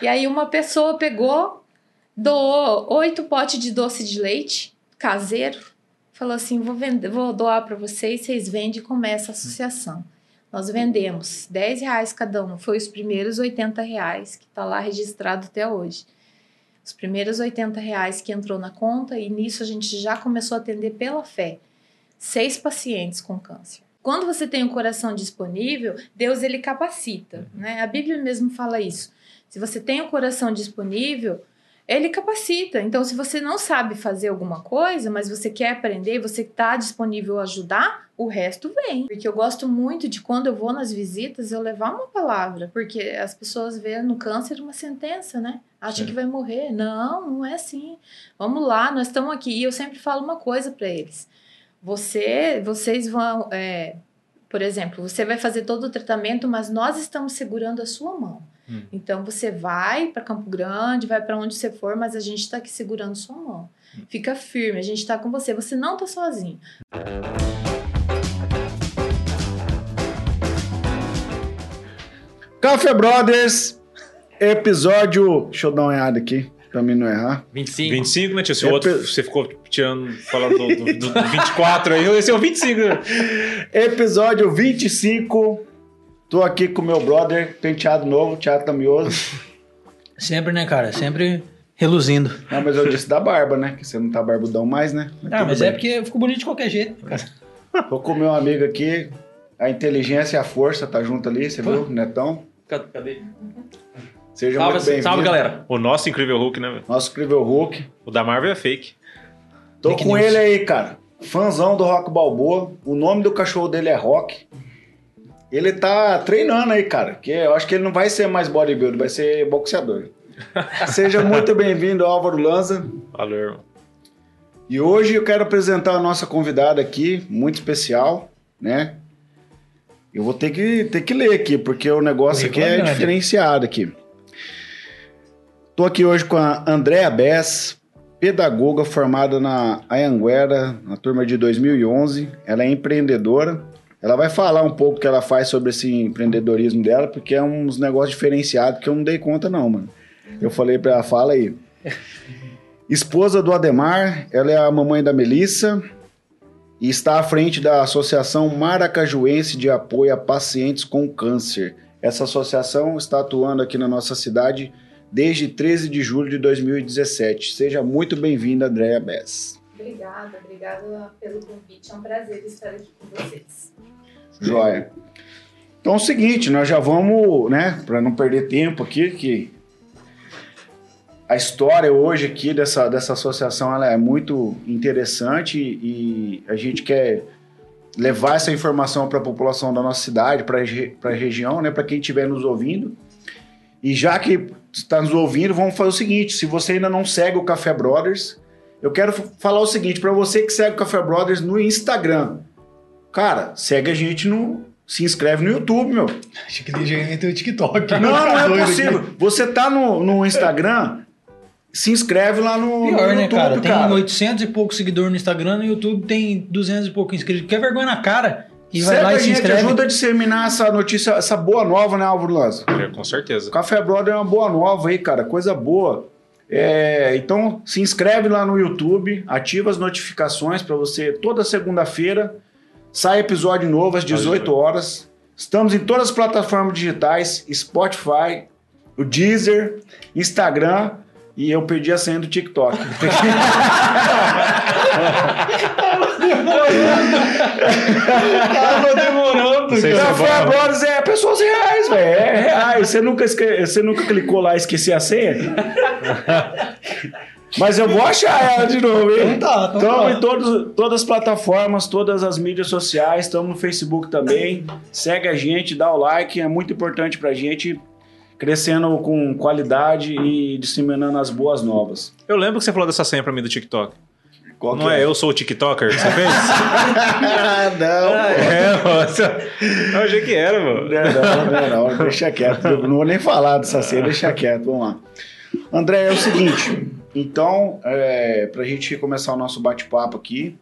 E aí uma pessoa pegou, doou oito potes de doce de leite caseiro, falou assim: vou, vender, vou doar para vocês, vocês vendem e começa a associação. Nós vendemos 10 reais cada um, foi os primeiros 80 reais que está lá registrado até hoje. Os primeiros 80 reais que entrou na conta, e nisso a gente já começou a atender pela fé seis pacientes com câncer. Quando você tem o coração disponível, Deus ele capacita, né? A Bíblia mesmo fala isso. Se você tem o coração disponível, ele capacita. Então, se você não sabe fazer alguma coisa, mas você quer aprender, você está disponível a ajudar, o resto vem. Porque eu gosto muito de quando eu vou nas visitas, eu levar uma palavra. Porque as pessoas veem no câncer uma sentença, né? Acha que vai morrer. Não, não é assim. Vamos lá, nós estamos aqui. E eu sempre falo uma coisa para eles. Você, vocês vão, é, por exemplo, você vai fazer todo o tratamento, mas nós estamos segurando a sua mão. Hum. Então você vai para Campo Grande, vai para onde você for, mas a gente está aqui segurando sua mão. Hum. Fica firme, a gente está com você. Você não está sozinho. Café Brothers, episódio. Deixa eu dar uma olhada aqui, pra mim não errar. 25. 25, né, tio? Esse outro, você ficou tirando, falando do, do, do 24 aí, esse é o 25. Episódio 25. Tô aqui com meu brother, penteado novo, Thiago Tamioso. Sempre, né, cara? Sempre reluzindo. Não, mas eu disse da barba, né? Que você não tá barbudão mais, né? Mas ah, mas bem. é porque eu fico bonito de qualquer jeito. Cara. Tô com meu amigo aqui, a inteligência e a força tá junto ali, você Pô. viu, Netão? Cadê? Seja salve, muito bem-vindo. Salve, galera. O nosso incrível Hulk, né? Nosso incrível Hulk. O da Marvel é fake. Tô fake com news. ele aí, cara. Fãzão do Rock Balboa. O nome do cachorro dele é Rock. Ele tá treinando aí, cara. Que eu acho que ele não vai ser mais bodybuilder, vai ser boxeador. Seja muito bem-vindo, Álvaro Lanza. Valeu, irmão. E hoje eu quero apresentar a nossa convidada aqui, muito especial, né? Eu vou ter que, ter que ler aqui, porque o negócio aqui é diferenciado aqui. Estou aqui hoje com a Andréa Bess, pedagoga formada na Anhanguera, na turma de 2011. Ela é empreendedora, ela vai falar um pouco o que ela faz sobre esse empreendedorismo dela, porque é uns negócios diferenciados que eu não dei conta, não, mano. Eu falei pra ela, fala aí. Esposa do Ademar, ela é a mamãe da Melissa e está à frente da Associação Maracajuense de Apoio a Pacientes com Câncer. Essa associação está atuando aqui na nossa cidade desde 13 de julho de 2017. Seja muito bem-vinda, Andréa Bess. Obrigada, obrigada pelo convite. É um prazer estar aqui com vocês. Joia. Então é o seguinte, nós já vamos, né, para não perder tempo aqui, que a história hoje aqui dessa, dessa associação ela é muito interessante e a gente quer levar essa informação para a população da nossa cidade, para a região, né, para quem estiver nos ouvindo. E já que está nos ouvindo, vamos fazer o seguinte: se você ainda não segue o Café Brothers, eu quero falar o seguinte para você que segue o Café Brothers no Instagram. Cara, segue a gente no. Se inscreve no YouTube, meu. Acho que gente o TikTok. Não, não é possível. Aqui. Você tá no, no Instagram, se inscreve lá no, Pior, no né, YouTube, cara? Tem cara. 800 e poucos seguidores no Instagram, no YouTube tem 200 e poucos inscritos. Quer vergonha na cara? E vai Segue lá e se inscreve. ajuda a disseminar essa notícia, essa boa nova, né, Álvaro Lanza? É, com certeza. Café Brother é uma boa nova aí, cara. Coisa boa. É, então, se inscreve lá no YouTube, ativa as notificações para você toda segunda-feira Sai episódio novo às 18 horas. Estamos em todas as plataformas digitais: Spotify, o Deezer, Instagram e eu perdi a senha do TikTok. Tava demorando, cara. Café agora é pessoas reais, velho. É reais. Você nunca, esque... Você nunca clicou lá e esqueci a senha? Mas eu vou achar ela de novo, hein? Então tá, então Estamos tá. em todos, todas as plataformas, todas as mídias sociais, estamos no Facebook também. Segue a gente, dá o like, é muito importante pra gente crescendo com qualidade e disseminando as boas novas. Eu lembro que você falou dessa senha pra mim do TikTok. Qual não é? é? eu sou o TikToker que você fez? ah, não. Ah, é, moça. Eu achei que era, mano. Não, não, não, não, deixa quieto. Eu não vou nem falar dessa senha, deixa quieto, vamos lá. André, é o seguinte. Então, é, para a gente começar o nosso bate-papo aqui,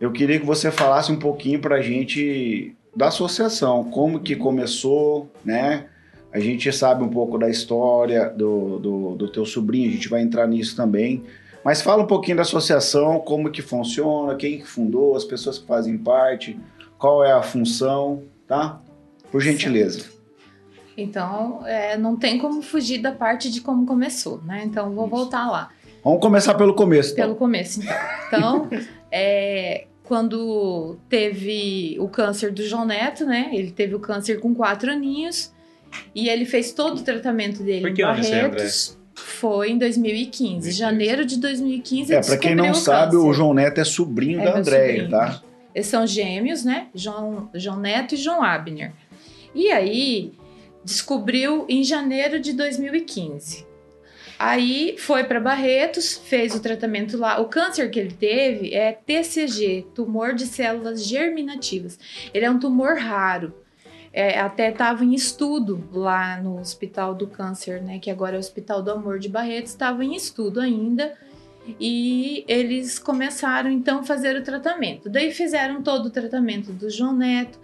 eu queria que você falasse um pouquinho para a gente da associação, como que começou, né? A gente sabe um pouco da história do, do, do teu sobrinho, a gente vai entrar nisso também. Mas fala um pouquinho da associação, como que funciona, quem que fundou, as pessoas que fazem parte, qual é a função, tá? Por gentileza. Então, é, não tem como fugir da parte de como começou, né? Então, vou voltar lá. Vamos começar pelo começo. Então. Pelo começo, então. Então, é, quando teve o câncer do João Neto, né? Ele teve o câncer com quatro aninhos e ele fez todo o tratamento dele Por que em Barretos. Foi em 2015, 2015, janeiro de 2015. É, para quem não sabe, o João Neto é sobrinho é da Andréia, tá? Eles são gêmeos, né? João, João Neto e João Abner. E aí, descobriu em janeiro de 2015. Aí foi para Barretos, fez o tratamento lá. O câncer que ele teve é TCG, tumor de células germinativas. Ele é um tumor raro. É, até estava em estudo lá no Hospital do Câncer, né? Que agora é o Hospital do Amor de Barretos, estava em estudo ainda. E eles começaram então a fazer o tratamento. Daí fizeram todo o tratamento do João Neto,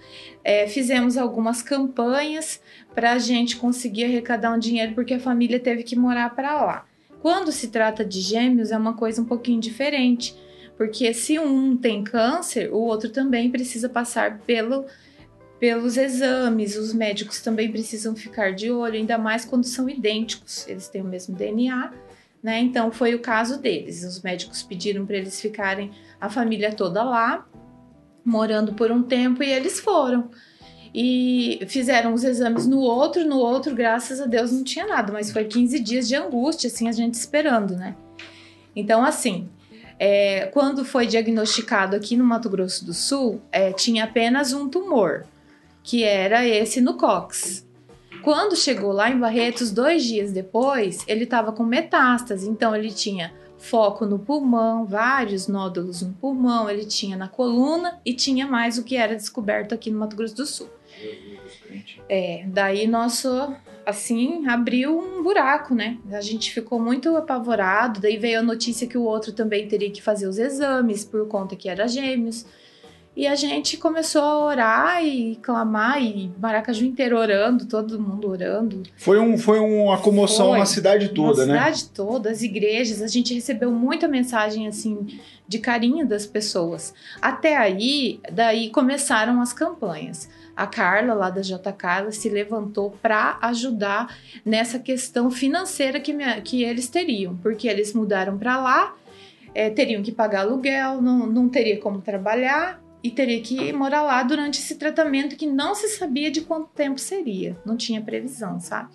é, fizemos algumas campanhas para a gente conseguir arrecadar um dinheiro, porque a família teve que morar para lá. Quando se trata de gêmeos, é uma coisa um pouquinho diferente, porque se um tem câncer, o outro também precisa passar pelo, pelos exames, os médicos também precisam ficar de olho, ainda mais quando são idênticos, eles têm o mesmo DNA. Né? Então foi o caso deles. Os médicos pediram para eles ficarem a família toda lá, morando por um tempo, e eles foram e fizeram os exames no outro, no outro, graças a Deus, não tinha nada, mas foi 15 dias de angústia, assim, a gente esperando, né? Então, assim, é, quando foi diagnosticado aqui no Mato Grosso do Sul, é, tinha apenas um tumor, que era esse no cox. Quando chegou lá em Barretos, dois dias depois, ele estava com metástase, então ele tinha foco no pulmão, vários nódulos no pulmão, ele tinha na coluna e tinha mais o que era descoberto aqui no Mato Grosso do Sul. É, daí nosso, assim, abriu um buraco, né? A gente ficou muito apavorado, daí veio a notícia que o outro também teria que fazer os exames por conta que era gêmeos. E a gente começou a orar e clamar, e Maracaju inteiro orando, todo mundo orando. Foi, um, foi uma comoção foi, na cidade toda, né? Na cidade toda, as igrejas, a gente recebeu muita mensagem, assim, de carinho das pessoas. Até aí, daí começaram as campanhas. A Carla, lá da J. Carla, se levantou para ajudar nessa questão financeira que, me, que eles teriam, porque eles mudaram para lá, é, teriam que pagar aluguel, não, não teria como trabalhar, e teria que morar lá durante esse tratamento que não se sabia de quanto tempo seria, não tinha previsão, sabe?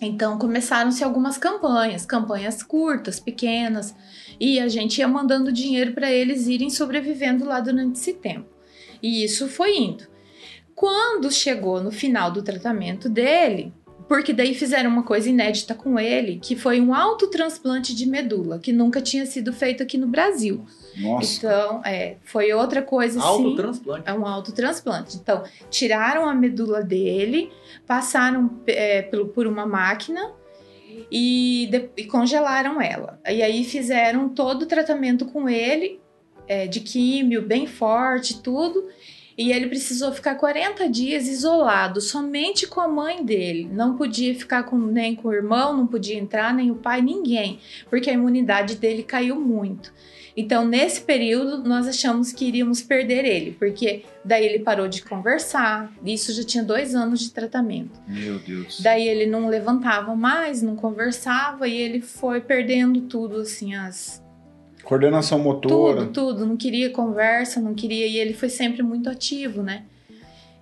Então começaram-se algumas campanhas, campanhas curtas, pequenas, e a gente ia mandando dinheiro para eles irem sobrevivendo lá durante esse tempo. E isso foi indo. Quando chegou no final do tratamento dele, porque daí fizeram uma coisa inédita com ele, que foi um autotransplante de medula, que nunca tinha sido feito aqui no Brasil. Nossa. Então, é, foi outra coisa assim. Autotransplante. É um autotransplante. Então, tiraram a medula dele, passaram é, por, por uma máquina e, de, e, congelaram ela. E aí fizeram todo o tratamento com ele, é, de químio, bem forte, tudo. E ele precisou ficar 40 dias isolado, somente com a mãe dele. Não podia ficar com, nem com o irmão, não podia entrar, nem o pai, ninguém, porque a imunidade dele caiu muito. Então, nesse período, nós achamos que iríamos perder ele, porque daí ele parou de conversar. Isso já tinha dois anos de tratamento. Meu Deus. Daí ele não levantava mais, não conversava e ele foi perdendo tudo, assim, as. Coordenação motora. Tudo, tudo. Não queria conversa, não queria. E ele foi sempre muito ativo, né?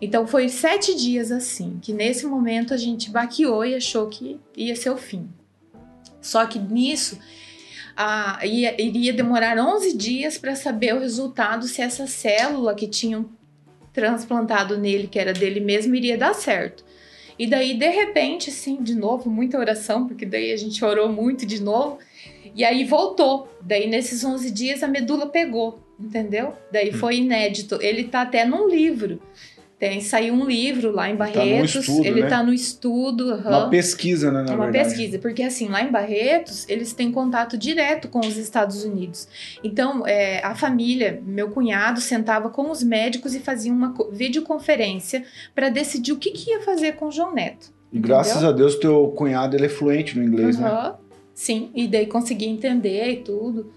Então foi sete dias assim, que nesse momento a gente baqueou e achou que ia ser o fim. Só que nisso a, ia, iria demorar 11 dias para saber o resultado se essa célula que tinham transplantado nele, que era dele mesmo, iria dar certo. E daí, de repente, assim, de novo, muita oração, porque daí a gente orou muito de novo, e aí voltou. Daí, nesses 11 dias, a medula pegou, entendeu? Daí hum. foi inédito. Ele tá até num livro tem, saiu um livro lá em tá Barretos. Tá estudo, ele né? no estudo. Uhum. Uma pesquisa, né? Na uma verdade. pesquisa, porque assim, lá em Barretos, eles têm contato direto com os Estados Unidos. Então, é, a família, meu cunhado, sentava com os médicos e fazia uma videoconferência para decidir o que, que ia fazer com o João Neto. E graças a Deus teu cunhado ele é fluente no inglês, uhum. né? Sim, e daí consegui entender e tudo.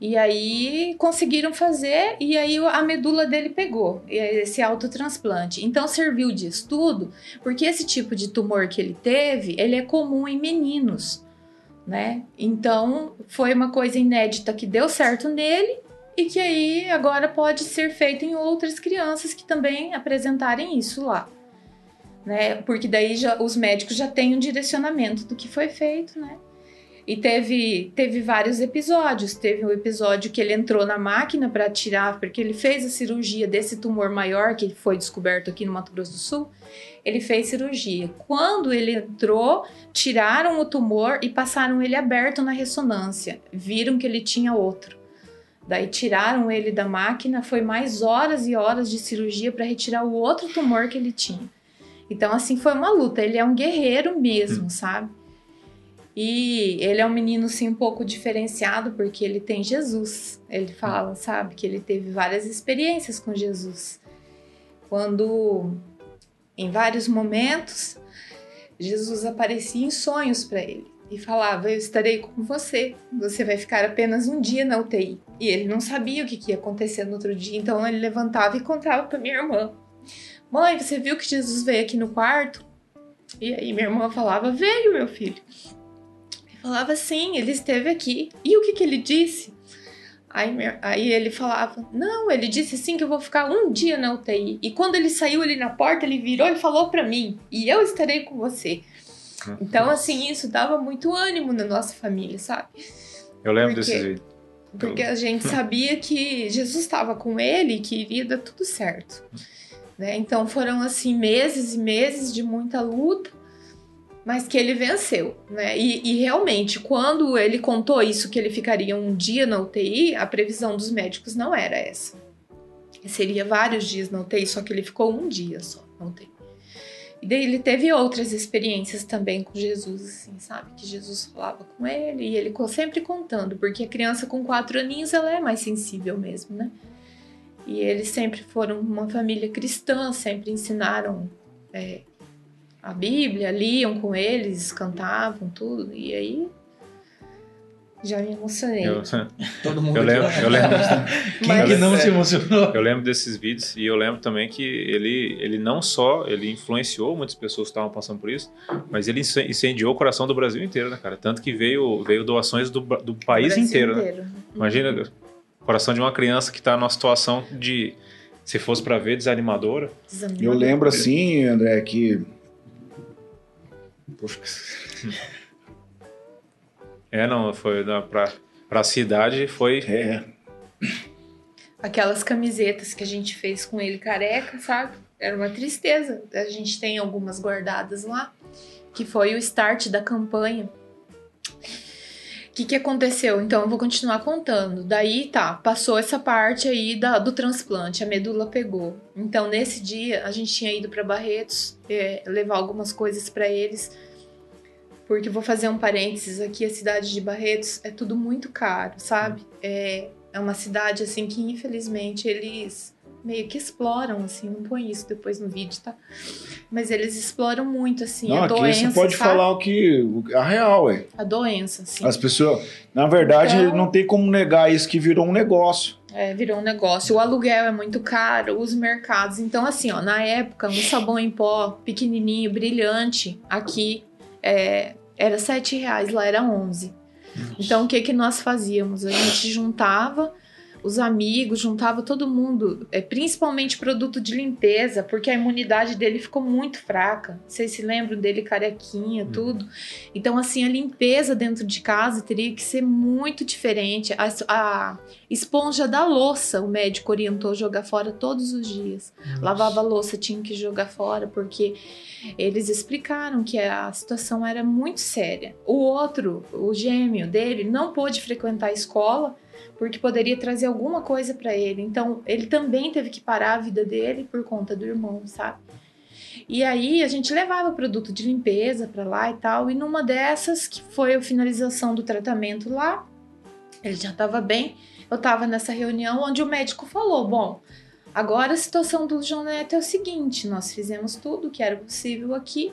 E aí conseguiram fazer, e aí a medula dele pegou, esse autotransplante. Então serviu de estudo, porque esse tipo de tumor que ele teve, ele é comum em meninos, né? Então foi uma coisa inédita que deu certo nele e que aí agora pode ser feito em outras crianças que também apresentarem isso lá. Né? Porque daí já, os médicos já têm um direcionamento do que foi feito, né? E teve, teve vários episódios. Teve um episódio que ele entrou na máquina para tirar, porque ele fez a cirurgia desse tumor maior que foi descoberto aqui no Mato Grosso do Sul. Ele fez cirurgia. Quando ele entrou, tiraram o tumor e passaram ele aberto na ressonância. Viram que ele tinha outro. Daí tiraram ele da máquina, foi mais horas e horas de cirurgia para retirar o outro tumor que ele tinha. Então, assim, foi uma luta. Ele é um guerreiro mesmo, sabe? E ele é um menino, sim, um pouco diferenciado, porque ele tem Jesus. Ele fala, sabe, que ele teve várias experiências com Jesus. Quando, em vários momentos, Jesus aparecia em sonhos para ele e falava: Eu estarei com você, você vai ficar apenas um dia na UTI. E ele não sabia o que ia acontecer no outro dia, então ele levantava e contava para minha irmã: Mãe, você viu que Jesus veio aqui no quarto? E aí minha irmã falava: Veio, meu filho. Falava assim, ele esteve aqui. E o que, que ele disse? Aí, aí ele falava: Não, ele disse sim que eu vou ficar um dia na UTI. E quando ele saiu ali na porta, ele virou e falou para mim: E eu estarei com você. Então, assim, isso dava muito ânimo na nossa família, sabe? Eu lembro porque, desses vídeos. Porque a gente sabia que Jesus estava com ele que iria dar tudo certo. Né? Então foram assim meses e meses de muita luta mas que ele venceu, né? E, e, realmente, quando ele contou isso, que ele ficaria um dia na UTI, a previsão dos médicos não era essa. Seria vários dias na UTI, só que ele ficou um dia só na UTI. E daí ele teve outras experiências também com Jesus, assim, sabe? Que Jesus falava com ele e ele sempre contando, porque a criança com quatro aninhos ela é mais sensível mesmo, né? E eles sempre foram uma família cristã, sempre ensinaram é, a Bíblia, liam com eles, cantavam tudo. E aí já me emocionei. Eu, Todo mundo eu lembro, eu lembro, Quem que não se emocionou? Eu lembro desses vídeos e eu lembro também que ele, ele não só ele influenciou muitas pessoas que estavam passando por isso, mas ele incendiou o coração do Brasil inteiro, né, cara? Tanto que veio, veio doações do, do país inteiro, né? inteiro, né? Imagina o coração de uma criança que está numa situação de, se fosse para ver, desanimadora. Eu lembro assim, André, que Poxa. é, não, foi pra, pra cidade foi. É. Aquelas camisetas que a gente fez com ele careca, sabe? Era uma tristeza. A gente tem algumas guardadas lá, que foi o start da campanha. O que, que aconteceu? Então, eu vou continuar contando. Daí, tá, passou essa parte aí da, do transplante, a medula pegou. Então, nesse dia, a gente tinha ido para Barretos é, levar algumas coisas para eles porque vou fazer um parênteses aqui, a cidade de Barretos é tudo muito caro, sabe? É, é uma cidade assim que infelizmente eles meio que exploram, assim, não põe isso depois no vídeo, tá? Mas eles exploram muito, assim, não, a aqui doença. Você pode sabe? falar o que. A real, é. A doença, sim. As pessoas. Na verdade, então, não tem como negar isso que virou um negócio. É, virou um negócio. O aluguel é muito caro, os mercados. Então, assim, ó, na época, um sabão em pó pequenininho, brilhante, aqui, é, era sete reais, lá era onze. Então o que que nós fazíamos? A gente juntava os amigos, juntava todo mundo, é, principalmente produto de limpeza, porque a imunidade dele ficou muito fraca. Vocês se lembram dele carequinha, uhum. tudo. Então, assim, a limpeza dentro de casa teria que ser muito diferente. A, a esponja da louça, o médico orientou jogar fora todos os dias. Nossa. Lavava a louça, tinha que jogar fora, porque eles explicaram que a situação era muito séria. O outro, o gêmeo dele, não pôde frequentar a escola porque poderia trazer alguma coisa para ele. Então, ele também teve que parar a vida dele por conta do irmão, sabe? E aí a gente levava produto de limpeza para lá e tal, e numa dessas que foi a finalização do tratamento lá, ele já estava bem. Eu estava nessa reunião onde o médico falou: "Bom, agora a situação do João Neto é o seguinte, nós fizemos tudo o que era possível aqui,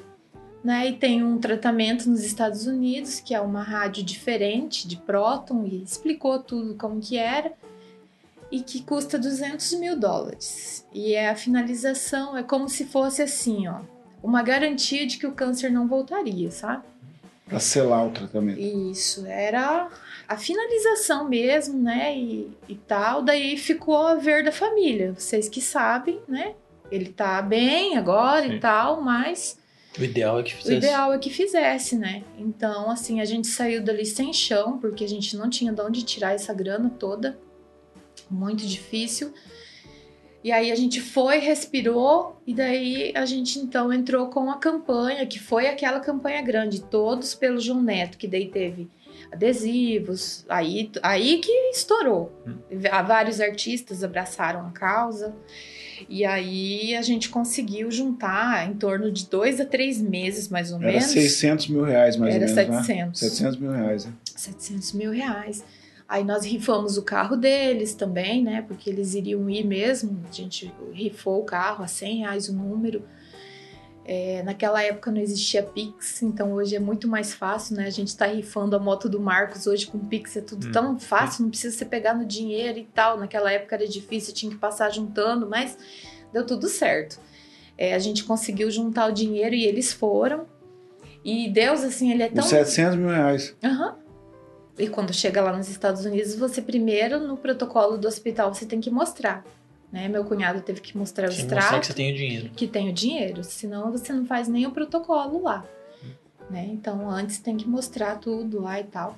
né? E tem um tratamento nos Estados Unidos, que é uma rádio diferente de próton, e explicou tudo como que era, e que custa 200 mil dólares. E é a finalização, é como se fosse assim, ó, uma garantia de que o câncer não voltaria, sabe? Pra selar o tratamento. Isso, era a finalização mesmo, né? E, e tal. Daí ficou a ver da família. Vocês que sabem, né? Ele tá bem agora Sim. e tal, mas. O ideal é que fizesse. O ideal é que fizesse, né? Então, assim, a gente saiu dali sem chão, porque a gente não tinha de onde tirar essa grana toda. Muito difícil. E aí a gente foi, respirou, e daí a gente então entrou com a campanha, que foi aquela campanha grande, todos pelo João Neto, que daí teve adesivos, aí, aí que estourou. Hum. Vários artistas abraçaram a causa. E aí a gente conseguiu juntar em torno de dois a três meses, mais ou Era menos. Era 600 mil reais, mais Era ou menos, Era 700. Né? 700 mil reais, né? 700 mil reais. Aí nós rifamos o carro deles também, né? Porque eles iriam ir mesmo. A gente rifou o carro a 100 reais o número. É, naquela época não existia Pix, então hoje é muito mais fácil, né? A gente tá rifando a moto do Marcos hoje com Pix, é tudo hum. tão fácil, não precisa você pegar no dinheiro e tal. Naquela época era difícil, tinha que passar juntando, mas deu tudo certo. É, a gente conseguiu juntar o dinheiro e eles foram. E Deus, assim, ele é tão. Os 700 mil reais. Aham. Uhum. E quando chega lá nos Estados Unidos, você primeiro, no protocolo do hospital, você tem que mostrar. Né? Meu cunhado teve que mostrar o Sim, extrato. Mostrar que você tem o dinheiro. Que tem o dinheiro. Senão você não faz nem o protocolo lá. Hum. Né? Então, antes tem que mostrar tudo lá e tal.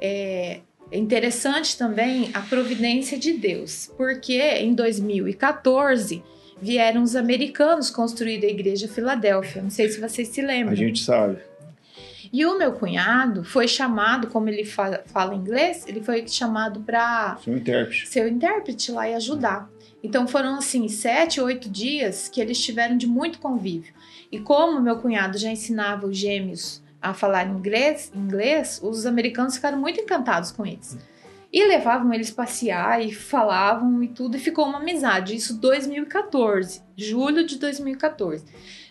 É interessante também a providência de Deus. Porque em 2014 vieram os americanos construir a igreja Filadélfia. Não sei se vocês se lembram. A gente sabe. E o meu cunhado foi chamado, como ele fala, fala inglês, ele foi chamado para ser ser o intérprete lá e ajudar. Então foram assim sete, oito dias que eles tiveram de muito convívio. E como meu cunhado já ensinava os gêmeos a falar inglês, inglês, os americanos ficaram muito encantados com eles. E levavam eles passear e falavam e tudo, e ficou uma amizade. Isso 2014, julho de 2014.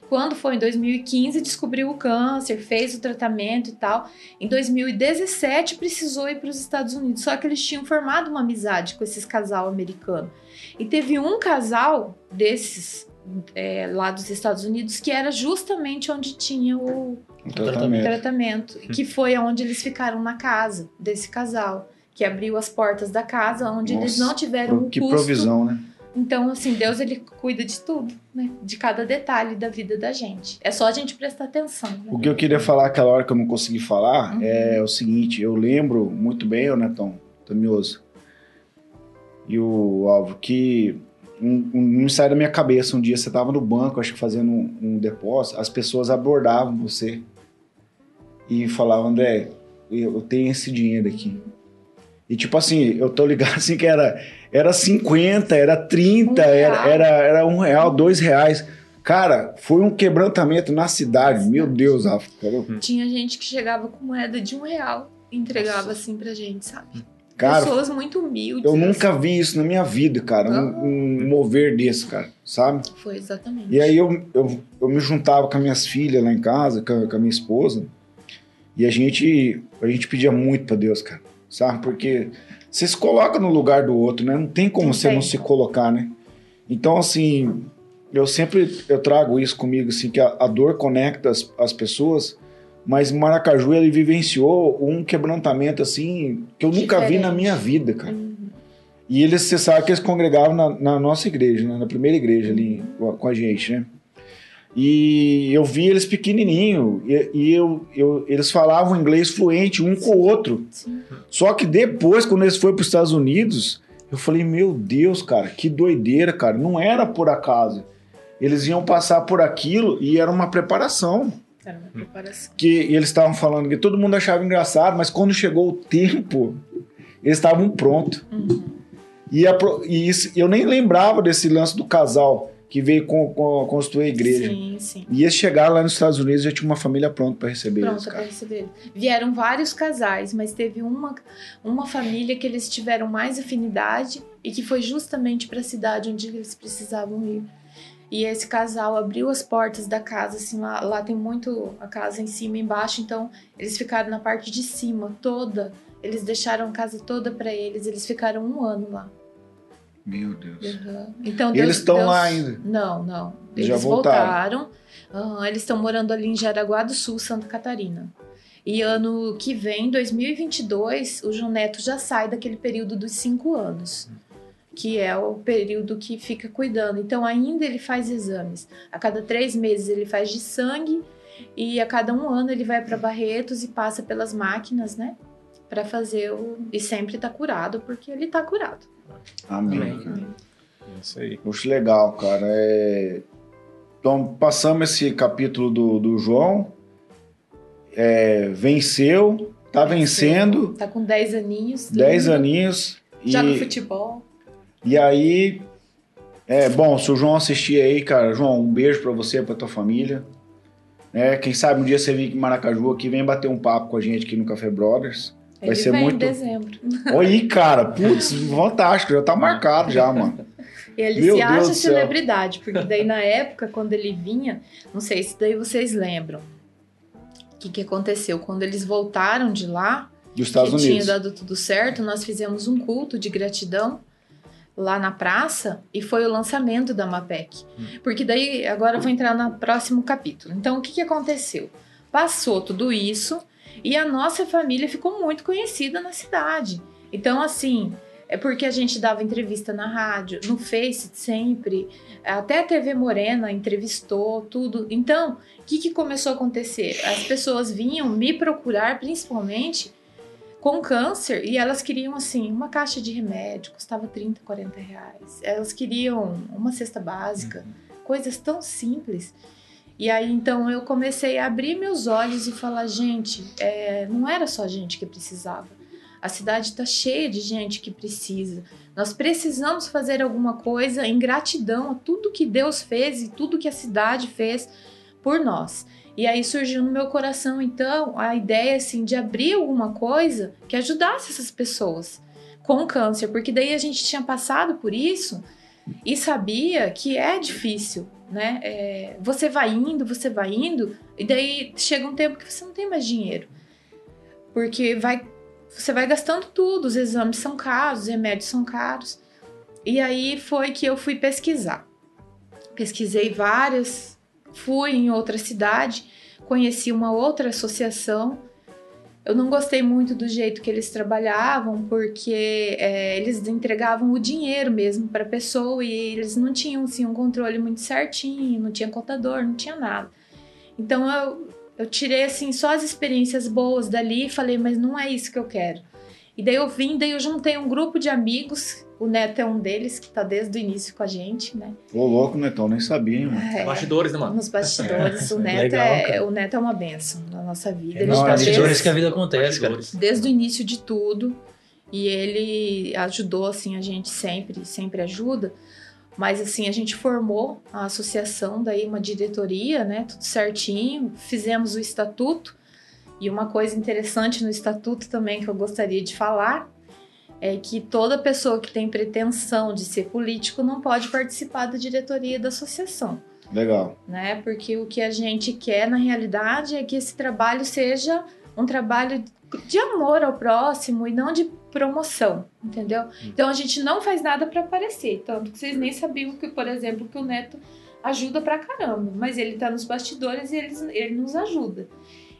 Quando foi em 2015, descobriu o câncer, fez o tratamento e tal. Em 2017, precisou ir para os Estados Unidos. Só que eles tinham formado uma amizade com esses casal americano. E teve um casal desses é, lá dos Estados Unidos que era justamente onde tinha o, o tratamento. tratamento que foi onde eles ficaram na casa desse casal. Que abriu as portas da casa, onde Nossa, eles não tiveram o que custo. provisão, né? Então, assim, Deus ele cuida de tudo, né? De cada detalhe da vida da gente. É só a gente prestar atenção. Né? O que eu queria falar aquela hora que eu não consegui falar uhum. é o seguinte: eu lembro muito bem, o Netão Tamioso e o Alvo, que um, um, não sai da minha cabeça. Um dia você estava no banco, acho que fazendo um, um depósito, as pessoas abordavam você e falavam, André, eu tenho esse dinheiro aqui. E tipo assim, eu tô ligado assim que era, era 50, era 30, um era, era, era um real, dois reais. Cara, foi um quebrantamento na cidade. Meu Deus, África. Tinha gente que chegava com moeda de um real e entregava Nossa. assim pra gente, sabe? Cara, Pessoas muito humildes. Eu nunca assim. vi isso na minha vida, cara. Um, um, mover desse, cara, sabe? Foi exatamente. E aí eu, eu, eu me juntava com as minhas filhas lá em casa, com, com a minha esposa. E a gente, a gente pedia muito pra Deus, cara sabe? Porque você se coloca no lugar do outro, né? Não tem como você tem. não se colocar, né? Então, assim, eu sempre eu trago isso comigo, assim, que a, a dor conecta as, as pessoas, mas Maracaju, ele vivenciou um quebrantamento, assim, que eu Diferente. nunca vi na minha vida, cara. Uhum. E eles, você sabe que eles congregavam na, na nossa igreja, né? Na primeira igreja ali com a gente, né? E eu vi eles pequenininho e, e eu, eu, eles falavam inglês fluente um com o outro. Sim. Só que depois, quando eles foram para os Estados Unidos, eu falei: Meu Deus, cara, que doideira, cara. Não era por acaso. Eles iam passar por aquilo e era uma preparação. Era uma preparação. Que eles estavam falando que todo mundo achava engraçado, mas quando chegou o tempo, eles estavam prontos. Uhum. E, a, e isso, eu nem lembrava desse lance do casal que veio com, com, construir a igreja. Sim, sim. E eles chegaram lá nos Estados Unidos já tinha uma família pronta para receber pronta eles. Pronta para receber eles. Vieram vários casais, mas teve uma, uma família que eles tiveram mais afinidade e que foi justamente para a cidade onde eles precisavam ir. E esse casal abriu as portas da casa, assim, lá, lá tem muito a casa em cima e embaixo, então eles ficaram na parte de cima toda. Eles deixaram a casa toda para eles, eles ficaram um ano lá. Meu Deus. Uhum. Então, Deus, eles estão Deus- lá ainda? Não, não. Eles Já voltaram. voltaram. Aham, eles estão morando ali em Jaraguá do Sul, Santa Catarina. E ano que vem, 2022, o João Neto já sai daquele período dos cinco anos, que é o período que fica cuidando. Então, ainda ele faz exames. A cada três meses ele faz de sangue e a cada um ano ele vai para Barretos e passa pelas máquinas, né? Para fazer o. E sempre tá curado, porque ele tá curado. Amém. Amém. É Isso aí. Poxa, legal, cara. É... Então, passamos esse capítulo do, do João. É, venceu, tá vencendo, Tá com 10 aninhos. 10 lindo, aninhos. Joga E, futebol. e aí, é bom, se o João assistir aí, cara, João, um beijo pra você, pra tua família. É, quem sabe um dia você vir aqui em Maracaju aqui, vem bater um papo com a gente aqui no Café Brothers. Vai Ele ser vem muito- em dezembro. Olha aí, cara, putz, fantástico, já tá marcado já, mano. Ele Meu se Deus acha celebridade, porque daí na época, quando ele vinha, não sei se daí vocês lembram. O que, que aconteceu? Quando eles voltaram de lá, Dos Estados que tinha Unidos. dado tudo certo, nós fizemos um culto de gratidão lá na praça e foi o lançamento da MAPEC. Porque daí, agora eu vou entrar no próximo capítulo. Então, o que, que aconteceu? Passou tudo isso e a nossa família ficou muito conhecida na cidade. Então, assim, é porque a gente dava entrevista na rádio, no Face sempre, até a TV Morena entrevistou, tudo. Então, o que, que começou a acontecer? As pessoas vinham me procurar, principalmente, com câncer e elas queriam assim uma caixa de remédio custava 30, 40 reais elas queriam uma cesta básica coisas tão simples e aí então eu comecei a abrir meus olhos e falar gente é, não era só gente que precisava. A cidade está cheia de gente que precisa. Nós precisamos fazer alguma coisa em gratidão a tudo que Deus fez e tudo que a cidade fez por nós. E aí surgiu no meu coração, então, a ideia assim de abrir alguma coisa que ajudasse essas pessoas com câncer, porque daí a gente tinha passado por isso e sabia que é difícil, né? É, você vai indo, você vai indo, e daí chega um tempo que você não tem mais dinheiro. Porque vai, você vai gastando tudo, os exames são caros, os remédios são caros. E aí foi que eu fui pesquisar. Pesquisei várias, fui em outra cidade, conheci uma outra associação. Eu não gostei muito do jeito que eles trabalhavam, porque é, eles entregavam o dinheiro mesmo para a pessoa e eles não tinham assim, um controle muito certinho, não tinha contador, não tinha nada. Então eu, eu tirei assim só as experiências boas dali e falei, mas não é isso que eu quero. E daí eu vim, daí eu juntei um grupo de amigos, o Neto é um deles que tá desde o início com a gente, né? Ô, louco, Netão, nem sabia, hein, mano. É, Bastidores, né, mano? nos bastidores, o Neto, Legal, é, o Neto é uma benção na nossa vida. É Ele Não, tá desde, bastidores que a vida acontece, cara. Desde o início de tudo e ele ajudou assim a gente sempre, sempre ajuda. Mas assim, a gente formou a associação, daí uma diretoria, né, tudo certinho, fizemos o estatuto. E uma coisa interessante no estatuto também que eu gostaria de falar é que toda pessoa que tem pretensão de ser político não pode participar da diretoria da associação Legal. né? Porque o que a gente quer na realidade é que esse trabalho seja um trabalho de amor ao próximo e não de promoção, entendeu? Então a gente não faz nada para aparecer, tanto que vocês nem sabiam que, por exemplo, que o Neto ajuda pra caramba, mas ele tá nos bastidores e ele, ele nos ajuda.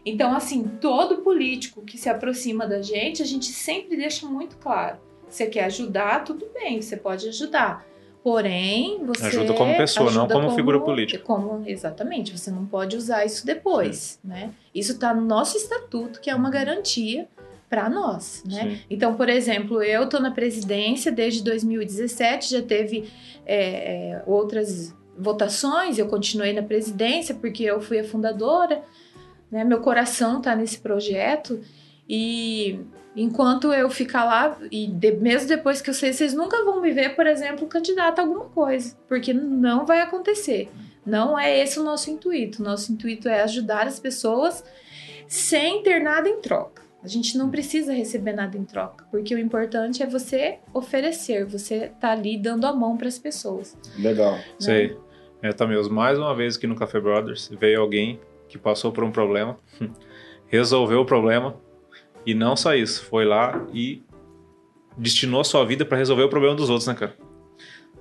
Então, assim, todo político que se aproxima da gente, a gente sempre deixa muito claro. Você quer ajudar, tudo bem, você pode ajudar. Porém, você. Ajuda como pessoa, não como figura política. Como, exatamente, você não pode usar isso depois, né? Isso está no nosso estatuto, que é uma garantia para nós, né? Sim. Então, por exemplo, eu estou na presidência desde 2017, já teve é, é, outras votações, eu continuei na presidência porque eu fui a fundadora, né? Meu coração está nesse projeto e enquanto eu ficar lá e de- mesmo depois que eu sei, vocês nunca vão me ver, por exemplo, candidata a alguma coisa, porque não vai acontecer. Não é esse o nosso intuito. Nosso intuito é ajudar as pessoas sem ter nada em troca. A gente não precisa receber nada em troca, porque o importante é você oferecer, você tá ali dando a mão para as pessoas. Legal. né? Sei. É, Tameus, mais uma vez aqui no Café Brothers, veio alguém que passou por um problema, resolveu o problema e não só isso, foi lá e destinou sua vida para resolver o problema dos outros, né, cara?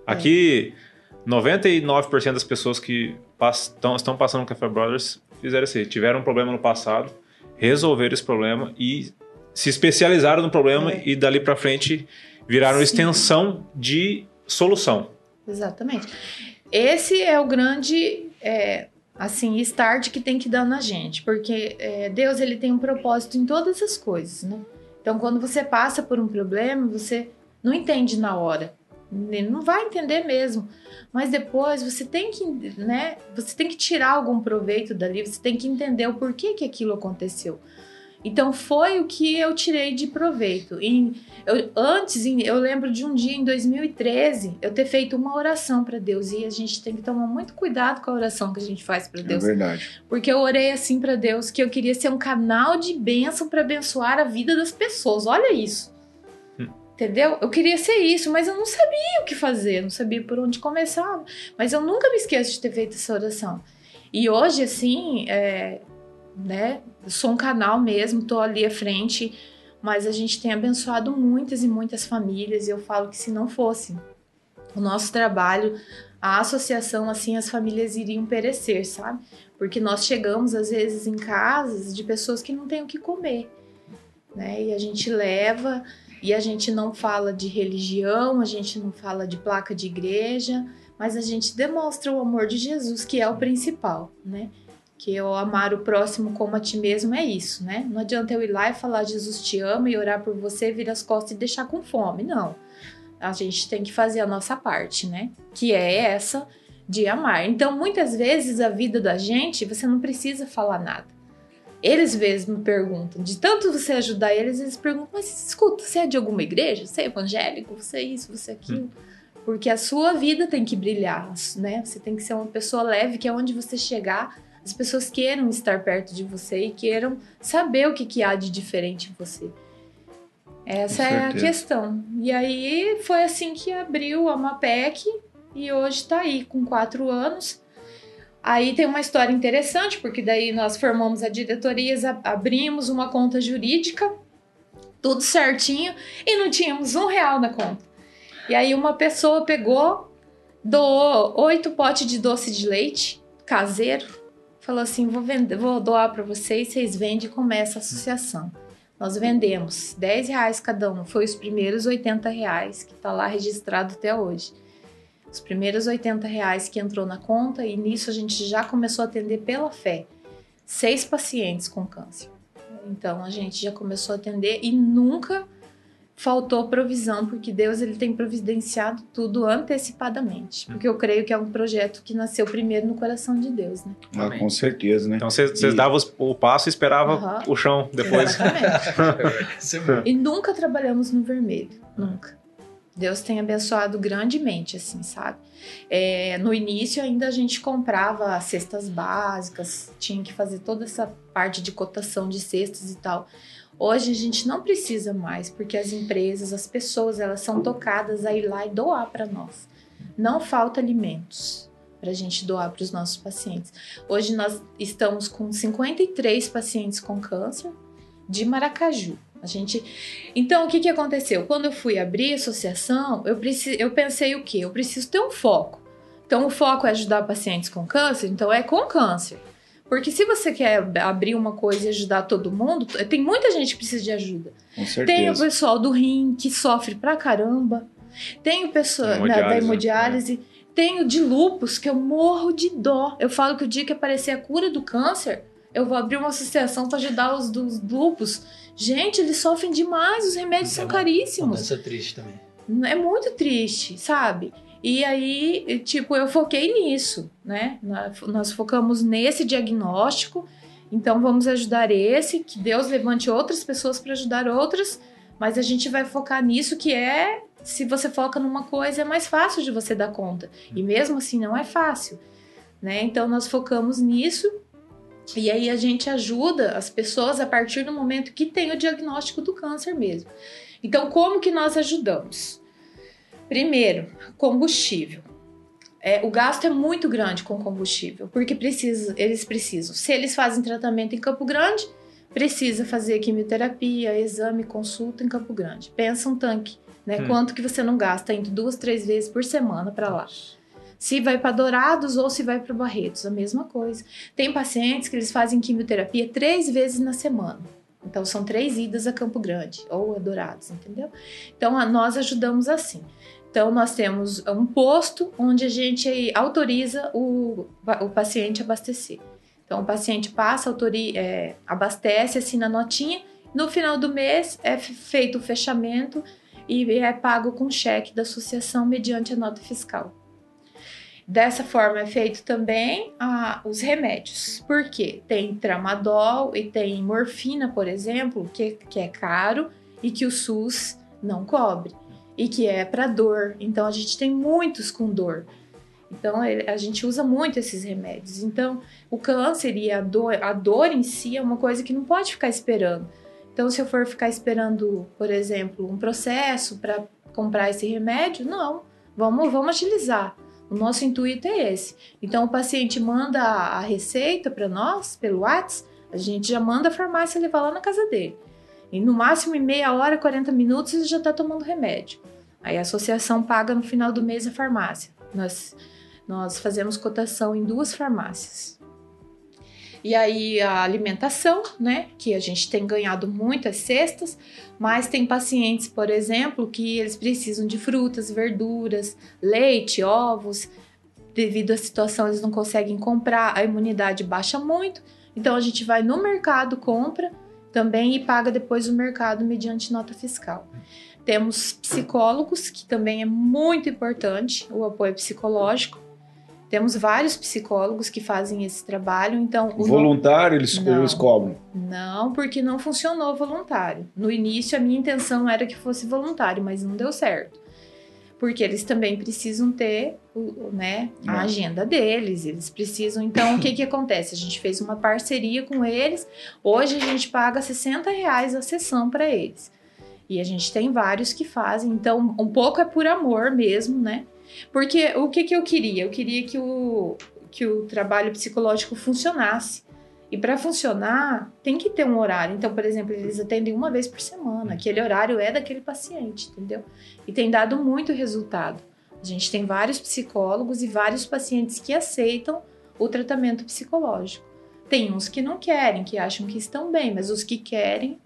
Aqui, é. 99% das pessoas que estão, estão passando no Café Brothers fizeram assim, tiveram um problema no passado, resolveram esse problema e se especializaram no problema é. e dali para frente viraram Sim. extensão de solução. Exatamente. Esse é o grande é, assim start que tem que dar na gente, porque é, Deus ele tem um propósito em todas as coisas, né? Então, quando você passa por um problema, você não entende na hora, não vai entender mesmo. Mas depois você tem que, né? Você tem que tirar algum proveito dali, você tem que entender o porquê que aquilo aconteceu. Então foi o que eu tirei de proveito. Em, eu, antes, em, eu lembro de um dia em 2013, eu ter feito uma oração para Deus e a gente tem que tomar muito cuidado com a oração que a gente faz para é Deus. É verdade. Porque eu orei assim para Deus que eu queria ser um canal de bênção para abençoar a vida das pessoas. Olha isso. Hum. Entendeu? Eu queria ser isso, mas eu não sabia o que fazer, não sabia por onde começar. Mas eu nunca me esqueço de ter feito essa oração. E hoje, assim, é, né? Sou um canal mesmo, tô ali à frente, mas a gente tem abençoado muitas e muitas famílias e eu falo que se não fosse o nosso trabalho, a associação, assim, as famílias iriam perecer, sabe? Porque nós chegamos às vezes em casas de pessoas que não têm o que comer, né? E a gente leva e a gente não fala de religião, a gente não fala de placa de igreja, mas a gente demonstra o amor de Jesus, que é o principal, né? Que eu amar o próximo como a ti mesmo é isso, né? Não adianta eu ir lá e falar Jesus te ama e orar por você, vir as costas e deixar com fome, não. A gente tem que fazer a nossa parte, né? Que é essa de amar. Então, muitas vezes a vida da gente, você não precisa falar nada. Eles mesmos me perguntam, de tanto você ajudar eles, eles perguntam, mas escuta, você é de alguma igreja? Você é evangélico? Você é isso, você é aquilo? Hum. Porque a sua vida tem que brilhar, né? Você tem que ser uma pessoa leve, que é onde você chegar, as pessoas queiram estar perto de você e queiram saber o que, que há de diferente em você. Essa é a questão. E aí foi assim que abriu a Mapec e hoje está aí com quatro anos. Aí tem uma história interessante, porque daí nós formamos a diretoria, abrimos uma conta jurídica, tudo certinho, e não tínhamos um real na conta. E aí uma pessoa pegou, doou oito potes de doce de leite caseiro, falou assim: vou, vender, vou doar para vocês, vocês vendem e começa a associação. Nós vendemos 10 reais cada um, foi os primeiros 80 reais que está lá registrado até hoje. Os primeiros 80 reais que entrou na conta e nisso a gente já começou a atender pela fé seis pacientes com câncer. Então a gente já começou a atender e nunca faltou provisão, porque Deus ele tem providenciado tudo antecipadamente. Hum. Porque eu creio que é um projeto que nasceu primeiro no coração de Deus, né? Ah, com certeza, né? Então vocês e... davam o passo e esperavam uhum. o chão depois. e nunca trabalhamos no vermelho, nunca. Deus tem abençoado grandemente, assim, sabe? É, no início ainda a gente comprava cestas básicas, tinha que fazer toda essa parte de cotação de cestas e tal. Hoje a gente não precisa mais, porque as empresas, as pessoas, elas são tocadas a ir lá e doar para nós. Não falta alimentos para a gente doar para os nossos pacientes. Hoje nós estamos com 53 pacientes com câncer de Maracaju. A gente, então o que que aconteceu? Quando eu fui abrir a associação, eu preciso, eu pensei o quê? Eu preciso ter um foco. Então o foco é ajudar pacientes com câncer, então é com câncer. Porque se você quer abrir uma coisa e ajudar todo mundo, tem muita gente que precisa de ajuda. Com certeza. Tem o pessoal do rim que sofre pra caramba. Tem o pessoal né, da hemodiálise. Né? Tem o de lupus, que eu morro de dó. Eu falo que o dia que aparecer a cura do câncer, eu vou abrir uma associação para ajudar os dos lupus. Gente, eles sofrem demais, os remédios é são caríssimos. Isso é triste também. É muito triste, sabe? E aí, tipo, eu foquei nisso, né? Nós focamos nesse diagnóstico. Então, vamos ajudar esse, que Deus levante outras pessoas para ajudar outras, mas a gente vai focar nisso que é, se você foca numa coisa, é mais fácil de você dar conta. E mesmo assim, não é fácil, né? Então, nós focamos nisso e aí a gente ajuda as pessoas a partir do momento que tem o diagnóstico do câncer mesmo. Então, como que nós ajudamos? Primeiro, combustível. É, o gasto é muito grande com combustível, porque precisa, eles precisam. Se eles fazem tratamento em Campo Grande, precisa fazer quimioterapia, exame, consulta em Campo Grande. Pensa um tanque, né? Hum. Quanto que você não gasta indo duas, três vezes por semana para lá. Se vai para Dourados ou se vai para Barretos, a mesma coisa. Tem pacientes que eles fazem quimioterapia três vezes na semana. Então são três idas a Campo Grande ou a Dourados, entendeu? Então nós ajudamos assim. Então nós temos um posto onde a gente autoriza o, o paciente a abastecer. Então o paciente passa, autori, é, abastece, assina a notinha. No final do mês é feito o fechamento e é pago com cheque da associação mediante a nota fiscal. Dessa forma é feito também ah, os remédios. Por quê? Tem tramadol e tem morfina, por exemplo, que, que é caro e que o SUS não cobre. E que é para dor. Então a gente tem muitos com dor. Então a gente usa muito esses remédios. Então o câncer e a dor, a dor em si é uma coisa que não pode ficar esperando. Então se eu for ficar esperando, por exemplo, um processo para comprar esse remédio, não. Vamos, vamos agilizar. O nosso intuito é esse. Então, o paciente manda a receita para nós pelo WhatsApp, a gente já manda a farmácia levar lá na casa dele. E no máximo em meia hora, 40 minutos, ele já está tomando remédio. Aí a associação paga no final do mês a farmácia. Nós, nós fazemos cotação em duas farmácias. E aí a alimentação, né? Que a gente tem ganhado muitas cestas, mas tem pacientes, por exemplo, que eles precisam de frutas, verduras, leite, ovos. Devido à situação, eles não conseguem comprar, a imunidade baixa muito. Então a gente vai no mercado, compra também e paga depois o mercado mediante nota fiscal. Temos psicólogos, que também é muito importante o apoio psicológico. Temos vários psicólogos que fazem esse trabalho, então... Voluntário eles, não, eles cobram? Não, porque não funcionou voluntário. No início a minha intenção era que fosse voluntário, mas não deu certo. Porque eles também precisam ter né, a agenda deles, eles precisam... Então, o que que acontece? A gente fez uma parceria com eles, hoje a gente paga 60 reais a sessão para eles. E a gente tem vários que fazem, então um pouco é por amor mesmo, né? Porque o que, que eu queria? Eu queria que o, que o trabalho psicológico funcionasse. E para funcionar, tem que ter um horário. Então, por exemplo, eles atendem uma vez por semana. Aquele horário é daquele paciente, entendeu? E tem dado muito resultado. A gente tem vários psicólogos e vários pacientes que aceitam o tratamento psicológico. Tem uns que não querem, que acham que estão bem, mas os que querem,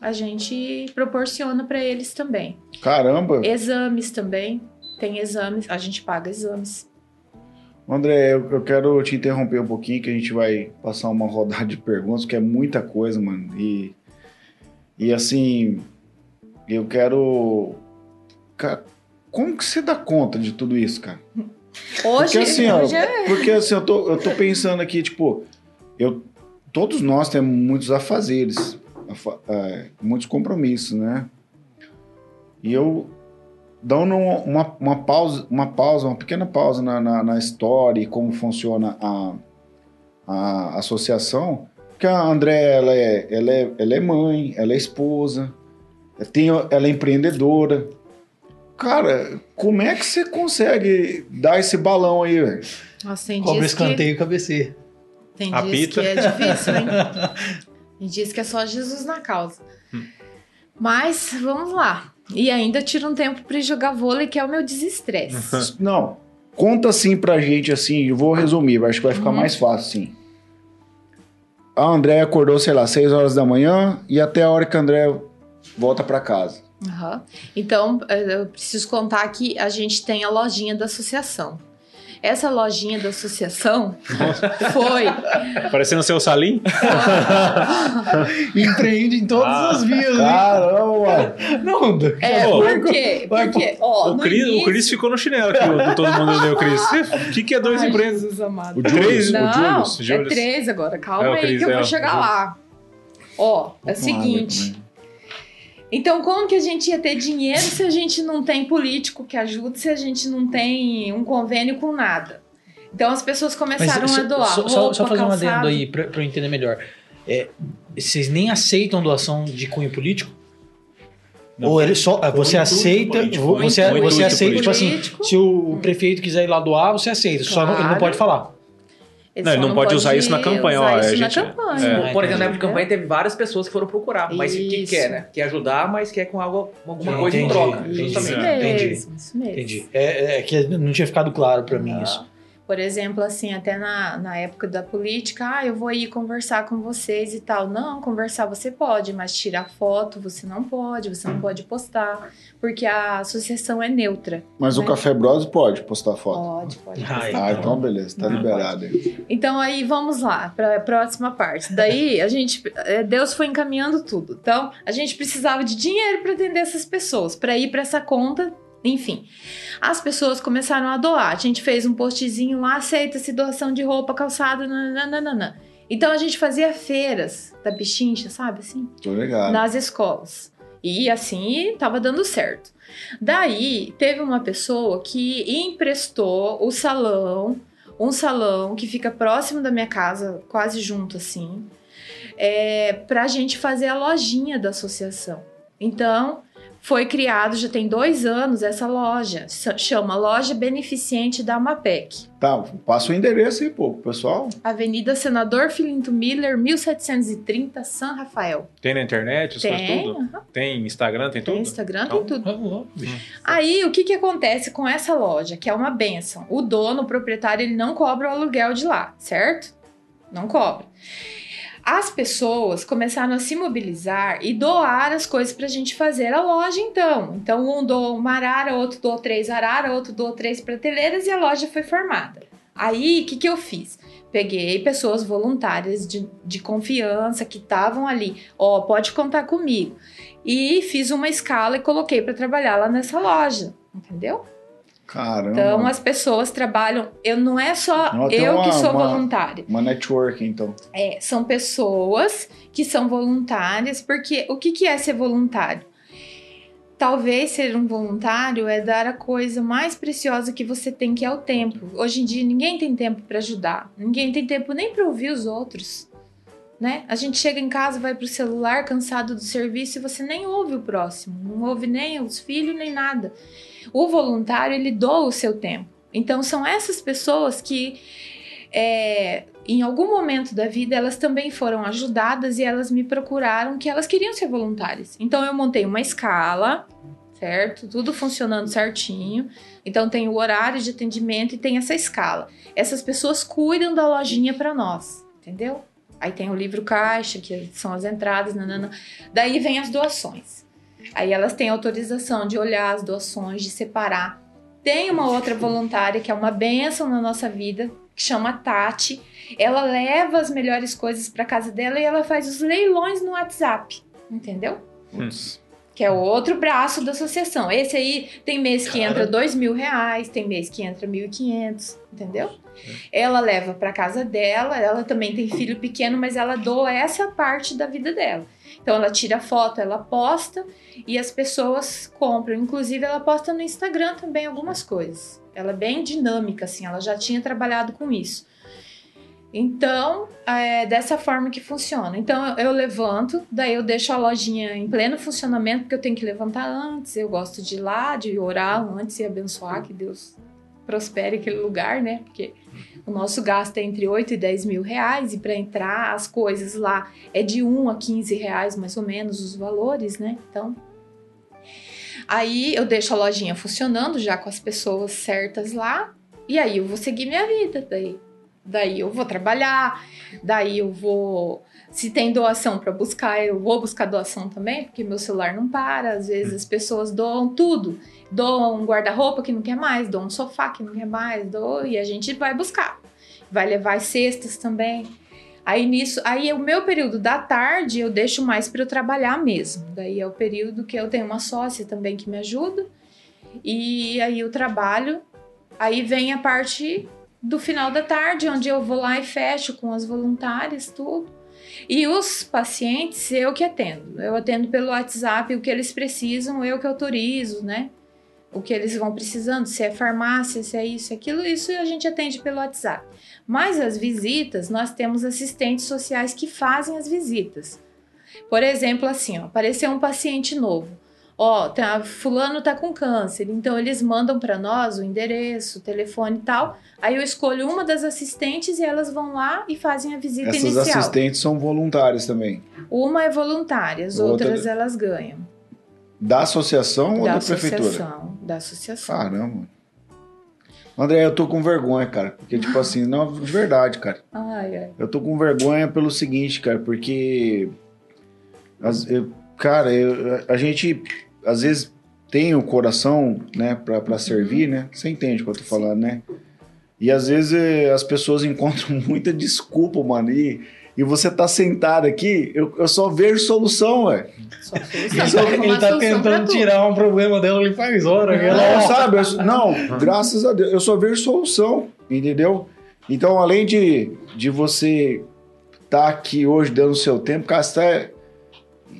a gente proporciona para eles também. Caramba! Exames também tem exames, a gente paga exames. André, eu, eu, quero te interromper um pouquinho, que a gente vai passar uma rodada de perguntas, que é muita coisa, mano. E, e assim, eu quero. Cara, como que você dá conta de tudo isso, cara? Hoje, porque assim, hoje ó, é... porque assim, eu tô, eu tô pensando aqui, tipo, eu, todos nós temos muitos afazeres, é, muitos compromissos, né? E eu, dando uma, uma, pausa, uma pausa, uma pequena pausa na, na, na história e como funciona a, a associação, porque a André, ela é, ela, é, ela é mãe, ela é esposa, tem, ela é empreendedora. Cara, como é que você consegue dar esse balão aí, velho? Cobra escanteio que... e cabeceia. Tem dias Apita. que é difícil, hein? tem dias que é só Jesus na causa. Hum. Mas, vamos lá. E ainda tira um tempo para jogar vôlei, que é o meu desestresse. Não, conta assim pra gente, assim, eu vou resumir, acho que vai ficar uhum. mais fácil, sim. A André acordou, sei lá, 6 horas da manhã e até a hora que a André volta para casa. Uhum. Então, eh, eu preciso contar que a gente tem a lojinha da associação. Essa lojinha da associação foi. Parecendo seu salim? Empreende em todas ah, as vias. Caramba! Não, é, por quê? Porque, ó, o, Cris, início... o Cris ficou no chinelo aqui, todo mundo deu o Cris. O que, que é dois Ai, empregos? O três? Não, o Julius. é três agora. Calma é, aí Chris, que eu vou é, chegar lá. Ó, é o seguinte. Então, como que a gente ia ter dinheiro se a gente não tem político que ajude, se a gente não tem um convênio com nada? Então, as pessoas começaram Mas, a doar. Só, roupa, só fazer calçado. um adendo aí para eu entender melhor. É, vocês nem aceitam doação de cunho político? Ou ele só, você aceita, político. você, Muito você aceita, tipo assim, se o prefeito quiser ir lá doar, você aceita, só não, ele não Claro. pode falar. Ele Não, ele não pode usar isso na campanha, usar ó, isso a na gente- campanha. é. Por exemplo, na época de campanha teve várias pessoas que foram procurar, mas o que Isso. quer, né? Quer ajudar, mas quer com algo, alguma Sim, coisa em entendi, troca. entendi. Isso Justamente. É. Entendi. mesmo, isso mesmo. Entendi. É, é que não tinha ficado claro pra mim Não. isso. Por exemplo, assim, até na, na época da política, ah, eu vou ir conversar com vocês e tal. Não, conversar você pode, mas tirar foto você não pode, você não pode postar, porque a associação é neutra. Mas o Né? Café Bros pode postar foto. Pode, pode. Ah, postar. Ah, então beleza, tá Não, liberado aí. Então aí vamos lá para a próxima parte. Daí a gente, eh, Deus foi encaminhando tudo. Então a gente precisava de dinheiro para atender essas pessoas, para ir para essa conta. Enfim, as pessoas começaram a doar. A gente fez um postzinho lá, aceita-se doação de roupa, calçado, nananana. Então a gente fazia feiras da pichincha, sabe assim? Tô ligado. nas escolas. E assim tava dando certo. Daí teve uma pessoa que emprestou o salão, um salão que fica próximo da minha casa, quase junto assim, é, pra gente fazer a lojinha da associação. Então, foi criado, já tem dois anos, essa loja. Ch- Chama Loja Beneficente da Amapec. Tá, passa o endereço aí, pô, pro pessoal. Avenida Senador Filinto Miller, 1730, São Rafael. Tem na internet, Tem, tudo? aham, Tem Instagram, tem tem tudo? Instagram, Então, tem tudo. Ó, bicho. Aí, o que que acontece com essa loja, que é uma benção? O dono, o proprietário, ele não cobra o aluguel de lá, certo? Não cobra. As pessoas começaram a se mobilizar e doar as coisas pra gente fazer a loja, então. Então, um doou uma arara, outro doou três arara, outro doou três prateleiras e a loja foi formada. Aí, o que que eu fiz? Peguei pessoas voluntárias de, de confiança que estavam ali. Ó, pode contar comigo. E fiz uma escala e coloquei pra trabalhar lá nessa loja, entendeu? Caramba. Então as pessoas trabalham. Eu não é só Não, eu uma- que sou uma- voluntária. Uma network, então. É, são pessoas que são voluntárias, porque o que, que é ser voluntário? Talvez ser um voluntário é dar a coisa mais preciosa que você tem, que é o tempo. Hoje em dia ninguém tem tempo para ajudar, ninguém tem tempo nem para ouvir os outros. Né? A gente chega em casa, vai pro celular cansado do serviço e você nem ouve o próximo, não ouve nem os filhos nem nada. O voluntário ele doa o seu tempo. Então são essas pessoas que é, em algum momento da vida elas também foram ajudadas e elas me procuraram que elas queriam ser voluntárias. Então eu montei uma escala, certo? Tudo funcionando certinho. Então tem o horário de atendimento e tem essa escala. Essas pessoas cuidam da lojinha para nós, entendeu? Aí tem o livro caixa, que são as entradas, nanana. Daí vem as doações. Aí elas têm autorização de olhar as doações, de separar. Tem uma outra voluntária que é uma benção na nossa vida, que chama Tati. Ela leva as melhores coisas para casa dela e ela faz os leilões no WhatsApp, entendeu? Putz. Que é o outro braço da associação. Esse aí tem mês que Cara. entra dois mil reais, tem mês que entra mil e quinhentos, entendeu? Ela leva para casa dela, ela também tem filho pequeno, mas ela doa essa parte da vida dela. Então ela tira foto, ela posta e as pessoas compram. Inclusive ela posta no Instagram também algumas coisas. Ela é bem dinâmica, assim, ela já tinha trabalhado com isso. Então, é dessa forma que funciona. Então, eu, levanto, daí eu deixo a lojinha em pleno funcionamento, porque eu tenho que levantar antes. Eu gosto de ir lá, de orar antes e abençoar que Deus prospere aquele lugar, né? Porque o nosso gasto é entre 8 e 10 mil reais, e para entrar as coisas lá é de 1 a 15 reais, mais ou menos, os valores, né? Então. Aí eu deixo a lojinha funcionando já com as pessoas certas lá, e aí eu vou seguir minha vida. Daí Daí eu vou trabalhar, daí eu vou. Se tem doação para buscar, eu vou buscar doação também, porque meu celular não para. Às vezes as pessoas doam tudo. Doam um guarda-roupa que não quer mais, doam um sofá que não quer mais, doam, e a gente vai buscar. Vai levar as cestas também. Aí nisso, aí o meu período da tarde eu deixo mais para eu trabalhar mesmo. Daí é o período que eu tenho uma sócia também que me ajuda. E aí eu trabalho. Aí vem a parte do final da tarde, onde eu vou lá e fecho com as voluntárias, tudo. E os pacientes, eu que atendo. Eu atendo pelo WhatsApp o que eles precisam, eu que autorizo, né? O que eles vão precisando, se é farmácia, se é isso, aquilo, isso a gente atende pelo WhatsApp. Mas as visitas, nós temos assistentes sociais que fazem as visitas. Por exemplo, assim, ó, apareceu um paciente novo. Ó, tá, fulano tá com câncer. Então eles mandam para nós o endereço, o telefone e tal. Aí eu escolho uma das assistentes e elas vão lá e fazem a visita Essas inicial. assistentes são voluntárias também. Uma é voluntária, as Outra- outras elas ganham. Da associação ou da da prefeitura? associação. Da associação. Caramba. André, eu tô com vergonha, cara. Porque, tipo assim, não, de verdade, cara. Ai, ai. Eu tô com vergonha pelo seguinte, cara, porque. as- eu- cara, eu- a gente às vezes tem o coração, né, pra, pra servir, né? Você entende o que eu tô falando, né? E às vezes eh, as pessoas encontram muita desculpa, mano. E, e você tá sentado aqui, eu, eu só vejo solução, ué. Só solução. Ele tá, ele tá tentando tirar um problema dela ali faz hora. ela- Não, sabe? eu- não, graças a Deus. Eu só vejo solução, entendeu? Então, além de, de você estar aqui hoje dando seu tempo, cara, você tá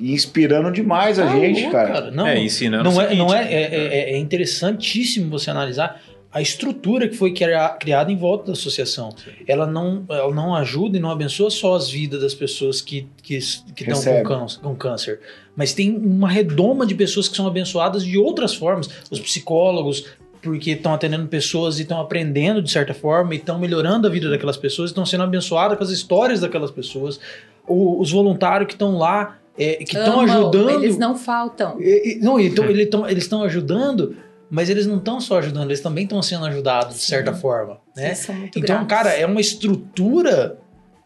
inspirando demais a Tá gente, louco, cara. Não, É, ensinando não é, não é, né? é, é- é interessantíssimo você analisar a estrutura que foi cria- criada em volta da associação. Ela não, ela não ajuda e não abençoa só as vidas das pessoas que que que estão com câncer, com câncer, mas tem uma redoma de pessoas que são abençoadas de outras formas. Os psicólogos porque estão atendendo pessoas e estão aprendendo de certa forma e estão melhorando a vida daquelas pessoas, estão sendo abençoadas com as histórias daquelas pessoas. O- os voluntários que estão lá, é, que estão ajudando. Eles não faltam. Não, então, ele tão- eles estão ajudando, mas eles não estão só ajudando, eles também estão sendo ajudados, de certa forma. Né? Então, cara, é uma estrutura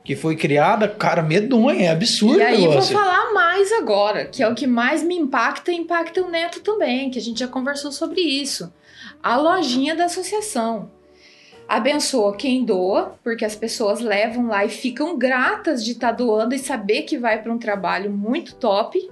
que foi criada, cara, medonha, é absurdo E aí vou falar mais agora, que é o que mais me impacta e impacta o Neto também, que a gente já conversou sobre isso. A lojinha da associação. Abençoa quem doa, porque as pessoas levam lá e ficam gratas de estar doando e saber que vai para um trabalho muito top.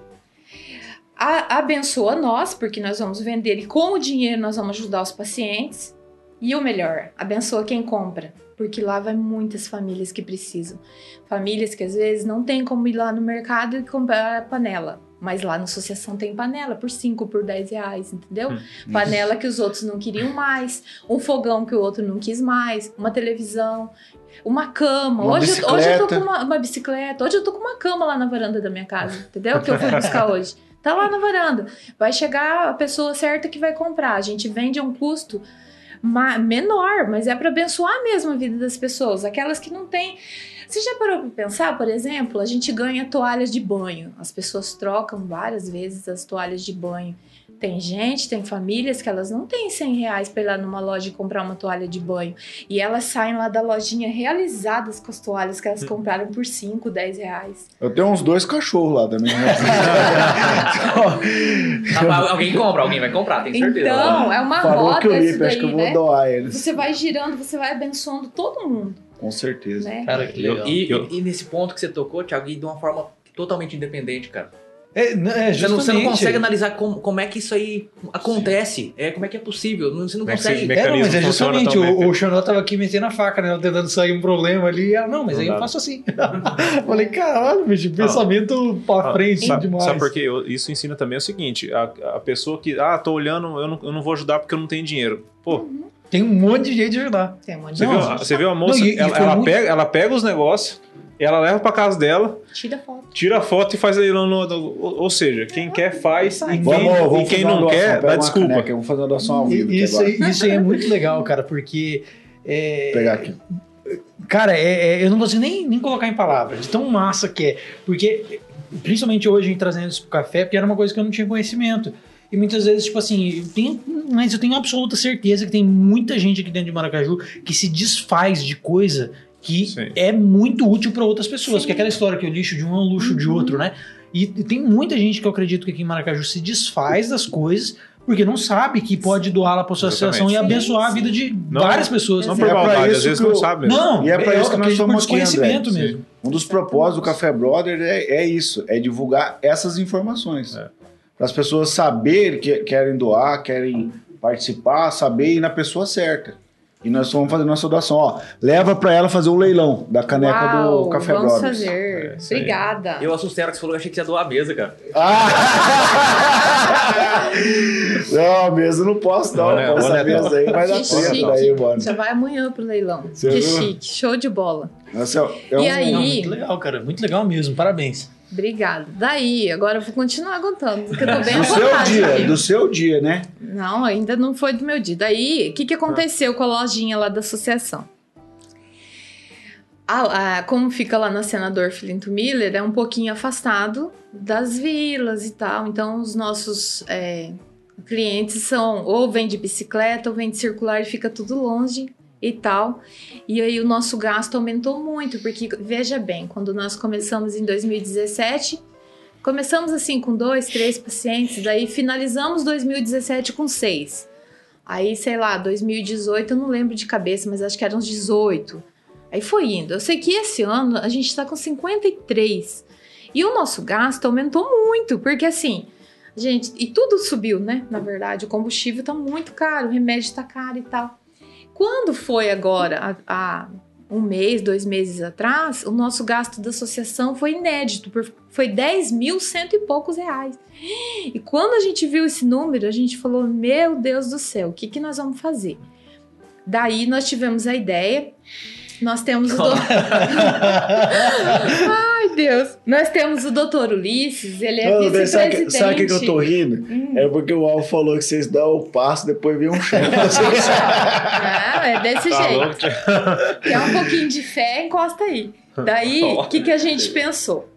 A- abençoa nós, porque nós vamos vender e com o dinheiro nós vamos ajudar os pacientes. E o melhor, abençoa quem compra, porque lá vai muitas famílias que precisam. Famílias que às vezes não tem como ir lá no mercado e comprar panela. Mas lá na associação tem panela por 5, por 10 reais, entendeu? Hum. Panela que os outros não queriam mais, um fogão que o outro não quis mais, uma televisão, uma cama. Uma hoje, eu- hoje eu tô com uma, uma bicicleta, hoje eu tô com uma cama lá na varanda da minha casa, entendeu? Que eu fui buscar hoje. Tá lá na varanda. Vai chegar a pessoa certa que vai comprar. A gente vende a um custo menor, mas é para abençoar mesmo a vida das pessoas. Aquelas que não têm. Você já parou para pensar, por exemplo, a gente ganha toalhas de banho. As pessoas trocam várias vezes as toalhas de banho. Tem gente, tem famílias que elas não têm 100 reais para ir lá numa loja e comprar uma toalha de banho. E elas saem lá da lojinha realizadas com as toalhas que elas compraram por 5, 10 reais. Eu tenho uns dois cachorros lá também. né? Mas alguém compra, alguém vai comprar, tenho certeza. Então, é uma Parou roda que eu isso ia, acho que eu daí, vou né? doar eles. Você vai girando, você vai abençoando todo mundo, Com certeza. né? Cara, que legal. E, Eu- e nesse ponto que você tocou, Thiago, e de uma forma totalmente independente, cara. É, é, Você não, você não consegue analisar como, como é que isso aí acontece, é, como é que é possível. Você não Como é consegue. se- É, não, mas é justamente, o, o Xandó tava aqui metendo a faca, né? Tentando sair um problema ali. E ela, não, mas Não aí eu faço assim. Falei, caralho, bicho, pensamento pra Ah, frente sabe, demais. Sabe por quê? Eu- Isso ensina também o seguinte: a, a pessoa que, ah, tô olhando, eu não, eu não vou ajudar porque eu não tenho dinheiro. Pô, Tem um monte de jeito de ajudar. Tem um monte você, de viu, você viu a moça, Não, e- e ela, foi ela muito- pega, ela pega os negócios, ela leva pra casa dela, Tira foto. tira a foto e faz aí no, no- no- ou, seja, quem quer faz e quem, Vamos, vamos e quem não doação. quer, dá desculpa. caneca, eu vou fazer uma doação ao vivo. E- aqui Isso agora. aí, isso aí é muito legal, cara, porque. é, Vou pegar aqui. Cara, é- é- eu não consigo nem, nem colocar em palavras, de tão massa que é. Porque, principalmente hoje, a gente trazendo isso pro café, porque era uma coisa que eu não tinha conhecimento. E muitas vezes, tipo assim, eu tenho, mas eu tenho absoluta certeza que tem muita gente aqui dentro de Maracaju que se desfaz de coisa que Sim. é muito útil para outras pessoas. Que é aquela história que o lixo de um é o luxo de outro, né? E tem muita gente que eu acredito que aqui em Maracaju se desfaz das coisas porque não sabe que pode doar lá para sua associação e abençoar a Sim, vida de Não, várias pessoas. Não É por pra maldade, isso às vezes que não eu- sabe mesmo. Não, E é pra isso que nós estamos aqui, desconhecimento André. mesmo. Um dos propósitos do Café Brother é, é isso, é divulgar essas informações. É. Para as pessoas saberem que querem doar, querem participar, saber ir na pessoa certa. E nós vamos fazer nossa doação. Ó, leva para ela fazer o leilão da caneca Uau, do Café vamos Brothers. fazer. É. Obrigada. Eu assustei a hora que você falou que achei que ia doar a mesa, cara. Ah! não, mesa não posso, não. Olha, Essa olha, mesa aí vai dar treta aí, mano. Já vai amanhã pro leilão. Você que viu? chique, show de bola. Essa é- é E um- aí? Não, muito legal, cara. Muito legal mesmo. Parabéns. Obrigada. Daí, agora eu vou continuar contando, porque eu tô bem Do seu dia, aqui. do seu dia, né? Não, ainda não foi do meu dia. Daí, o que, que aconteceu com a lojinha lá da associação? A- a- como fica lá na Senador Filinto Miller, é um pouquinho afastado das vilas e tal. Então, os nossos é, clientes são ou vem de bicicleta ou vem de circular e fica tudo longe e tal. E aí o nosso gasto aumentou muito, porque veja bem, quando nós começamos em 2017, começamos assim com dois, três pacientes, daí finalizamos 2017 com seis. Aí, sei lá, 2018 eu não lembro de cabeça, mas acho que eram uns 18. Aí foi indo. Eu sei que esse ano a gente tá com 53. E o nosso gasto aumentou muito, porque assim, gente, e tudo subiu, né? Na verdade, o combustível tá muito caro, o remédio tá caro e tal. Quando foi agora, há, um mês, dois meses atrás, o nosso gasto da associação foi inédito, foi 10 mil cento e poucos reais. E quando a gente viu esse número, a gente falou: Meu Deus do céu, o que, que nós vamos fazer? Daí nós tivemos a ideia. Nós temos o doutor. Ai, Deus! Nós temos o doutor Ulisses, ele é Não, daí sabe, que- vice-presidente. sabe o que, que eu tô rindo? Hum. É porque o Al falou que vocês dão o passo, depois vem um chão. Ah, é desse Tá jeito. louco? Quer um pouquinho de fé, encosta aí. Daí, o que, que a gente pensou?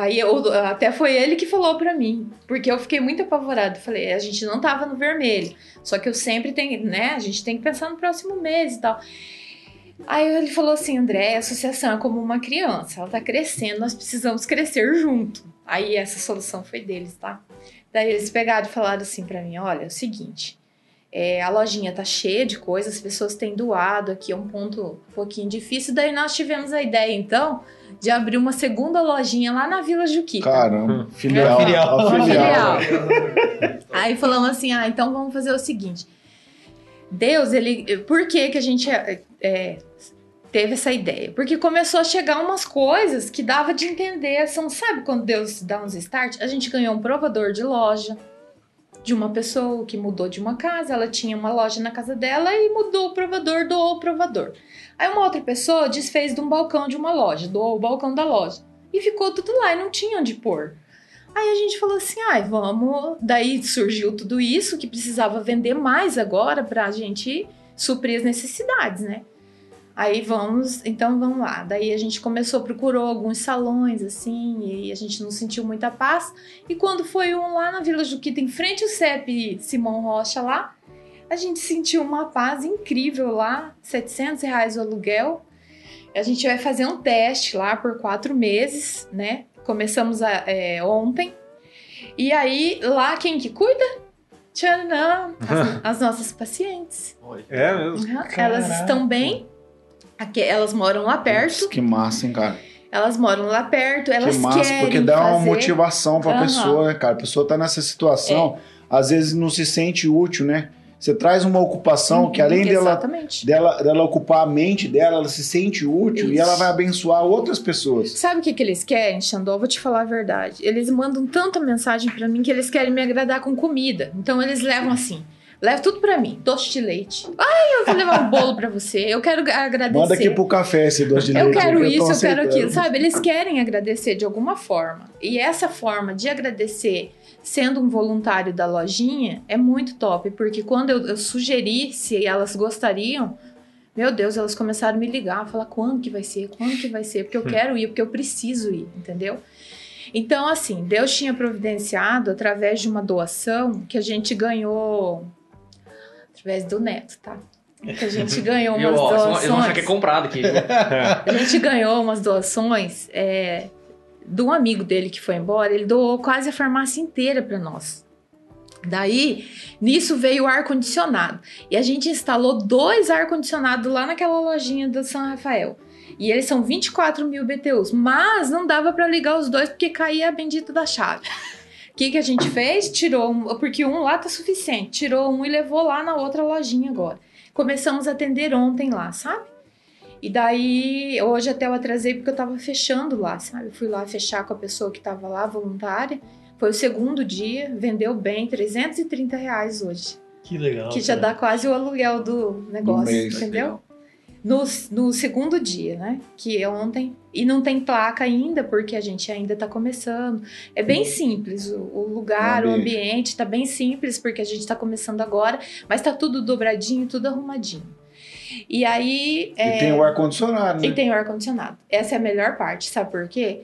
Aí eu- até foi ele que falou pra mim, porque eu fiquei muito apavorada. Falei, a gente não tava no vermelho, só que eu sempre tenho, né? A gente tem que pensar no próximo mês e tal. Aí ele falou assim, André, a associação é como uma criança, ela tá crescendo, nós precisamos crescer junto. Aí essa solução foi deles, tá? Daí eles pegaram e falaram assim pra mim, olha, é o seguinte, é, a lojinha tá cheia de coisas, as pessoas têm doado aqui, é um ponto um pouquinho difícil. Daí nós tivemos a ideia, então, de abrir uma segunda lojinha lá na Vila Juquita. Caramba, filial. Filial. a Uma filial. Aí falamos assim, ah, então vamos fazer o seguinte. Deus, ele... Por que que a gente é, teve essa ideia? Porque começou a chegar umas coisas que dava de entender. São, sabe quando Deus dá uns start? A gente ganhou um provador de loja de uma pessoa que mudou de uma casa. Ela tinha uma loja na casa dela e mudou o provador, doou o provador. Aí uma outra pessoa desfez de um balcão de uma loja, doou o balcão da loja. E ficou tudo lá e não tinha onde pôr. Aí a gente falou assim, ai, vamos. Daí surgiu tudo isso que precisava vender mais agora pra gente suprir as necessidades, né? Aí vamos, então vamos lá. Daí a gente começou, procurou alguns salões assim, e a gente não sentiu muita paz. E quando foi um lá na Vila Juquita, em frente ao CEP Simão Rocha lá, a gente sentiu uma paz incrível lá, 700 reais o aluguel. A gente vai fazer um teste lá por quatro meses, né? Começamos a- é, ontem. E aí, lá quem que cuida? Tchanã, as, as nossas pacientes. É mesmo. Uhum, Elas estão bem. Aqui, elas moram lá perto. Que massa, hein, cara? Elas moram lá perto. Elas que massa, querem porque dá uma fazer... motivação pra Aham. pessoa, né, cara? A pessoa tá nessa situação, às vezes não se sente útil, né? Você traz uma ocupação que além dela, dela, dela ocupar a mente dela, ela se sente útil e Isso. ela vai abençoar outras pessoas. Sabe o que, que eles querem, Xandó? Vou te falar a verdade. Eles mandam tanta mensagem pra mim que eles querem me agradar com comida. Então eles levam assim. Leva tudo pra mim. Doce de leite. Ai, eu vou levar um bolo pra você. Eu quero agradecer. Manda aqui pro café esse doce de Eu leite. quero que isso, eu quero aquilo, sabe? Eles querem agradecer de alguma forma. E essa forma de agradecer sendo um voluntário da lojinha é muito top, porque quando eu, eu sugeri se elas gostariam, meu Deus, elas começaram a me ligar, falar quando que vai ser, quando que vai ser, porque eu quero ir, porque eu preciso ir, entendeu? Então, assim, Deus tinha providenciado através de uma doação que a gente ganhou através do neto, tá? Que a gente ganhou Eu, umas doações. eles vão achar que é comprado aqui. A gente ganhou umas doações é, de um amigo dele que foi embora. Ele doou quase a farmácia inteira para nós. Daí, nisso veio o ar-condicionado. E a gente instalou dois ar-condicionados lá naquela lojinha do São Rafael. E eles são 24 mil BTUs. Mas não dava para ligar os dois porque caía a bendita da chave. O que, que a gente fez? Tirou um, porque um lá tá suficiente. Tirou um e levou lá na outra lojinha agora. Começamos a atender ontem lá, sabe? E daí, hoje até eu atrasei porque eu tava fechando lá, sabe? Eu fui lá fechar com a pessoa que tava lá, voluntária. Foi o segundo dia, vendeu bem, 330 reais hoje. Que legal. que já cara. dá quase o aluguel do negócio, mês. entendeu? no, no segundo dia, né? Que é ontem. E não tem placa ainda, porque a gente ainda tá começando. É bem simples. O, o lugar, o O ambiente. ambiente. tá bem simples, porque a gente tá começando agora, mas tá tudo dobradinho, tudo arrumadinho. E aí. é, E tem o ar-condicionado, né? e tem o ar-condicionado. Essa é a melhor parte, sabe por quê?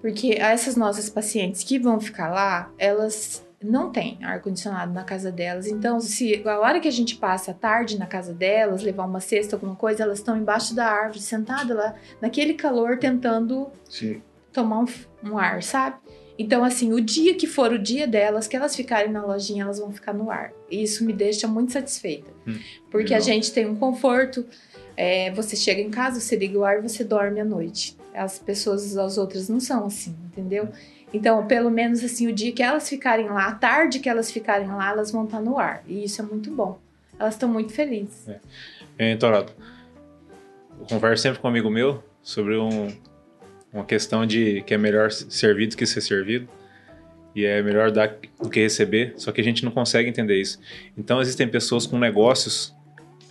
Porque essas nossas pacientes que vão ficar lá, elas não têm ar-condicionado na casa delas. Então, se a hora que a gente passa a tarde na casa delas, levar uma cesta, alguma coisa, elas estão embaixo da árvore, sentadas lá, naquele calor, tentando Sim. tomar um, um ar, sabe? Então, assim, o dia que for o dia delas, que elas ficarem na lojinha, elas vão ficar no ar. E isso me deixa muito satisfeita. Hum, porque a legal. gente tem um conforto. é, você chega em casa, você liga o ar e você dorme à noite. As pessoas, as outras, não são assim, entendeu? Então, pelo menos assim, o dia que elas ficarem lá, a tarde que elas ficarem lá, elas vão estar no ar. E isso é muito bom. Elas estão muito felizes. Hein, Torado? Eu converso sempre com um amigo meu sobre um- uma questão de que é melhor servir do que ser servido. E é melhor dar do que receber, só que a gente não consegue entender isso. Então existem pessoas com negócios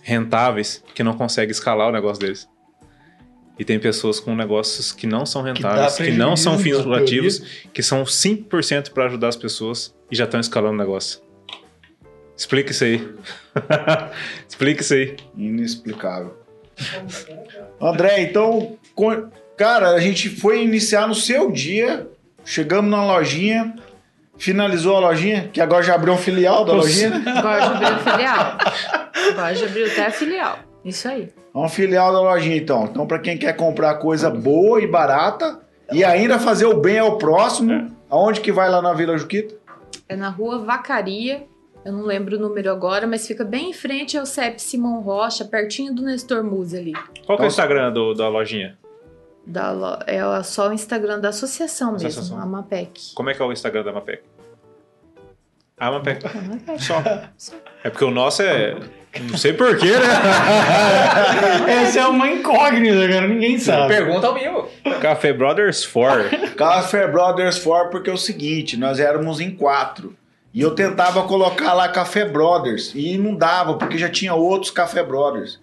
rentáveis que não conseguem escalar o negócio deles. E tem pessoas com negócios que não são rentáveis, que, não são fins lucrativos, que são 5% para ajudar as pessoas e já estão escalando o negócio. Explica isso aí. Explica isso aí. Inexplicável. André, então, cara, a gente foi iniciar no seu dia, chegamos na lojinha, finalizou a lojinha, que agora já abriu um filial da lojinha. Agora já abriu filial. Agora já abriu até a filial. Isso aí. É um filial da lojinha, então. Então, para quem quer comprar coisa boa e barata e ainda fazer o bem ao próximo, aonde que vai lá na Vila Juquita? É na rua Vacaria. Eu não lembro o número agora, mas fica bem em frente ao CEP Simão Rocha, pertinho do Nestor Musa ali. Qual que é o Instagram do- da lojinha? Da lo- É só o Instagram da associação mesmo, Associação. a Mapec. Como é que é o Instagram da Mapec? A Mapec. A Mapec. Só. É porque o nosso é. Não sei porquê, né? Essa é uma incógnita, cara. Ninguém sabe. Pergunta ao vivo. Café Brothers 4. Café Brothers 4, porque é o seguinte, nós éramos em quatro. E eu tentava colocar lá Café Brothers. E não dava, porque já tinha outros Café Brothers.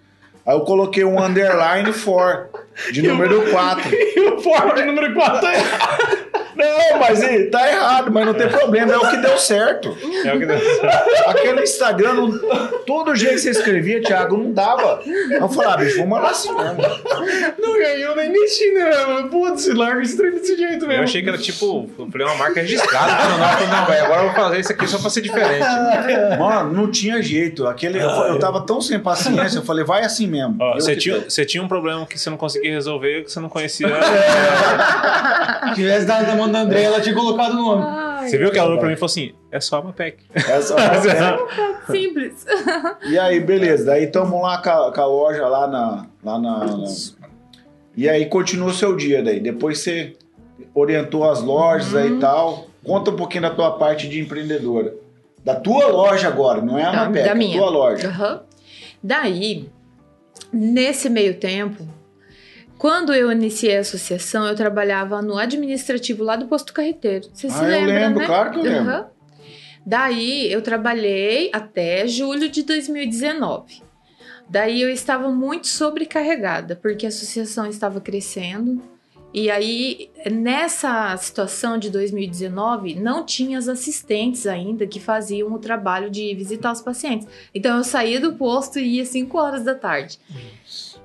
Aí eu coloquei um underline 4, de número 4. E o Ford número 4 é. Não, mas tá errado, mas não tem problema, é o que deu certo. É o que deu. Aquele Instagram, não, todo jeito que você escrevia, Thiago, não dava. Eu falei, ah, bicho, vamos mandar assim mesmo. Não ganhou nem mexi, né? Putz, larga esse trem desse jeito mesmo. Eu achei que era tipo. Eu falei uma marca registrada. Eu falei, não, eu falei, não, velho, agora eu vou fazer isso aqui só pra ser diferente. Mano, não tinha jeito. Aquele, eu, eu tava tão sem paciência, eu falei, vai assim mesmo. Você, tinha, você tinha um problema que você não conseguia resolver, que você não conhecia. Se tivesse dado na mão da André, ela tinha colocado o nome. Ai, Você viu que ela olhou pra mim e falou assim: é só a Mapec. Essa é simples. E aí, beleza. Daí estamos lá com a, com a loja lá na, lá na, na- E aí continua o seu dia daí. Depois você orientou as lojas aí Uhum. e tal. Conta um pouquinho da tua parte de empreendedora. Da tua loja agora, não é a Da- Mapec, da é a minha. tua loja. Aham. Daí, nesse meio tempo, quando eu iniciei a associação, eu trabalhava no administrativo lá do posto carreteiro. Você se Ah, eu lembra, lembro, né? claro que eu lembro. Aham. Daí, eu trabalhei até julho de 2019. Daí, eu estava muito sobrecarregada, porque a associação estava crescendo. E aí, nessa situação de 2019, não tinha as assistentes ainda que faziam o trabalho de visitar os pacientes. Então eu saía do posto e ia 5 horas da tarde.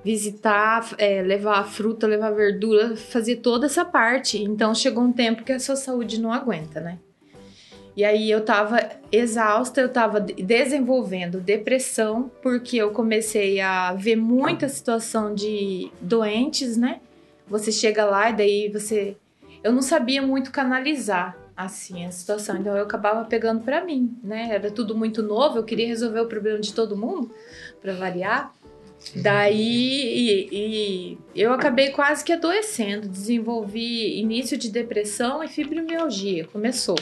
Visitar, é, levar fruta, levar verdura, fazer toda essa parte. Então chegou um tempo que a sua saúde não aguenta, né? E aí eu tava exausta, eu tava de- desenvolvendo depressão, porque eu comecei a ver muita situação de doentes, né? Você chega lá e daí você. Eu não sabia muito canalizar assim a situação, então eu acabava pegando pra mim, né? Era tudo muito novo, eu queria resolver o problema de todo mundo, pra variar. Daí e, e eu acabei quase que adoecendo, desenvolvi início de depressão e fibromialgia, começou.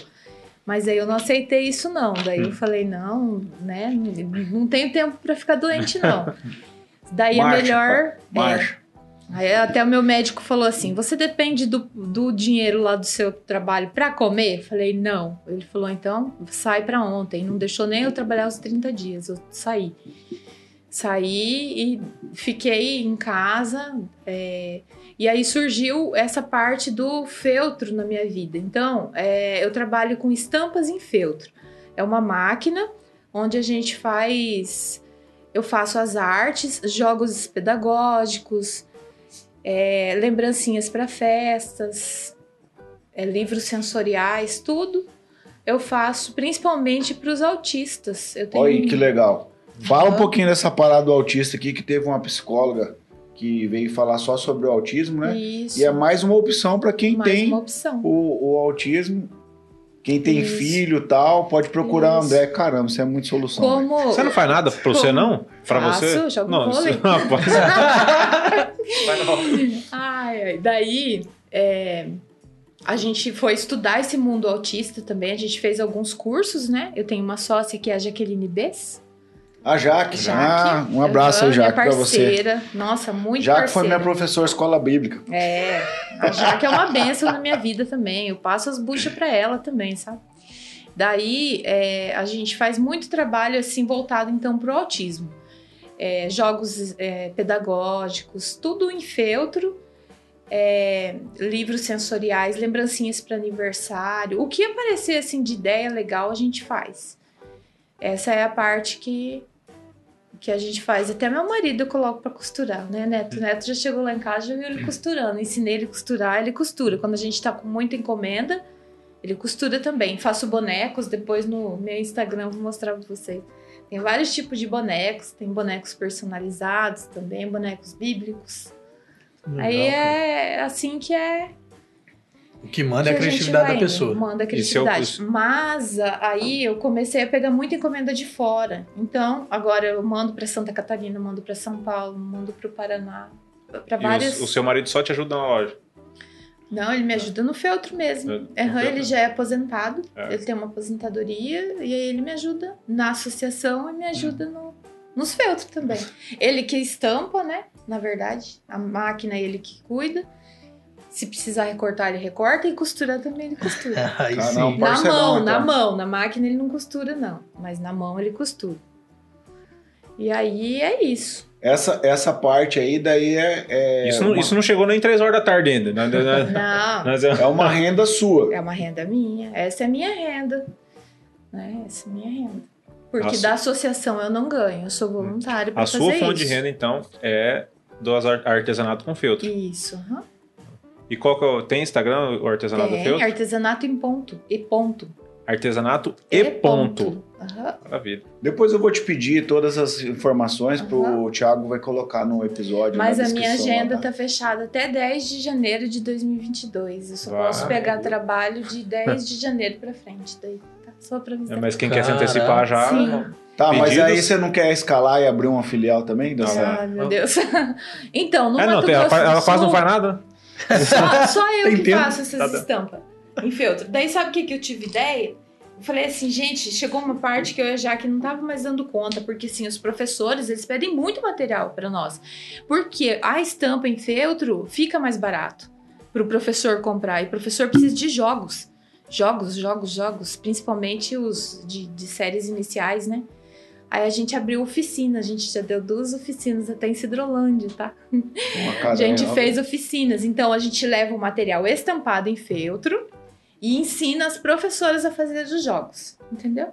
Mas aí eu não aceitei isso não, daí eu falei não, né? Não tenho tempo pra ficar doente não. Daí Marcha, é melhor é. Aí até o meu médico falou assim: você depende do, do dinheiro lá do seu trabalho pra comer? Eu falei, não. Ele falou, então sai pra ontem. Não deixou nem eu trabalhar os 30 dias, eu saí. Saí e fiquei em casa. é, e aí surgiu essa parte do feltro na minha vida. Então, é, eu trabalho com estampas em feltro. É uma máquina onde a gente faz. Eu faço as artes, jogos pedagógicos, é, lembrancinhas para festas, é, livros sensoriais, tudo. Eu faço principalmente para os autistas. Eu tenho Olha que legal. Fala um pouquinho dessa parada do autista aqui, que teve uma psicóloga que veio falar só sobre o autismo, né? Isso. E é mais uma opção para quem mais tem o, o autismo. Quem tem Isso. filho e tal, pode procurar o Isso. André. Caramba, isso é muito solução. Como Você não faz nada pra você, Como? não? Pra Faço, você? jogo não, vôlei. isso- rapaz. No- Ai, ai. Daí, é, a gente foi estudar esse mundo autista também. A gente fez alguns cursos, né? Eu tenho uma sócia que é a Jaqueline Bess. A Jaque. Um abraço aí, Jaque, pra você. parceira. Nossa, muito Jaque parceira. foi minha professora de escola bíblica. É, a Jaque é uma benção na minha vida também. Eu passo as buchas pra ela também, sabe? Daí, é, a gente faz muito trabalho assim voltado então pro autismo. É, jogos é, pedagógicos, tudo em feltro, é, livros sensoriais, lembrancinhas para aniversário. O que aparecer assim de ideia legal a gente faz. Essa é a parte que que a gente faz. Até meu marido eu coloco pra costurar, né, Neto? O Neto já chegou lá em casa, já viu ele costurando. Ensinei ele a costurar, ele costura. Quando a gente tá com muita encomenda, ele costura também. Faço bonecos, depois no meu Instagram eu vou mostrar pra vocês. Tem vários tipos de bonecos, tem bonecos personalizados também, bonecos bíblicos. Aí é assim que é O que manda é a que criatividade da indo, pessoa. Manda a eu- criatividade. Mas a- aí eu comecei a pegar muita encomenda de fora. Então, agora eu mando para Santa Catarina, mando para São Paulo, mando para o Paraná. Para E várias. o, o seu marido só te ajuda na loja. Não, ele me ajuda no feltro mesmo. É, no feltro. ele já é aposentado, É. ele tem uma aposentadoria e aí ele me ajuda na associação e me ajuda no, nos feltros também. Ele que estampa, né? Na verdade, a máquina é ele que cuida. Se precisar recortar, ele recorta e costurar também ele costura. Aí Ah, sim. Na mão, na então. mão. Na máquina ele não costura, não. Mas na mão ele costura. E aí é isso. Essa, essa parte aí, daí é, é, isso, não, uma, isso não chegou nem 3 horas da tarde ainda. né? Não, Mas é- é uma renda sua. é uma renda minha. Essa é a minha renda. Né? Essa é a minha renda. Porque Nossa. da associação eu não ganho. Eu sou voluntário para a fazer sua fonte isso. de renda, então, é do ar- artesanato com feltro. Isso. aham. E qual que é. Tem Instagram, o artesanato Tem feltro? artesanato em ponto. E ponto. Artesanato e, ponto. Aham. Maravilha. Depois eu vou te pedir todas as informações pro Aham. o Thiago vai colocar no episódio. Mas na a minha agenda lá, tá fechada até 10 de janeiro de 2022. Eu só Vai. posso pegar trabalho de 10 de janeiro pra frente. Daí, tá? Só pra É, avisar. mas quem quer se Caramba. antecipar já... Sim. Tá, mas Pedidos? aí você não quer escalar e abrir uma filial também? Ai, meu Deus. então, no É, não, Mato tem- ela, Grosso do ela quase não faz nada. Só, só eu que faço essas Tá estampas em feltro. Daí sabe o que, que eu tive ideia? Eu falei assim, gente, chegou uma parte que eu e a Jaque não tava mais dando conta, porque assim, os professores, eles pedem muito material para nós. Porque a estampa em feltro fica mais barato para o professor comprar. E o professor precisa de jogos. Jogos, jogos, jogos. Principalmente os de, de séries iniciais, né? Aí a gente abriu oficina, a gente já deu duas oficinas até em Cidrolândia, tá? Uma A gente fez oficinas, então a gente leva o material estampado em feltro e ensina as professoras a fazer os jogos, entendeu?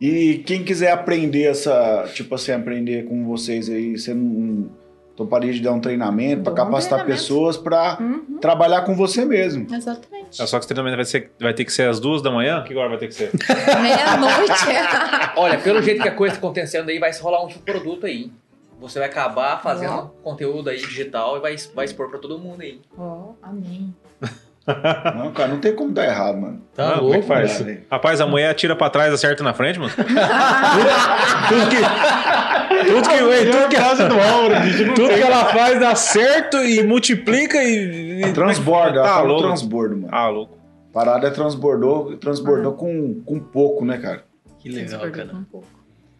E quem quiser aprender essa, tipo assim, aprender com vocês aí, você não toparia de dar um treinamento para capacitar treinamento. pessoas para Uhum, trabalhar com você mesmo. exatamente. É só que esse treinamento vai, ser, vai ter que ser às duas da manhã? Que hora vai ter que ser? Meia-noite. Olha, pelo jeito que a coisa tá acontecendo aí, vai rolar um tipo de produto aí. Você vai acabar fazendo conteúdo aí digital e vai, vai expor pra todo mundo aí. Ó, amém. Não, cara, não tem como dar errado, mano. Tá Não, é louco, faz? cara. Rapaz, a mulher atira pra trás, acerta na frente, mano. tudo que. Tudo que, ei, tudo que, tudo que ela faz dá certo e multiplica e. e- Transborda, ela Tá fala louco. transbordo, mano. Ah, louco. Parada é transbordou, transbordou com, com pouco, né, cara? Que legal, Transbordou cara. um pouco.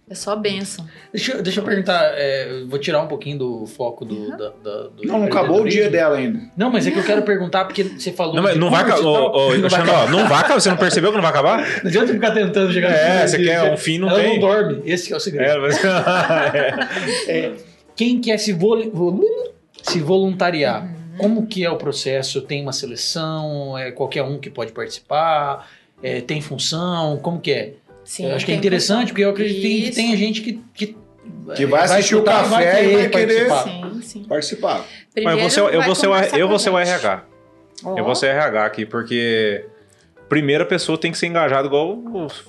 É só benção. Deixa, deixa eu perguntar, é, vou tirar um pouquinho do foco do. Uhum. Da, da, do Não, não acabou o dia dela ainda. Não, mas é que eu quero perguntar, porque você falou. Não, mas não vai acabar. Não vai acabar. não vai acabar. Você não percebeu que não vai acabar? Não adianta ficar tentando chegar É, no você quer um fim, não Ela tem. não dorme. Esse é o segredo. É, mas... é. É, quem quer se, se voluntariar, como que é o processo? Tem uma seleção? É qualquer um que pode participar? É, tem função? Como que é? Sim, eu acho que é interessante, porque eu acredito que tem, que Isso. tem gente que, que, Que vai assistir o escutar café e vai querer- participar. Sim, sim. Participar. Mas Primeiro eu vou ser, eu vai vou ser, o, eu vou ser o. RH. Ó, Eu vou ser RH aqui, porque primeira pessoa tem que ser engajada igual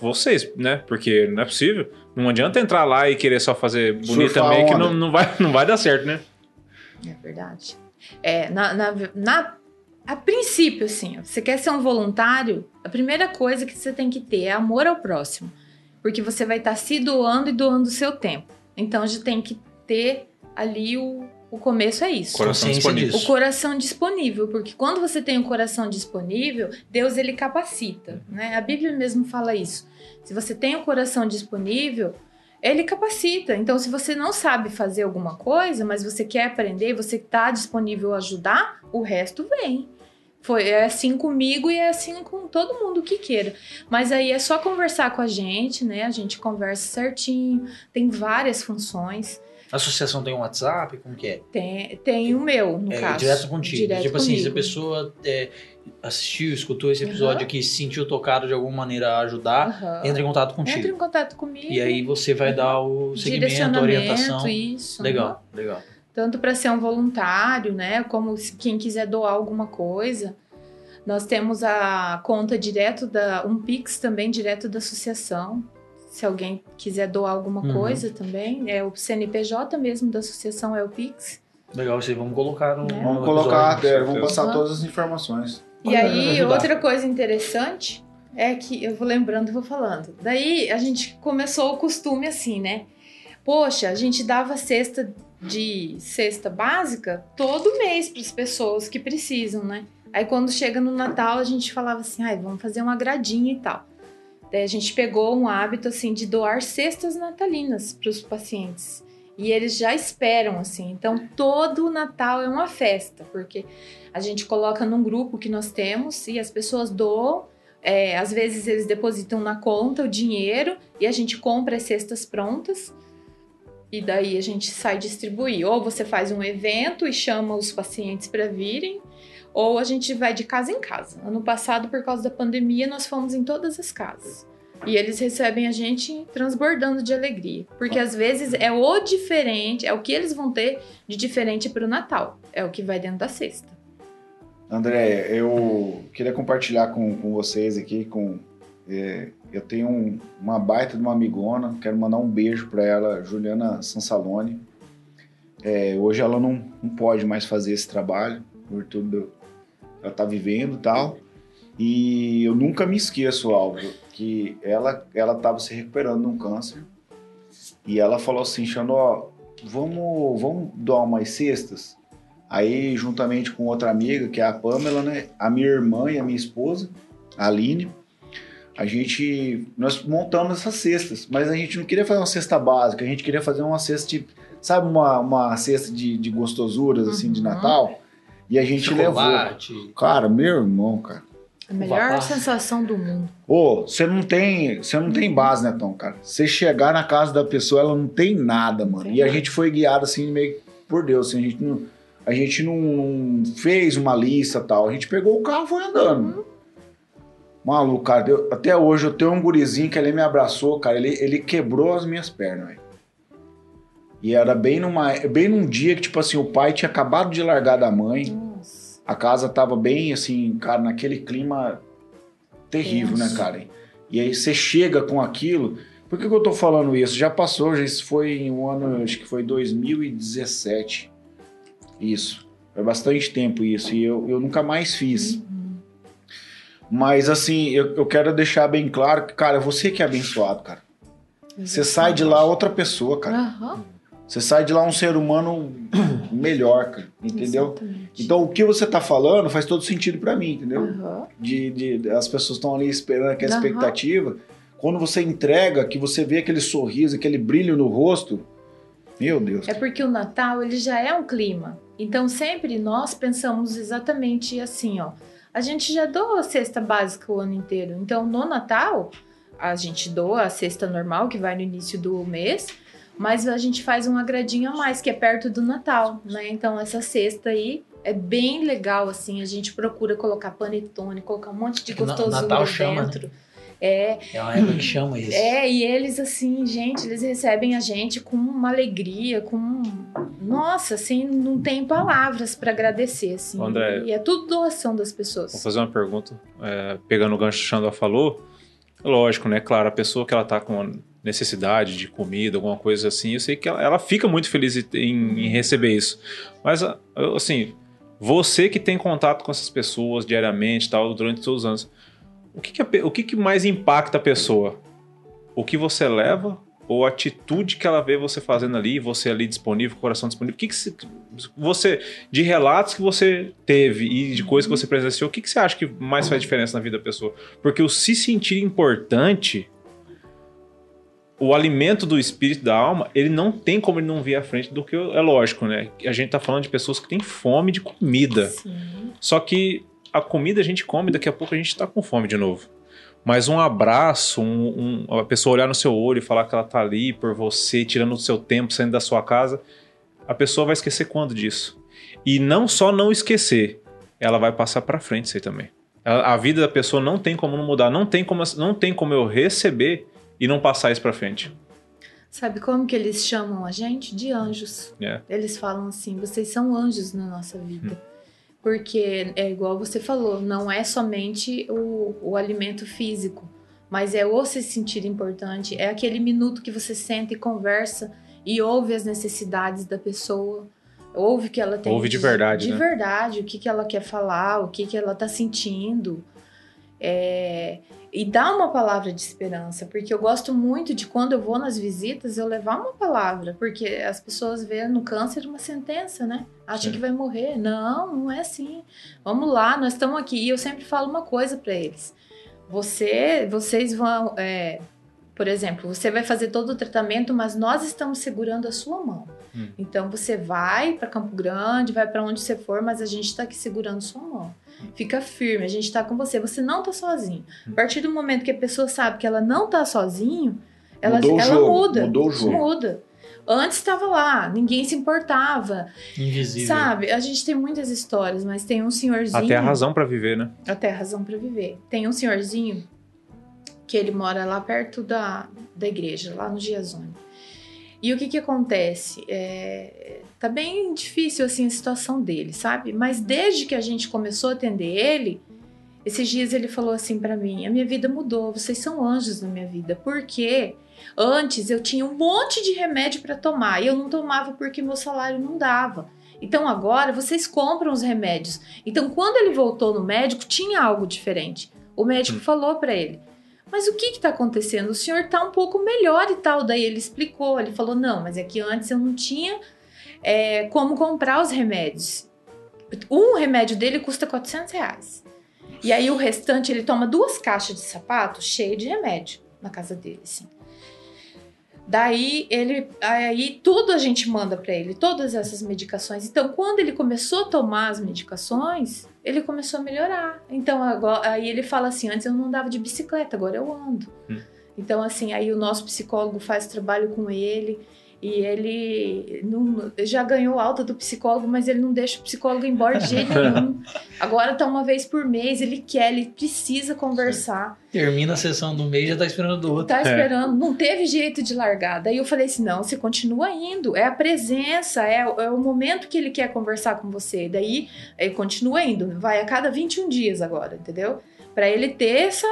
vocês, né? Porque não é possível. Não adianta entrar lá e querer só fazer bonito Surfar também, que não, não, vai, não vai dar certo, né? É verdade. É, na, na, na- a princípio, assim, você quer ser um voluntário, a primeira coisa que você tem que ter é amor ao próximo. Porque você vai estar se doando e doando o seu tempo. Então, já tem que ter ali o, o começo é isso. Coração disponível. O coração disponível, porque quando você tem o coração disponível, Deus ele capacita, né? A Bíblia mesmo fala isso. Se você tem o coração disponível, ele capacita. Então, se você não sabe fazer alguma coisa, mas você quer aprender, você está disponível a ajudar, o resto vem. Foi é assim comigo e é assim com todo mundo que queira. Mas aí é só conversar com a gente, né? A gente conversa certinho. Tem várias funções. A associação tem um WhatsApp? Como que é? Tem, tem o meu, no É, caso. direto contigo. Direto tipo assim, se a comigo. pessoa é, assistiu, escutou esse episódio Uhum. aqui, se sentiu tocado de alguma maneira a ajudar, Aham. entra em contato contigo. Entra em contato comigo. E aí você vai dar o segmento, orientação. isso. Legal, legal. Tanto para ser um voluntário, né? Como quem quiser doar alguma coisa. Nós temos a conta direto da. um Pix também direto da associação. Se alguém quiser doar alguma Uhum. coisa também. É o CNPJ mesmo da associação, é o Pix. Legal, vocês vamos colocar no. É. Vamos no colocar, é, vamos passar todas as informações. E aí, outra coisa interessante é que eu vou lembrando e vou falando. Daí a gente começou o costume assim, né? Poxa, a gente dava cesta de cesta básica todo mês para as pessoas que precisam, né? Aí quando chega no Natal, a gente falava assim: ai, vamos fazer uma gradinha e tal. Daí a gente pegou um hábito assim de doar cestas natalinas para os pacientes. E eles já esperam assim. Então todo o Natal é uma festa, porque a gente coloca num grupo que nós temos e as pessoas doam. É, às vezes eles depositam na conta o dinheiro e a gente compra as cestas prontas. E daí a gente sai distribuir. Ou você faz um evento e chama os pacientes para virem, ou a gente vai de casa em casa. Ano passado, por causa da pandemia, nós fomos em todas as casas. E eles recebem a gente transbordando de alegria. Porque às vezes é o diferente, é o que eles vão ter de diferente para o Natal. É o que vai dentro da cesta. André, eu queria compartilhar com, com vocês aqui, com é, eu tenho um- uma baita de uma amigona, quero mandar um beijo para ela, Juliana Sansalone. É, hoje ela não, não pode mais fazer esse trabalho, por tudo ela tá vivendo tal. E eu nunca me esqueço, Álvaro, que ela ela estava se recuperando de um câncer. E ela falou assim, Xandó, vamos, vamos doar umas cestas? Aí, juntamente com outra amiga, que é a Pamela, né? A minha irmã e a minha esposa, a Aline, a gente. Nós montamos essas cestas, mas a gente não queria fazer uma cesta básica, a gente queria fazer uma cesta tipo. Sabe, uma, uma cesta de, de gostosuras, assim, de Uhum. Natal? E a gente levou. Chocolate. Cara, meu irmão, cara. A melhor sensação do mundo. Ô, você não tem, você não tem base, né, Tom, cara? Você chegar na casa da pessoa, ela não tem nada, mano. Tem e a gente foi guiado assim meio por Deus, assim, a gente não, a gente não, não fez uma lista tal. A gente pegou o carro e foi andando. Maluco, cara, eu- até hoje eu tenho um gurizinho que ele me abraçou, cara, ele, ele quebrou as minhas pernas, velho. E era bem numa, bem num dia que tipo assim, o pai tinha acabado de largar da mãe. Nossa. A casa tava bem assim, cara, naquele clima terrível, né, Tenso. cara? E aí você chega com aquilo. Por que, que eu tô falando isso? Já passou, já isso foi em um ano, acho que foi 2017. Isso. Foi bastante tempo isso. E eu, eu nunca mais fiz. Mas assim, eu, eu quero deixar bem claro que, cara, você que é abençoado, cara. Você sai de lá outra pessoa, cara. Você sai de lá um ser humano melhor, cara. Entendeu? Exatamente. Então o que você tá falando faz todo sentido pra mim, entendeu? De, de- as pessoas estão ali esperando aquela expectativa. quando você entrega, que você vê aquele sorriso, aquele brilho no rosto, meu Deus. É porque o Natal, ele já é um clima. Então, sempre nós pensamos exatamente assim, ó. A gente já doa a cesta básica o ano inteiro. Então, no Natal, a gente doa a cesta normal, que vai no início do mês, mas a gente faz um agradinho a mais, que é perto do Natal, né? Então, essa cesta aí é bem legal, assim. A gente procura colocar panetone, colocar um monte de gostosura Natal chama, né? É, É uma época que chama isso. é, e eles, assim, gente, eles recebem a gente com uma alegria, com. Nossa, assim, não tem palavras para agradecer, assim. André. E é tudo doação das Vou pessoas. fazer uma pergunta, é, pegando o gancho que o Xandó falou. Lógico, né? Claro, a pessoa que ela tá com necessidade de comida, alguma coisa assim, eu sei que ela, ela fica muito feliz em, em receber isso. Mas, assim, você que tem contato com essas pessoas diariamente, tal, durante todos os anos, o que, que, a o que, que mais impacta a pessoa? O que você leva ou a atitude que ela vê você fazendo ali, você ali disponível, coração disponível? O que, que você, de relatos que você teve e de coisas que você presenciou, o que, que você acha que mais faz diferença na vida da pessoa? Porque o se sentir importante, o alimento do espírito da alma, ele não tem como ele não vir à frente do que é lógico, né? A gente tá falando de pessoas que têm fome de comida. Sim. Só que a comida a gente come, daqui a pouco a gente tá com fome de novo. Mas um abraço, um, um- a pessoa olhar no seu olho e falar que ela tá ali por você, tirando o seu tempo, saindo da sua casa, a pessoa vai esquecer quando disso. E não só não esquecer, ela vai passar pra frente isso aí também. A, a vida da pessoa não tem como não mudar, não tem como, não tem como eu receber e não passar isso pra frente. Sabe como que eles chamam a gente? De anjos. É. Eles falam assim: vocês são anjos na nossa vida. Porque é igual você falou, não é somente o, o alimento físico, mas é o se sentir importante, é aquele minuto que você senta e conversa e ouve as necessidades da pessoa, ouve o que ela tem Ouve de verdade, de né? verdade, o que, que ela quer falar, o que, que ela tá sentindo. É, e dá uma palavra de esperança, porque eu gosto muito de quando eu vou nas visitas eu levar uma palavra, porque as pessoas veem no câncer uma sentença, né? Acha que vai morrer. Não, não é assim. Vamos lá, nós estamos aqui. E eu sempre falo uma coisa para eles. Você, vocês vão, é, por exemplo, você vai fazer todo o tratamento, mas nós estamos segurando a sua mão. Hum. Então você vai para Campo Grande, vai para onde você for, mas a gente está aqui segurando sua mão. Fica firme, a gente tá com você. Você não tá sozinho. A partir do momento que a pessoa sabe que ela não tá sozinho, ela, Mudou o ela jogo, muda. mudou o jogo. Muda. Antes estava lá, ninguém se importava. Invisível. Sabe? A gente tem muitas histórias, mas tem um senhorzinho. Até a razão pra viver, né? Até a razão para viver. Tem um senhorzinho que ele mora lá perto da, da igreja, lá no Giazone. E o que que acontece? É, tá bem difícil assim a situação dele, sabe? Mas desde que a gente começou a atender ele, esses dias ele falou assim para mim: "A minha vida mudou, vocês são anjos na minha vida". Porque antes eu tinha um monte de remédio para tomar e eu não tomava porque meu salário não dava. Então agora vocês compram os remédios. Então quando ele voltou no médico, tinha algo diferente. O médico falou para ele: mas o que está acontecendo? O senhor está um pouco melhor e tal. Daí ele explicou, ele falou, não, mas é que antes eu não tinha é, como comprar os remédios. Um remédio dele custa 400 reais. E aí o restante, ele toma duas caixas de sapato cheio de remédio na casa dele, assim. Daí ele, aí tudo a gente manda para ele, todas essas medicações. Então, quando ele começou a tomar as medicações, ele começou a melhorar. Então, agora, aí ele fala assim: antes eu não andava de bicicleta, agora eu ando. Hum. Então, assim, aí o nosso psicólogo faz trabalho com ele e ele não- já ganhou alta do psicólogo, mas ele não deixa o psicólogo embora de jeito nenhum. Agora tá uma vez por mês, ele quer, ele precisa conversar. Termina a sessão do mês e já tá esperando do outro. Tá esperando, não teve jeito de largar. Daí eu falei assim: não, você continua indo. É a presença, é, o- é o momento que ele quer conversar com você. Daí ele continua indo. Vai a cada 21 dias agora, entendeu? Pra ele ter essa.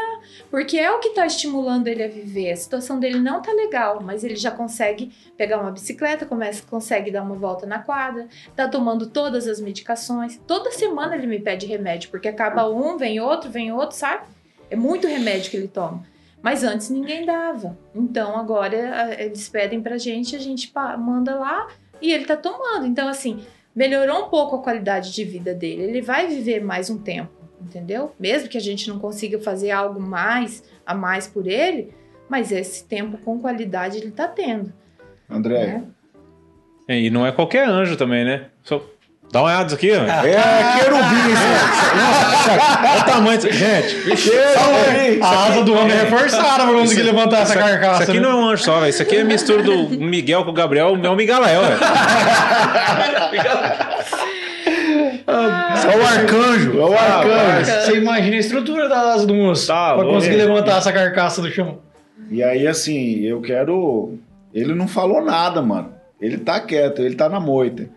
Porque é o que tá estimulando ele a viver. A situação dele não tá legal, mas ele já consegue pegar uma bicicleta, começa, consegue dar uma volta na quadra, tá tomando todas as medicações. Toda semana ele me pede remédio, porque acaba um, vem outro, vem outro, sabe? É muito remédio que ele toma. Mas antes ninguém dava. Então agora eles pedem pra gente, a gente manda lá e ele tá tomando. Então, assim, melhorou um pouco a qualidade de vida dele. Ele vai viver mais um tempo, entendeu? Mesmo que a gente não consiga fazer algo mais a mais por ele, Mas esse tempo com qualidade ele tá tendo. André. né? É, e não é qualquer anjo também, né? Só... Dá uma olhada isso aqui, ó. É querubim, Olha o tamanho disso. Gente, querubim. A asa do homem é reforçada pra conseguir levantar essa carcaça. isso aqui né? não é um anjo só, velho. Isso aqui é mistura do Miguel com o Gabriel, é o Migalael, velho. É o arcanjo, é o arcanjo. Você imagina a estrutura da asa do moço Tá pra louco. conseguir levantar essa carcaça do chão. E aí, assim, eu quero. Ele não falou nada, mano. Ele tá quieto, ele tá na moita.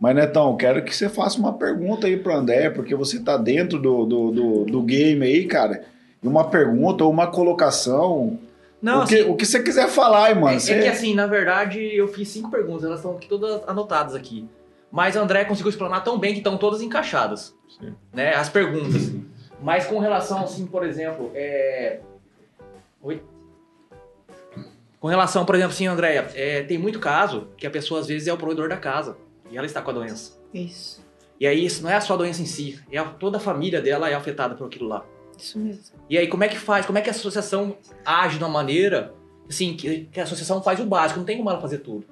Mas, Netão, eu quero que você faça uma pergunta aí pro André, porque você tá dentro do, do, do, do game aí, cara. E uma pergunta ou uma colocação. Não, o, que, assim, o que você quiser falar aí, mano. é, Você- é que assim, na verdade, eu fiz cinco perguntas, elas estão aqui todas anotadas aqui. Mas o André conseguiu explanar tão bem que estão todas encaixadas. Sim. Né, as perguntas. Mas com relação, assim, por exemplo, é... Oi? Com relação, por exemplo, assim, Andréia, é, tem muito caso que a pessoa às vezes é o provedor da casa e ela está com a doença. Isso. E aí isso não é só a doença em si, é a- toda a família dela é afetada por aquilo lá. Isso mesmo. E aí, como é que faz? Como é que a associação age de uma maneira, assim, que, que a associação faz o básico, não tem como ela fazer tudo.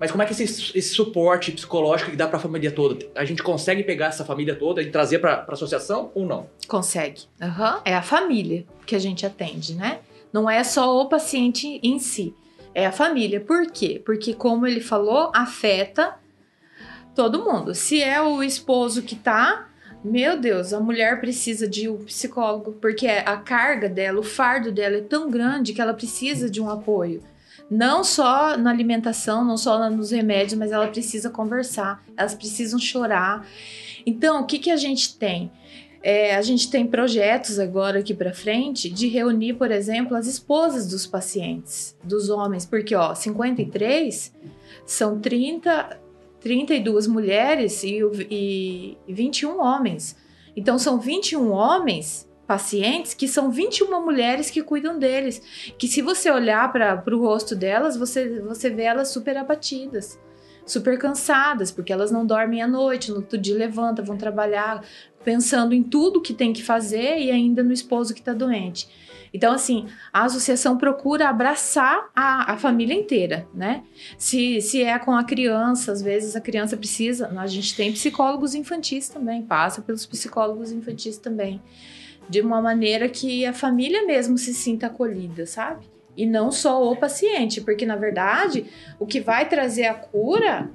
Mas como é que esse, esse suporte psicológico que dá pra família toda, a gente consegue pegar essa família toda e trazer pra, pra associação ou não? Consegue. Aham. É a família que a gente atende, né? Não é só o paciente em si. É a família. Por quê? Porque, como ele falou, afeta todo mundo. Se é o esposo que tá, meu Deus, a mulher precisa de um psicólogo, porque a carga dela, o fardo dela é tão grande que ela precisa de um apoio. Não só na alimentação, não só nos remédios, mas ela precisa conversar, elas precisam chorar. Então, o que, que a gente tem? É, a gente tem projetos agora aqui para frente de reunir, por exemplo, as esposas dos pacientes, dos homens, porque ó, 53 são 30, 32 mulheres e, e 21 homens. Então são 21 homens pacientes que são 21 mulheres que cuidam deles. Que se você olhar para o rosto delas, você, você vê elas super abatidas, super cansadas, porque elas não dormem à noite, no outro dia levanta, vão trabalhar pensando em tudo que tem que fazer e ainda no esposo que está doente. Então, assim, a associação procura abraçar a, a família inteira, né? Se, se é com a criança, às vezes a criança precisa. A gente tem psicólogos infantis também, passa pelos psicólogos infantis também. De uma maneira que a família mesmo se sinta acolhida, sabe? E não só o paciente, porque na verdade o que vai trazer a cura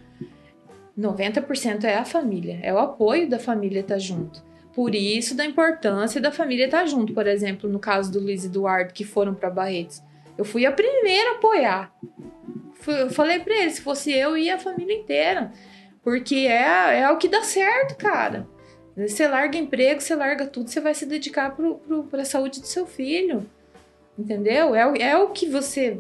90% é a família, é o apoio da família estar junto. Por isso da importância da família estar junto. Por exemplo, no caso do Luiz e Eduardo, que foram para Barretos, eu fui a primeira a apoiar. Eu falei para eles, se fosse eu, ia a família inteira. Porque é, é o que dá certo, cara. Você larga emprego, você larga tudo, você vai se dedicar para a saúde do seu filho. Entendeu? É, o- é o que você.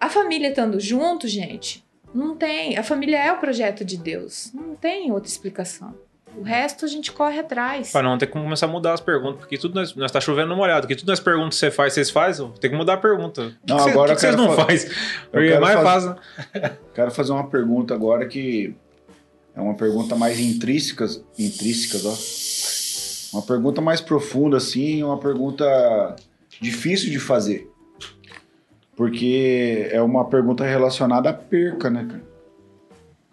A família estando junto, gente, não tem. A família é o projeto de Deus. Não tem outra explicação. O resto a gente corre atrás. Pra não ter como começar a mudar as perguntas, porque tudo nós, nós tá chovendo no molhado, porque tudo nas perguntas que você faz, vocês fazem, tem que mudar a pergunta. Que Não, que agora que que vocês não fa- fazem? Porque é mais faz- fácil. Quero fazer uma pergunta agora que é uma pergunta mais intrínseca, intrínsecas, ó. Uma pergunta mais profunda, assim, uma pergunta difícil de fazer. Porque é uma pergunta relacionada à perca, né, cara?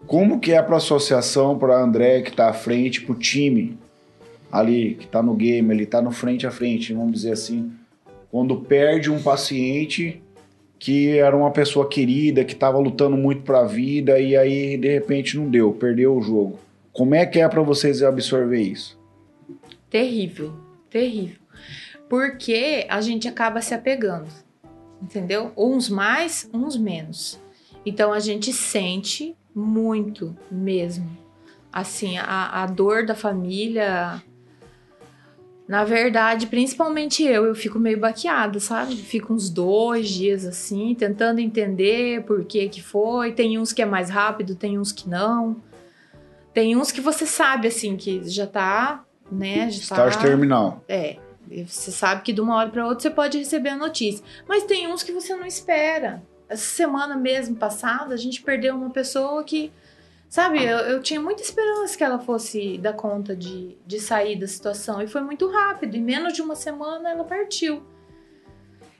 Como que é para associação, para André que tá à frente, pro time ali que tá no game, ele tá no frente a frente, vamos dizer assim, quando perde um paciente que era uma pessoa querida, que estava lutando muito para a vida e aí de repente não deu, perdeu o jogo. Como é que é para vocês absorver isso? Terrível, terrível. Porque a gente acaba se apegando, entendeu? Uns mais, uns menos. Então a gente sente muito mesmo. Assim, a, a dor da família. Na verdade, principalmente eu, eu fico meio baqueada, sabe? Fico uns dois dias assim, tentando entender por que que foi. Tem uns que é mais rápido, tem uns que não. Tem uns que você sabe, assim, que já tá, né? Já Estágio tá... terminal. É. Você sabe que de uma hora para outra você pode receber a notícia. Mas tem uns que você não espera. Essa semana mesmo passada, a gente perdeu uma pessoa que. Sabe, eu, eu tinha muita esperança que ela fosse dar conta de, de sair da situação. E foi muito rápido. Em menos de uma semana ela partiu.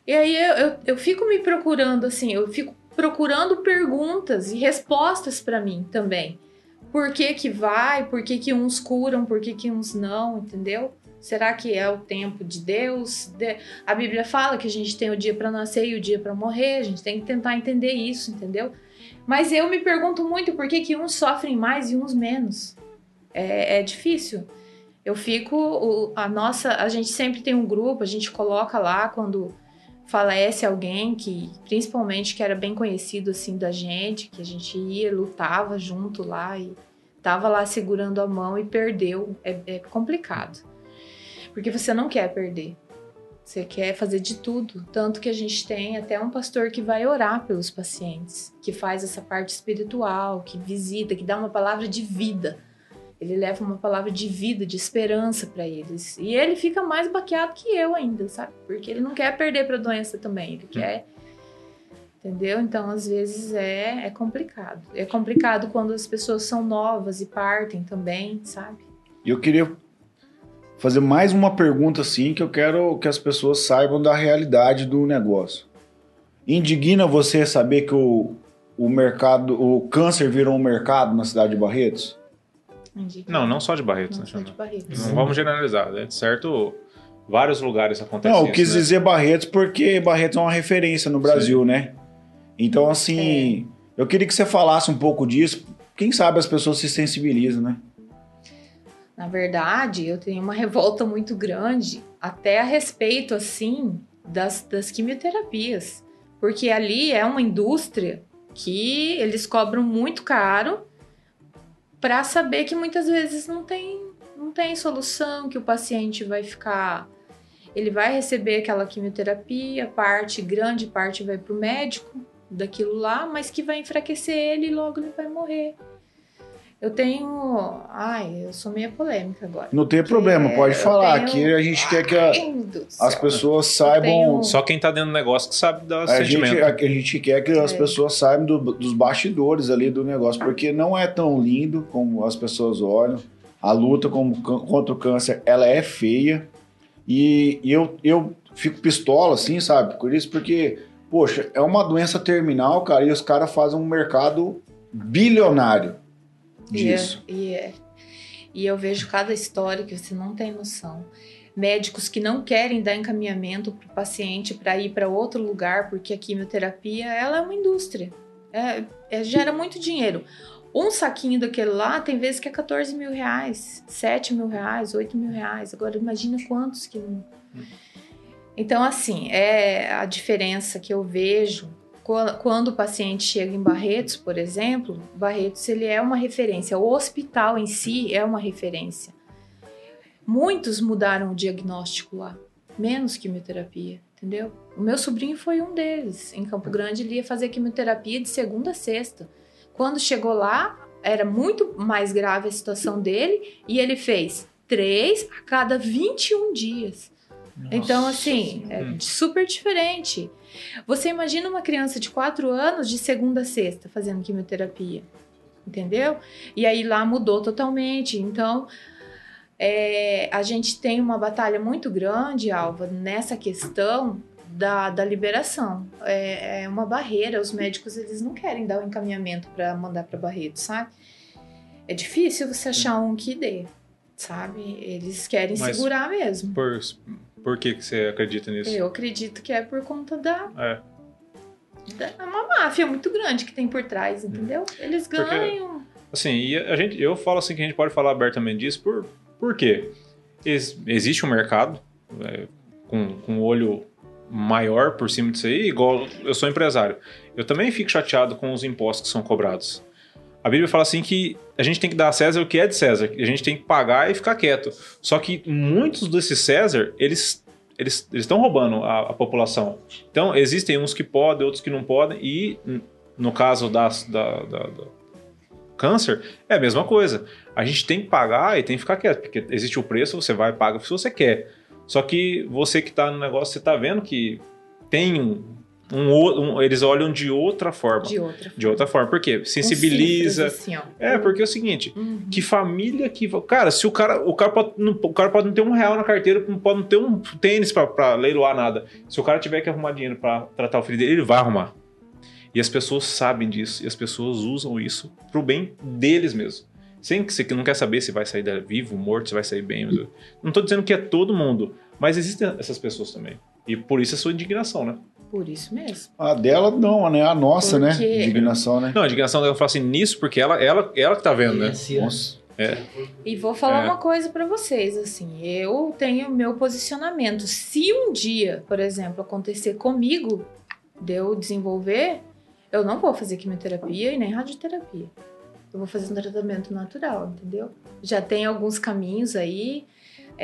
E aí eu, eu, eu fico me procurando assim, eu fico procurando perguntas e respostas para mim também. Por que que vai? Por que que uns curam? Por que que uns não? Entendeu? Será que é o tempo de Deus? De... A Bíblia fala que a gente tem o dia para nascer e o dia para morrer. A gente tem que tentar entender isso, entendeu? Mas eu me pergunto muito por que, que uns sofrem mais e uns menos. É, é difícil. Eu fico. A nossa. A gente sempre tem um grupo, a gente coloca lá quando falece alguém que, principalmente, que era bem conhecido assim da gente, que a gente ia, lutava junto lá e tava lá segurando a mão e perdeu. É, é complicado. Porque você não quer perder. Você quer fazer de tudo. Tanto que a gente tem até um pastor que vai orar pelos pacientes, que faz essa parte espiritual, que visita, que dá uma palavra de vida. Ele leva uma palavra de vida, de esperança para eles. E ele fica mais baqueado que eu ainda, sabe? Porque ele não quer perder para a doença também. Ele quer. Entendeu? Então, às vezes é, é complicado. É complicado quando as pessoas são novas e partem também, sabe? E eu queria fazer mais uma pergunta assim que eu quero que as pessoas saibam da realidade do negócio. Indigna você saber que o, o mercado, o câncer virou um mercado na cidade de Barretos? Indigna. Não, não só de Barretos, não né, só de Barretos. Não vamos generalizar, né? certo? Vários lugares acontecem Não, eu quis isso, né? dizer Barretos porque Barretos é uma referência no Brasil, né? Então, assim, eu queria que você falasse um pouco disso. Quem sabe as pessoas se sensibilizam, né? Na verdade, eu tenho uma revolta muito grande até a respeito, assim, das, das quimioterapias. Porque ali é uma indústria que eles cobram muito caro para saber que muitas vezes não tem, não tem solução, que o paciente vai ficar. Ele vai receber aquela quimioterapia, parte, grande parte vai para o médico daquilo lá, mas que vai enfraquecer ele e logo ele vai morrer. Eu tenho. Ai, eu sou meio polêmica agora. Não tem problema, pode falar. tenho- Aqui a gente quer que a- do as pessoas saibam. tenho- Só quem tá dentro do negócio que sabe dar A gente, sentimento. a, a gente quer que as É. pessoas saibam do- dos bastidores ali do negócio, porque não é tão lindo como as pessoas olham. A luta com- contra o câncer, ela é feia. E, e eu, eu fico pistola, assim, sabe? Por isso, porque, poxa, é uma doença terminal, cara, e os caras fazem um mercado bilionário disso. E é, e é. E eu vejo cada história que você não tem noção. Médicos que não querem dar encaminhamento para o paciente para ir para outro lugar, porque a quimioterapia ela é uma indústria. É, é- gera muito dinheiro. Um saquinho daquele lá tem vezes que é 14 mil reais, 7 mil reais, 8 mil reais. Agora imagina quantos que não. Então, assim, é a diferença que eu vejo quando o paciente chega em Barretos, por exemplo, Barretos ele é uma referência, o hospital em si é uma referência. Muitos mudaram o diagnóstico lá, menos quimioterapia, entendeu? O meu sobrinho foi um deles. Em Campo Grande ele ia fazer quimioterapia de segunda a sexta. Quando chegou lá, era muito mais grave a situação dele e ele fez três a cada 21 dias. Então, assim, é super diferente. Você imagina uma criança de 4 anos de segunda a sexta fazendo quimioterapia, entendeu? E aí lá mudou totalmente. Então, é, a gente tem uma batalha muito grande, Alva, nessa questão da, da liberação. É, é uma barreira. Os médicos eles não querem dar o encaminhamento para mandar para Barreto, sabe? É difícil você achar um que dê, sabe? Eles querem Mas- segurar mesmo. Por, por que, que você acredita nisso? Eu acredito que é por conta da, É. da é uma máfia muito grande que tem por trás, entendeu? Eles Porque- ganham. Assim, e a gente, eu falo assim que a gente pode falar abertamente disso por, por quê? Ex- existe um mercado é, com, com um olho maior por cima disso aí, igual eu sou empresário. Eu também fico chateado com os impostos que são cobrados. A Bíblia fala assim que a gente tem que dar a César o que é de César, a gente tem que pagar e ficar quieto. Só que muitos desses César, eles eles estão roubando a, a população. Então, existem uns que podem, outros que não podem, e no caso das, da, da- da câncer, é a mesma coisa. A gente tem que pagar e tem que ficar quieto, porque existe o preço, você vai e paga se você quer. Só que você que está no negócio, você está vendo que tem um, um, um, eles olham de outra forma. De outra forma. De outra forma. Por quê? Sensibiliza. Assim, é, porque é o seguinte, uhum. que família que. Cara, se o cara. O cara, pode, não, o cara pode não ter um real na carteira, não pode não ter um tênis pra, pra leiloar nada. Se o cara tiver que arrumar dinheiro pra tratar o filho dele, ele vai arrumar. E as pessoas sabem disso, e as pessoas usam isso pro bem deles mesmo. Sem que você não quer saber se vai sair vivo, morto, se vai sair bem. Não tô dizendo que é todo mundo, mas existem essas pessoas também. E por isso a sua indignação, né? Por isso mesmo. A dela não, né? A nossa, né? porque... né? Indignação, né? Não, a indignação eu falo assim nisso porque ela, ela, ela que tá vendo, né? Nossa. É. E vou falar é. uma coisa para vocês, assim, eu tenho meu posicionamento. Se um dia, por exemplo, acontecer comigo de eu desenvolver, eu não vou fazer quimioterapia e nem radioterapia. Eu vou fazer um tratamento natural, entendeu? Já tem alguns caminhos aí.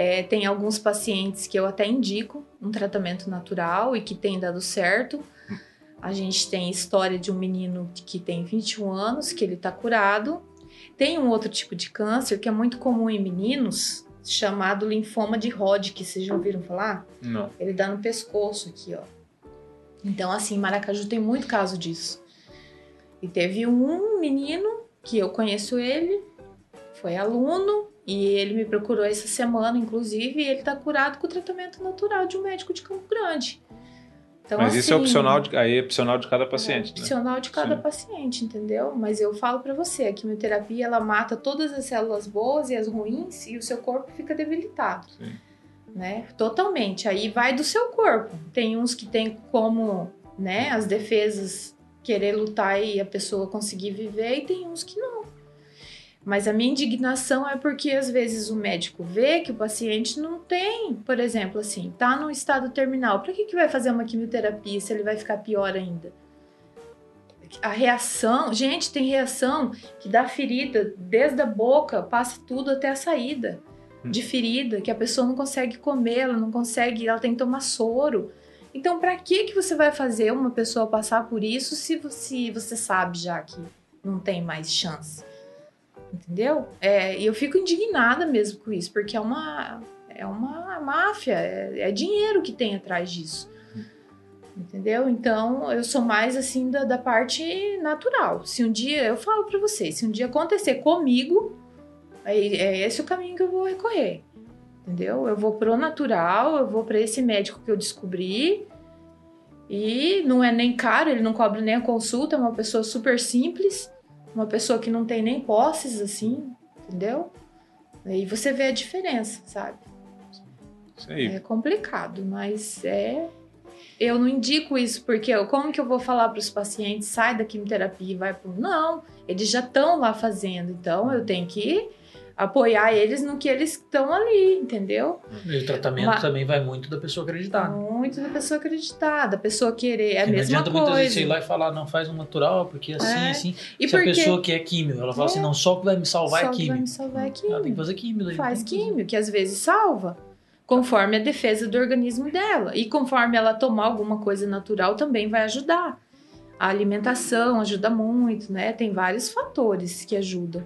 É, tem alguns pacientes que eu até indico um tratamento natural e que tem dado certo. A gente tem história de um menino que tem 21 anos, que ele está curado. Tem um outro tipo de câncer que é muito comum em meninos, chamado linfoma de Hodgkin. Vocês já ouviram falar? Não. Ele dá no pescoço aqui, ó. Então, assim, Maracaju tem muito caso disso. E teve um menino que eu conheço ele, foi aluno, e ele me procurou essa semana, inclusive, e ele está curado com o tratamento natural de um médico de Campo Grande. Então, Mas assim, isso é assim, opcional de, aí é opcional de cada paciente, é opcional né? de cada Sim. paciente, entendeu? Mas eu falo para você, a quimioterapia ela mata todas as células boas e as ruins e o seu corpo fica debilitado. Sim. Né? Totalmente. Aí vai do seu corpo. Tem uns que tem como, né, as defesas querer lutar e a pessoa conseguir viver e tem uns que não. Mas a minha indignação é porque às vezes o médico vê que o paciente não tem, por exemplo, assim, tá no estado terminal. Para que, que vai fazer uma quimioterapia se ele vai ficar pior ainda? A reação, gente, tem reação que dá ferida desde a boca, passa tudo até a saída hum. de ferida, que a pessoa não consegue comer, ela não consegue, ela tem que tomar soro. Então, para que que você vai fazer uma pessoa passar por isso se você, você sabe já que não tem mais chance? Entendeu? É, e eu fico indignada mesmo com isso, porque é uma, é uma máfia, é, é dinheiro que tem atrás disso. Entendeu? Então, eu sou mais assim da, da parte natural. Se um dia, eu falo para vocês, se um dia acontecer comigo, é, é esse o caminho que eu vou recorrer. Entendeu? Eu vou pro natural, eu vou para esse médico que eu descobri. E não é nem caro, ele não cobra nem a consulta, é uma pessoa super simples. Uma pessoa que não tem nem posses, assim, entendeu? Aí você vê a diferença, sabe? Isso aí. É complicado, mas é. Eu não indico isso porque eu, como que eu vou falar para os pacientes sai da quimioterapia e vai pro não? Eles já estão lá fazendo, então eu tenho que apoiar eles no que eles estão ali, entendeu? E o tratamento Uma... também vai muito da pessoa acreditar. Muito da pessoa acreditar, da pessoa querer. É a mesma não adianta coisa. muitas vezes ir lá e falar, não, faz um natural, porque assim, é. assim. E se porque... a pessoa quer químio, ela fala assim, é. assim, não, só o que vai me salvar só é químio. Só vai me salvar é químio. Ela tem que fazer químio. Faz químio, que às vezes salva. Conforme a defesa do organismo dela. E conforme ela tomar alguma coisa natural, também vai ajudar. A alimentação ajuda muito, né? Tem vários fatores que ajudam.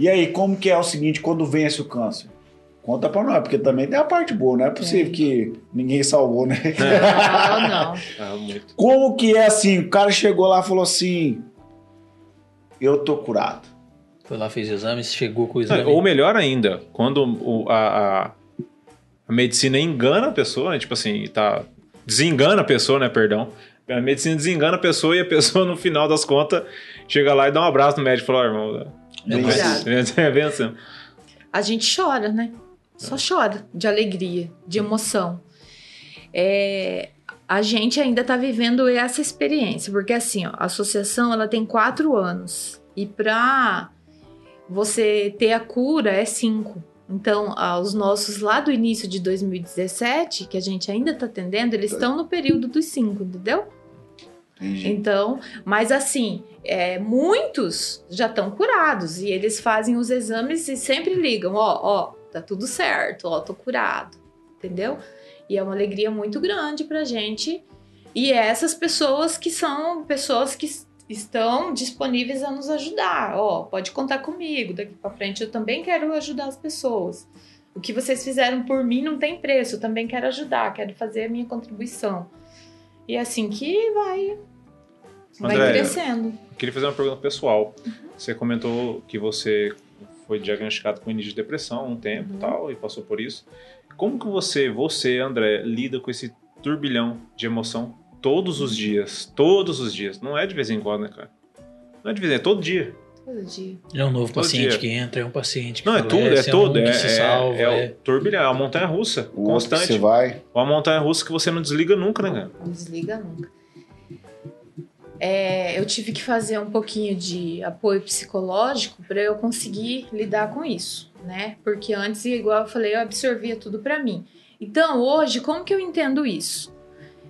E aí, como que é o seguinte, quando vence o câncer? Conta pra nós, porque também tem a parte boa, não é possível é. que ninguém salvou, né? Não, não. Ah, como que é assim, o cara chegou lá e falou assim, eu tô curado. Foi lá, fez exames, chegou com o exame. Ou melhor ainda, quando o, a, a, medicina engana a pessoa, né? tipo assim, tá, desengana a pessoa, né, perdão. A medicina desengana a pessoa e a pessoa, no final das contas, chega lá e dá um abraço no médico e fala, oh, irmão, é bem assim. A gente chora, né? Só chora de alegria, de emoção. É, a gente ainda está vivendo essa experiência, porque assim, ó, a associação ela tem quatro anos e para você ter a cura é cinco. Então, os nossos lá do início de 2017, que a gente ainda está atendendo, eles estão no período dos cinco, entendeu? Entendi. Então, mas assim, é, muitos já estão curados e eles fazem os exames e sempre ligam, ó, ó, tá tudo certo, ó, tô curado, entendeu? E é uma alegria muito grande pra gente. E é essas pessoas que são pessoas que estão disponíveis a nos ajudar. Ó, pode contar comigo, daqui para frente eu também quero ajudar as pessoas. O que vocês fizeram por mim não tem preço, eu também quero ajudar, quero fazer a minha contribuição. E é assim que vai, vai crescendo. Eu queria fazer uma pergunta pessoal. Você comentou que você foi diagnosticado com início de depressão há um tempo e tal, e passou por isso. Como que você, você, André, lida com esse turbilhão de emoção todos os dias? Todos os dias. Não é de vez em quando, né, cara? Não é de vez em quando, é todo dia. Todo dia. É um novo Todo paciente dia. que entra, é um paciente que Não, é tudo, é todo. um É, se é- salva. é é- o turbilhão, é uma montanha russa, O constante. você vai. Uma montanha russa que você não desliga nunca, né, cara? Não desliga nunca. É, eu tive que fazer um pouquinho de apoio psicológico para eu conseguir lidar com isso, né? Porque antes, igual eu falei, eu absorvia tudo para mim. Então, hoje, como que eu entendo isso?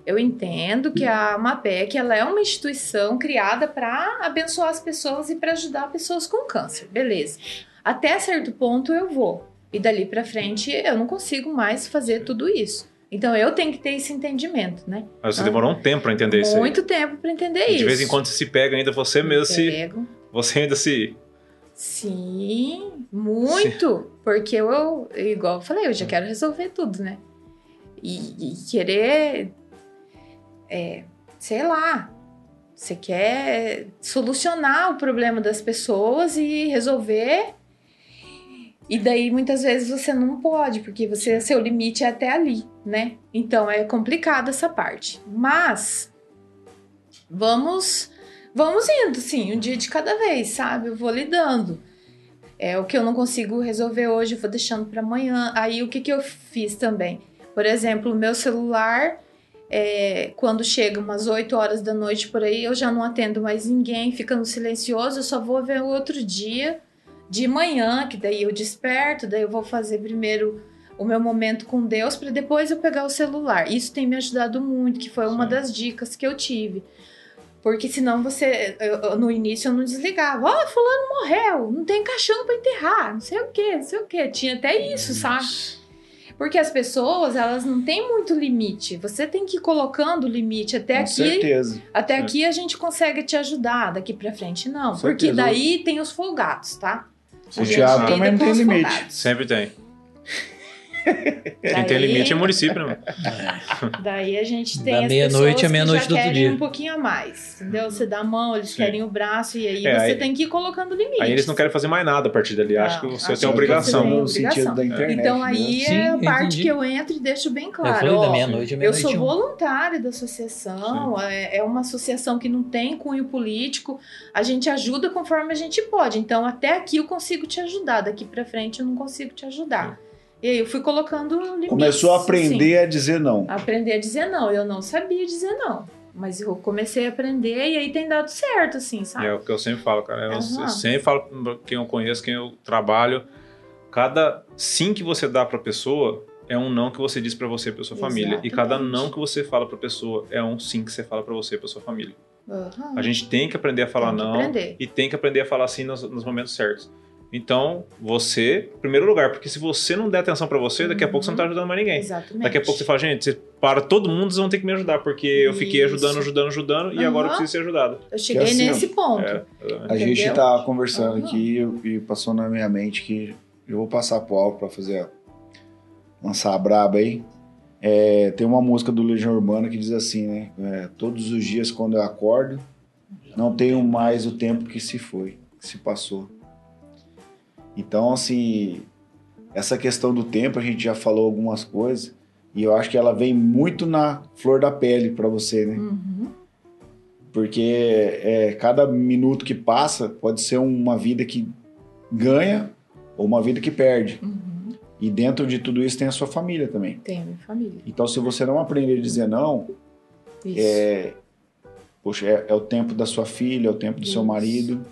Eu entendo que a MAPEC ela é uma instituição criada para abençoar as pessoas e para ajudar pessoas com câncer, beleza? Até certo ponto eu vou e dali para frente eu não consigo mais fazer tudo isso. Então eu tenho que ter esse entendimento, né? Mas você Ah. demorou um tempo pra entender isso. Muito tempo para entender isso. de vez em quando você se pega ainda, você mesmo se. Pego. Você ainda se. Sim, muito. Porque eu, igual eu falei, eu já quero resolver tudo, né? E, e querer, é, sei lá, você quer solucionar o problema das pessoas e resolver. E daí muitas vezes você não pode, porque você seu limite é até ali, né? Então é complicado essa parte. Mas vamos vamos indo, sim, um dia de cada vez, sabe? Eu vou lidando. É o que eu não consigo resolver hoje, eu vou deixando para amanhã. Aí o que, que eu fiz também? Por exemplo, o meu celular, é, quando chega umas 8 horas da noite por aí, eu já não atendo mais ninguém, fica no silencioso, eu só vou ver o outro dia de manhã, que daí eu desperto, daí eu vou fazer primeiro o meu momento com Deus para depois eu pegar o celular. Isso tem me ajudado muito, que foi uma Sim. das dicas que eu tive. Porque senão você, eu- no início eu não desligava. Ó, fulano morreu, não tem caixão para enterrar, não sei o que, não sei o que. Tinha até isso, sabe? Porque as pessoas, elas não têm muito limite. Você tem que ir colocando limite. Até Com aqui, certeza. até Sim. aqui a gente consegue te ajudar, daqui pra frente não. Com Porque certeza. daí tem os folgados, tá? O lida também não tem limite. folgados. Sempre tem. Quem Daí- tem limite é município, né? Daí a gente Da tem as meia-noite pessoas à meia-noite que do já outro querem dia. um pouquinho a mais, entendeu? Você dá a mão, eles Sim. querem o braço e aí É, você aí- tem que ir colocando limite. Aí eles não querem fazer mais nada a partir dali. Não, Acho que você acho tem obrigação. você tem no sentido da internet. Então né? aí Sim, é a eu parte que eu entro e deixo bem Eu claro. ó, da meia-noite à eu sou voluntária da associação, é, é uma associação que não tem cunho político. A gente ajuda conforme a gente pode. Então, até aqui eu consigo te ajudar, daqui pra frente eu não consigo te ajudar. E aí eu fui colocando limites. Começou a assim. aprender a dizer não. aprender a dizer não. Eu não sabia dizer não. Mas eu comecei a aprender e aí tem dado certo, assim, sabe? É o que eu sempre falo, cara. Eu, eu sempre falo pra quem eu conheço, quem eu trabalho. Cada sim que você dá pra pessoa é um não que você diz pra você e pra sua família. E cada Exatamente. não que você fala pra pessoa é um sim que você fala pra você e pra sua família. Aham. A gente tem que aprender a falar não aprender. e tem que aprender a falar sim nos, nos momentos certos. Então, você, em primeiro lugar, porque se você não der atenção pra você, daqui a pouco você não tá ajudando mais ninguém. Exatamente. Daqui a pouco você fala, gente, você para todo mundo, vocês vão ter que me ajudar, porque eu fiquei Isso. ajudando, ajudando, ajudando, e agora eu preciso ser ajudado. Eu cheguei assim, nesse ponto. É, A gente tá conversando Aham. aqui e passou na minha mente que eu vou passar pro Paulo pra fazer lançar a braba aí. É, tem uma música do Legião Urbana que diz assim, né? É, Todos os dias quando eu acordo, não tenho mais o tempo que se foi, que se passou. Então, assim, essa questão do tempo, a gente já falou algumas coisas, e eu acho que ela vem muito na flor da pele pra você, né? Uhum. Porque é, cada minuto que passa pode ser uma vida que ganha ou uma vida que perde. Uhum. E dentro de tudo isso tem a sua família também. Tem a minha família. Então, se você não aprender a dizer não, Isso. é, poxa, é, é o tempo da sua filha, é o tempo do seu Isso. marido.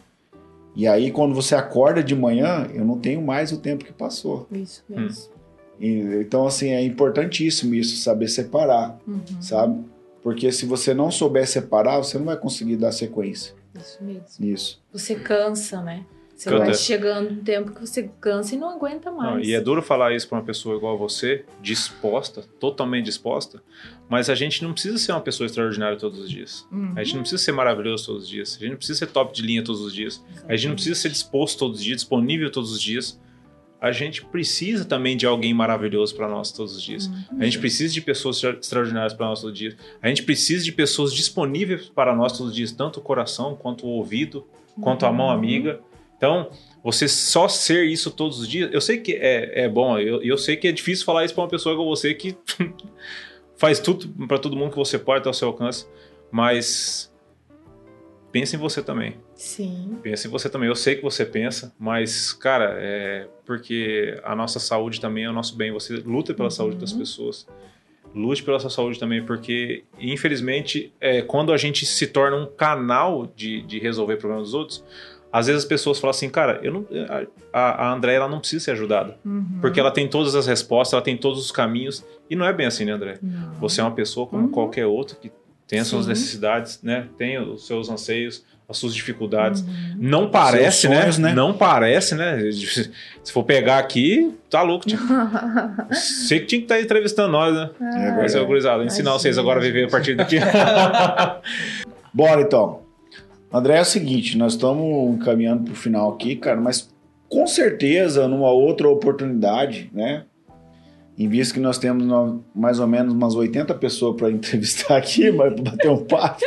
E aí, quando você acorda de manhã, eu não tenho mais o tempo que passou. Isso Hum. mesmo. E, então, assim, é importantíssimo isso, saber separar, Uhum. sabe? Porque se você não souber separar, você não vai conseguir dar sequência Isso mesmo. nisso. Você cansa, né? Você vai chegando um tempo que você cansa e não aguenta mais. Não, e é duro falar isso pra uma pessoa igual a você, disposta, totalmente disposta, mas a gente não precisa ser uma pessoa extraordinária todos os dias. Uhum. A gente não precisa ser maravilhoso todos os dias. A gente não precisa ser top de linha todos os dias. A gente não precisa ser disposto todos os dias, disponível todos os dias. a gente precisa também de alguém maravilhoso para nós todos os dias. A gente precisa de pessoas extraordinárias para nós todos os dias. A gente precisa de pessoas disponíveis para nós todos os dias, tanto o coração quanto o ouvido, quanto a mão amiga. Então, você só ser isso todos os dias, eu sei que é, é bom, eu, eu sei que é difícil falar isso para uma pessoa como você que faz tudo para todo mundo que você pode ao seu alcance, mas pensa em você também. Sim. Pensa em você também. Eu sei que você pensa, mas, cara, é porque a nossa saúde também é o nosso bem. Você luta pela Uhum. saúde das pessoas. Lute pela sua saúde também, porque, infelizmente, é, quando a gente se torna um canal de, de resolver problemas dos outros, às vezes as pessoas falam assim, cara, eu não, a, a André ela não precisa ser ajudada, Uhum. porque ela tem todas as respostas, ela tem todos os caminhos, e não é bem assim, né, André? Não. Você é uma pessoa como Uhum. qualquer outra que tem as suas Sim. necessidades, né? Tem os seus anseios, as suas dificuldades. Uhum. Não parece, Seus sonhos, né? né? Não parece, né? Se for pegar aqui, tá louco. Tipo. Você que tinha que estar entrevistando nós, né? É verdade. organizado. Ensinar vocês agora a viver a partir daqui. Bora então. André, é o seguinte, nós estamos caminhando pro final aqui, cara, mas com certeza numa outra oportunidade, né? Em vista que nós temos mais ou menos umas 80 pessoas para entrevistar aqui, mas pra bater um papo.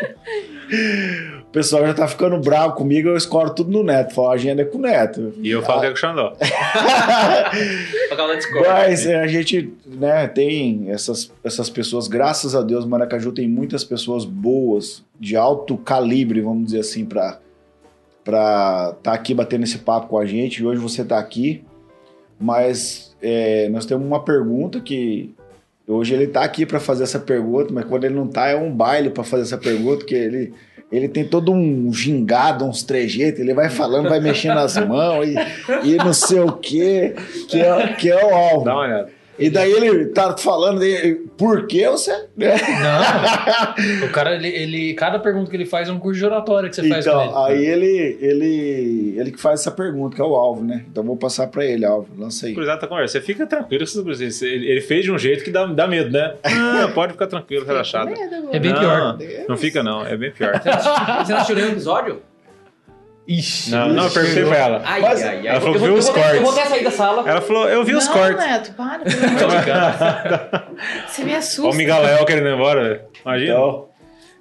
O pessoal já tá ficando bravo comigo, eu escoro tudo no Neto. Falo, a agenda é com o Neto. e eu falo que é com o Xandó. Pra. Mas é, a gente né, tem essas, essas pessoas, graças a Deus, Maracaju tem muitas pessoas boas, de alto calibre, vamos dizer assim, para estar tá aqui batendo esse papo com a gente. E hoje você está aqui, mas é, nós temos uma pergunta que hoje ele está aqui para fazer essa pergunta, mas quando ele não está é um baile para fazer essa pergunta, porque ele ele tem todo um gingado, uns trejeitos, ele vai falando, vai mexendo as mãos e, e não sei o quê, que é, que é o alvo. Dá uma olhada. E daí ele tá falando, de, por que você. né? Não. o cara, ele, ele- Cada pergunta que ele faz é um curso de oratória que você faz com ele. Então, aí ele, ele, ele que faz essa pergunta, que é o alvo, né? Então vou passar pra ele, alvo, lança aí. Cruzado tá conversa. Você fica tranquilo com essas coisas. Ele, ele fez de um jeito que dá, dá medo, né? Ah, pode ficar tranquilo, relaxado. É bem Não, pior. Não fica, não. É bem pior. Você não assistiu nenhum episódio? Ixi. Não, não, eu perguntei pra ela. Ai, Mas- ai, ai. ela falou eu viu eu os vou, eu vou cortes. até sair da sala. Ela falou, eu vi os não, cortes. Neto, para. Você me assusta. Olha o Migaléu querendo ir embora, velho. Imagina. Então,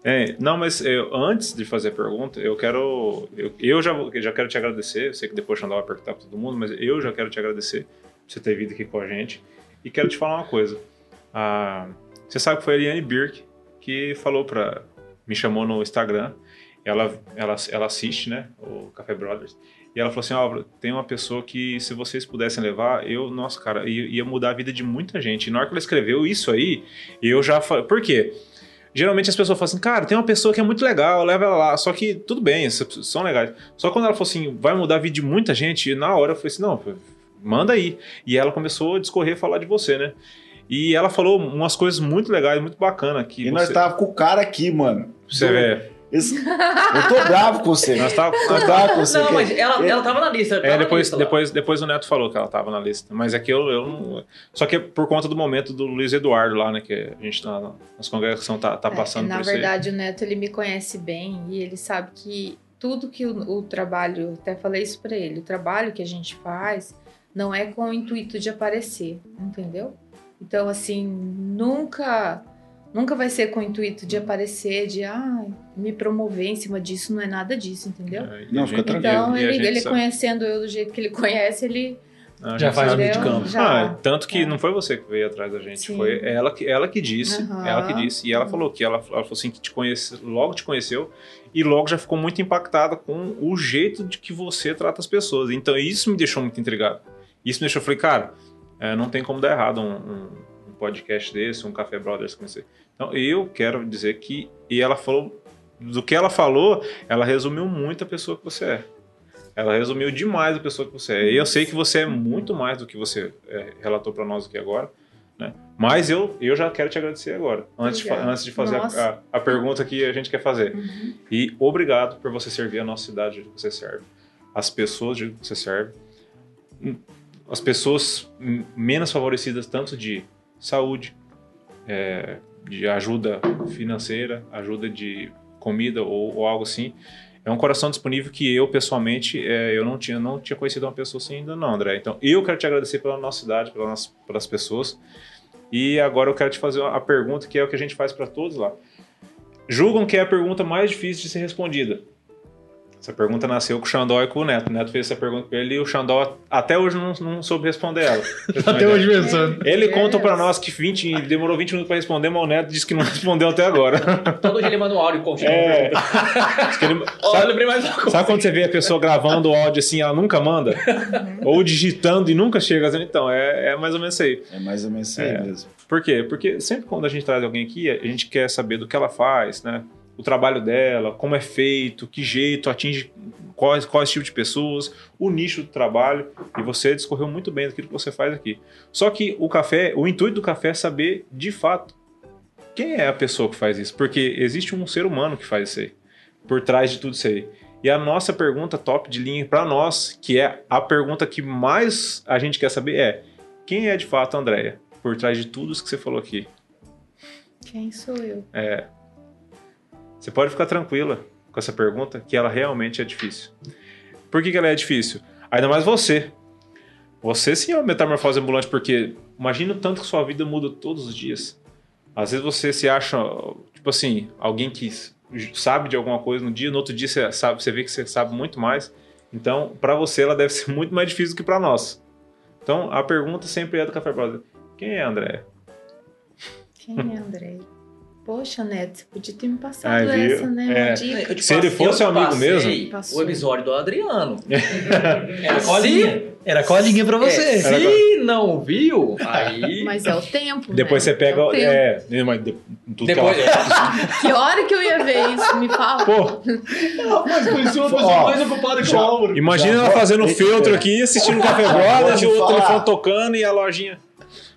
É, não, mas eu, antes de fazer a pergunta, eu quero. Eu, eu já, vou- já quero te agradecer. Eu sei que depois o Xandó vai perguntar pra todo mundo, mas eu já quero te agradecer por você ter vindo aqui com a gente. E quero te falar uma coisa. Ah, você sabe que foi a Eliane Birk que falou pra. Me chamou no Instagram. Ela, ela, ela assiste, né? O Café Brothers. E ela falou assim: Ó, tem uma pessoa que, se vocês pudessem levar, eu, nossa, cara, ia, ia mudar a vida de muita gente. E na hora que ela escreveu isso aí, eu já falei. Por quê? Geralmente as pessoas falam assim, cara, tem uma pessoa que é muito legal, leva ela lá. Só que tudo bem, são legais. Só quando ela falou assim, vai mudar a vida de muita gente, na hora eu falei assim, não, manda aí. E ela começou a discorrer falar de você, né? E ela falou umas coisas muito legais, muito bacanas. Que e nós você, tava com o cara aqui, mano. você vê. Esse- Eu tô bravo com você. Nós tava, Nós tava com você. Não, mas ela, ela tava na lista. tava É, na depois, lista lá. depois, depois o Neto falou que ela tava na lista. Mas é que eu, eu não. Só que é por conta do momento do Luiz Eduardo lá, né? Que a gente na, nas congregação tá, tá É, passando na por isso aí. verdade, o Neto ele me conhece bem e ele sabe que tudo que o, o trabalho, até falei isso pra ele, o trabalho que a gente faz não é com o intuito de aparecer, entendeu? Então, assim, nunca nunca vai ser com o intuito de aparecer, de ah, me promover em cima disso, não é nada disso, entendeu? É, Não, fica tranquilo. Então, ele, ele conhecendo eu do jeito que ele conhece, ele a Já faz o meio de campo. Já. Ah, tanto que É. não foi você que veio atrás da gente, Sim. foi ela que, ela que disse, Aham. ela que disse, e ela falou que ela, ela falou assim que te conhece, logo te conheceu e logo já ficou muito impactada com o jeito de que você trata as pessoas. Então isso me deixou muito intrigado. Isso me deixou, eu falei, cara, é, não tem como dar errado um- um podcast desse, um Café Brothers como esse. Então eu quero dizer que e ela falou do que ela falou, ela resumiu muito a pessoa que você é. Ela resumiu demais a pessoa que você é. E eu sei que você é muito mais do que você é, relatou para nós aqui agora. Né? Mas eu, eu já quero te agradecer agora, antes, de, antes de fazer a, a- a pergunta que a gente quer fazer. Uhum. E obrigado por você servir a nossa cidade de que você serve, as pessoas de que você serve, as pessoas menos favorecidas tanto de saúde, é, de ajuda financeira, ajuda de comida ou, ou algo assim. é um coração disponível que eu, pessoalmente, é, eu não tinha, não tinha conhecido uma pessoa assim ainda não, André. Então, eu quero te agradecer pela nossa cidade, pelas, pelas pessoas. E agora eu quero te fazer a pergunta que é o que a gente faz para todos lá. Julgam que é a pergunta mais difícil de ser respondida. Essa pergunta nasceu com o Xandó e com o Neto. O Neto fez essa pergunta pra ele e o Xandó até hoje não, não soube responder ela. até hoje pensando. Ele conta pra nós que 20, demorou 20 minutos pra responder, mas o Neto disse que não respondeu até agora. Todo dia ele manda um áudio com é. ele... sabe, mais sabe quando você vê a pessoa gravando o áudio assim, ela nunca manda? ou digitando e nunca chega? Então, é, é mais ou menos isso aí. É mais ou menos isso aí é. mesmo. Por quê? Porque sempre quando a gente traz alguém aqui, a gente quer saber do que ela faz, né? O trabalho dela, como é feito, que jeito, atinge quais, quais tipos de pessoas, o nicho do trabalho, e você discorreu muito bem daquilo que você faz aqui. Só que o café, o intuito do café é saber de fato quem é a pessoa que faz isso, porque existe um ser humano que faz isso aí, por trás de tudo isso aí. E a nossa pergunta top de linha para nós, que é a pergunta que mais a gente quer saber é: quem é de fato a Andrea? Por trás de tudo isso que você falou aqui. Quem sou eu? É, você pode ficar tranquila com essa pergunta, que ela realmente é difícil. Por que, que ela é difícil? Ainda mais você. Você sim é uma metamorfose ambulante, porque imagina o tanto que sua vida muda todos os dias. Às vezes você se acha, tipo assim, alguém que sabe de alguma coisa no dia, no outro dia você, sabe, você vê que você sabe muito mais. Então, para você, ela deve ser muito mais difícil do que para nós. Então, a pergunta sempre é do Café Brother: quem é André? Quem é André? Poxa, Neto, você podia ter me passado essa, né? É. dica. Se ele fosse amigo mesmo. Passou. O episódio do Adriano. Era colinha. Era colinha pra você. É, se não viu, aí. Mas é o tempo. Depois né? você pega. É, é mas tudo Depois... que, ela... que hora que eu ia ver isso? Me fala. Pô. Mas conheceu uma pessoa mais ocupada que o Álvaro. Imagina ela fazendo feltro aqui, assistindo o Café Brothers o telefone tocando e a lojinha.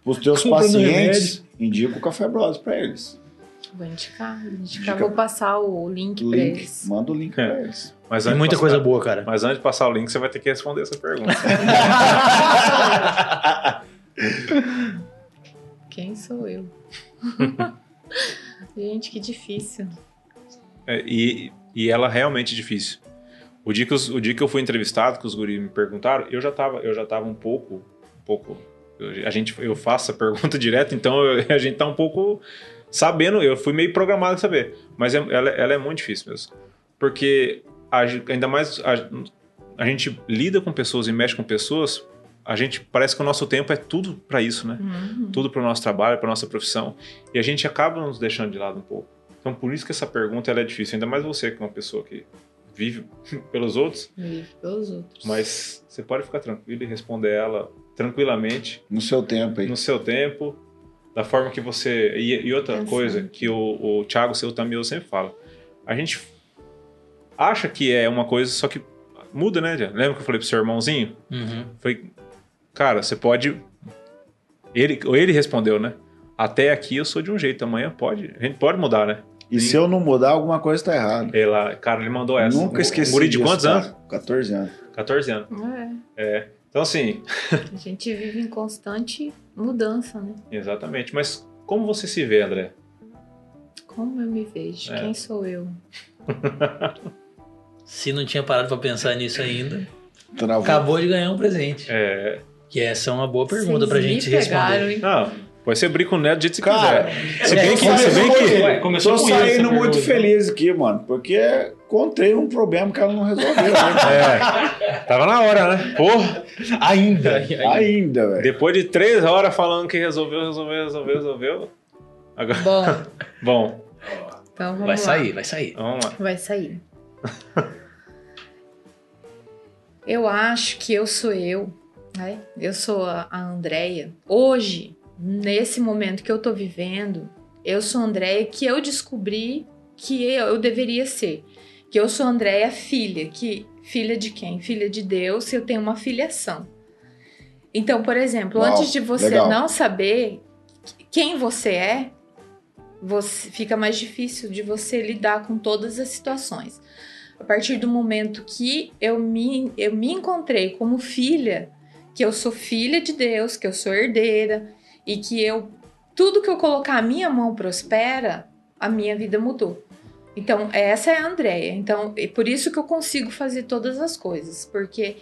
Os teus pacientes, indica o Café Brothers pra eles. Vou indicar, vou indicar. Vou passar o link, link pra eles. Manda o link é. pra eles. Mas Tem muita passar, coisa boa, cara. Mas antes de passar o link, você vai ter que responder essa pergunta. Quem sou eu? Gente, que difícil. É, e, e ela realmente é difícil. O dia, que os, o dia que eu fui entrevistado, que os guris me perguntaram, eu já tava, eu já tava um pouco, um pouco eu, a gente, eu faço a pergunta direto, então eu, a gente tá um pouco sabendo, eu fui meio programado a saber, mas é, ela, ela, é muito difícil mesmo. Porque a, ainda mais a, a, gente lida com pessoas e mexe com pessoas, a gente parece que o nosso tempo é tudo para isso, né? Uhum. Tudo para o nosso trabalho, para nossa profissão, e a gente acaba nos deixando de lado um pouco. Então por isso que essa pergunta ela é difícil, ainda mais você que é uma pessoa que vive pelos outros. Vive pelos outros. Mas você pode ficar tranquilo e responder ela tranquilamente. No seu tempo aí. No seu tempo da forma que você. E, e outra coisa que o, o Thiago Seu Tamil sempre fala. A gente acha que é uma coisa, só que muda, né? Lembra que eu falei pro seu irmãozinho? Uhum. Foi, cara, você pode. Ele, ele respondeu, né? Até aqui eu sou de um jeito, amanhã pode. A gente pode mudar, né? E Sim. se eu não mudar, alguma coisa tá errada. Ela, cara, ele mandou essa. Nunca esqueci. Muri de quantos anos? 14 anos. 14 anos. É. é. Então, assim. a gente vive em constante mudança, né? Exatamente. Mas como você se vê, André? Como eu me vejo? É. Quem sou eu? se não tinha parado para pensar nisso ainda, Travou. acabou de ganhar um presente. É. Que essa é uma boa pergunta pra gente pegaram, responder. Não. Pode ser brinco neto do jeito que você Cara, quiser. Se bem é, que, se bem que. Tô saindo muito feliz aqui, mano, porque encontrei um problema que ela não resolveu. Né? é. Tava na hora, né? Porra. Ainda. Ainda, velho. Depois de três horas falando que resolveu, resolveu, resolveu, resolveu. Agora... Bom. Bom. Então vamos vai lá. sair, vai sair. Vamos lá. Vai sair. eu acho que eu sou eu. Né? Eu sou a, a Andrea. Hoje, nesse momento que eu tô vivendo, eu sou Andréia que eu descobri que eu, eu deveria ser. Que eu sou Andréia filha, que filha de quem? Filha de Deus, eu tenho uma filiação. Então, por exemplo, Uau, antes de você legal. não saber quem você é, você, fica mais difícil de você lidar com todas as situações. A partir do momento que eu me, eu me encontrei como filha, que eu sou filha de Deus, que eu sou herdeira, e que eu tudo que eu colocar a minha mão prospera, a minha vida mudou. Então, essa é a Andrea. Então, é por isso que eu consigo fazer todas as coisas, porque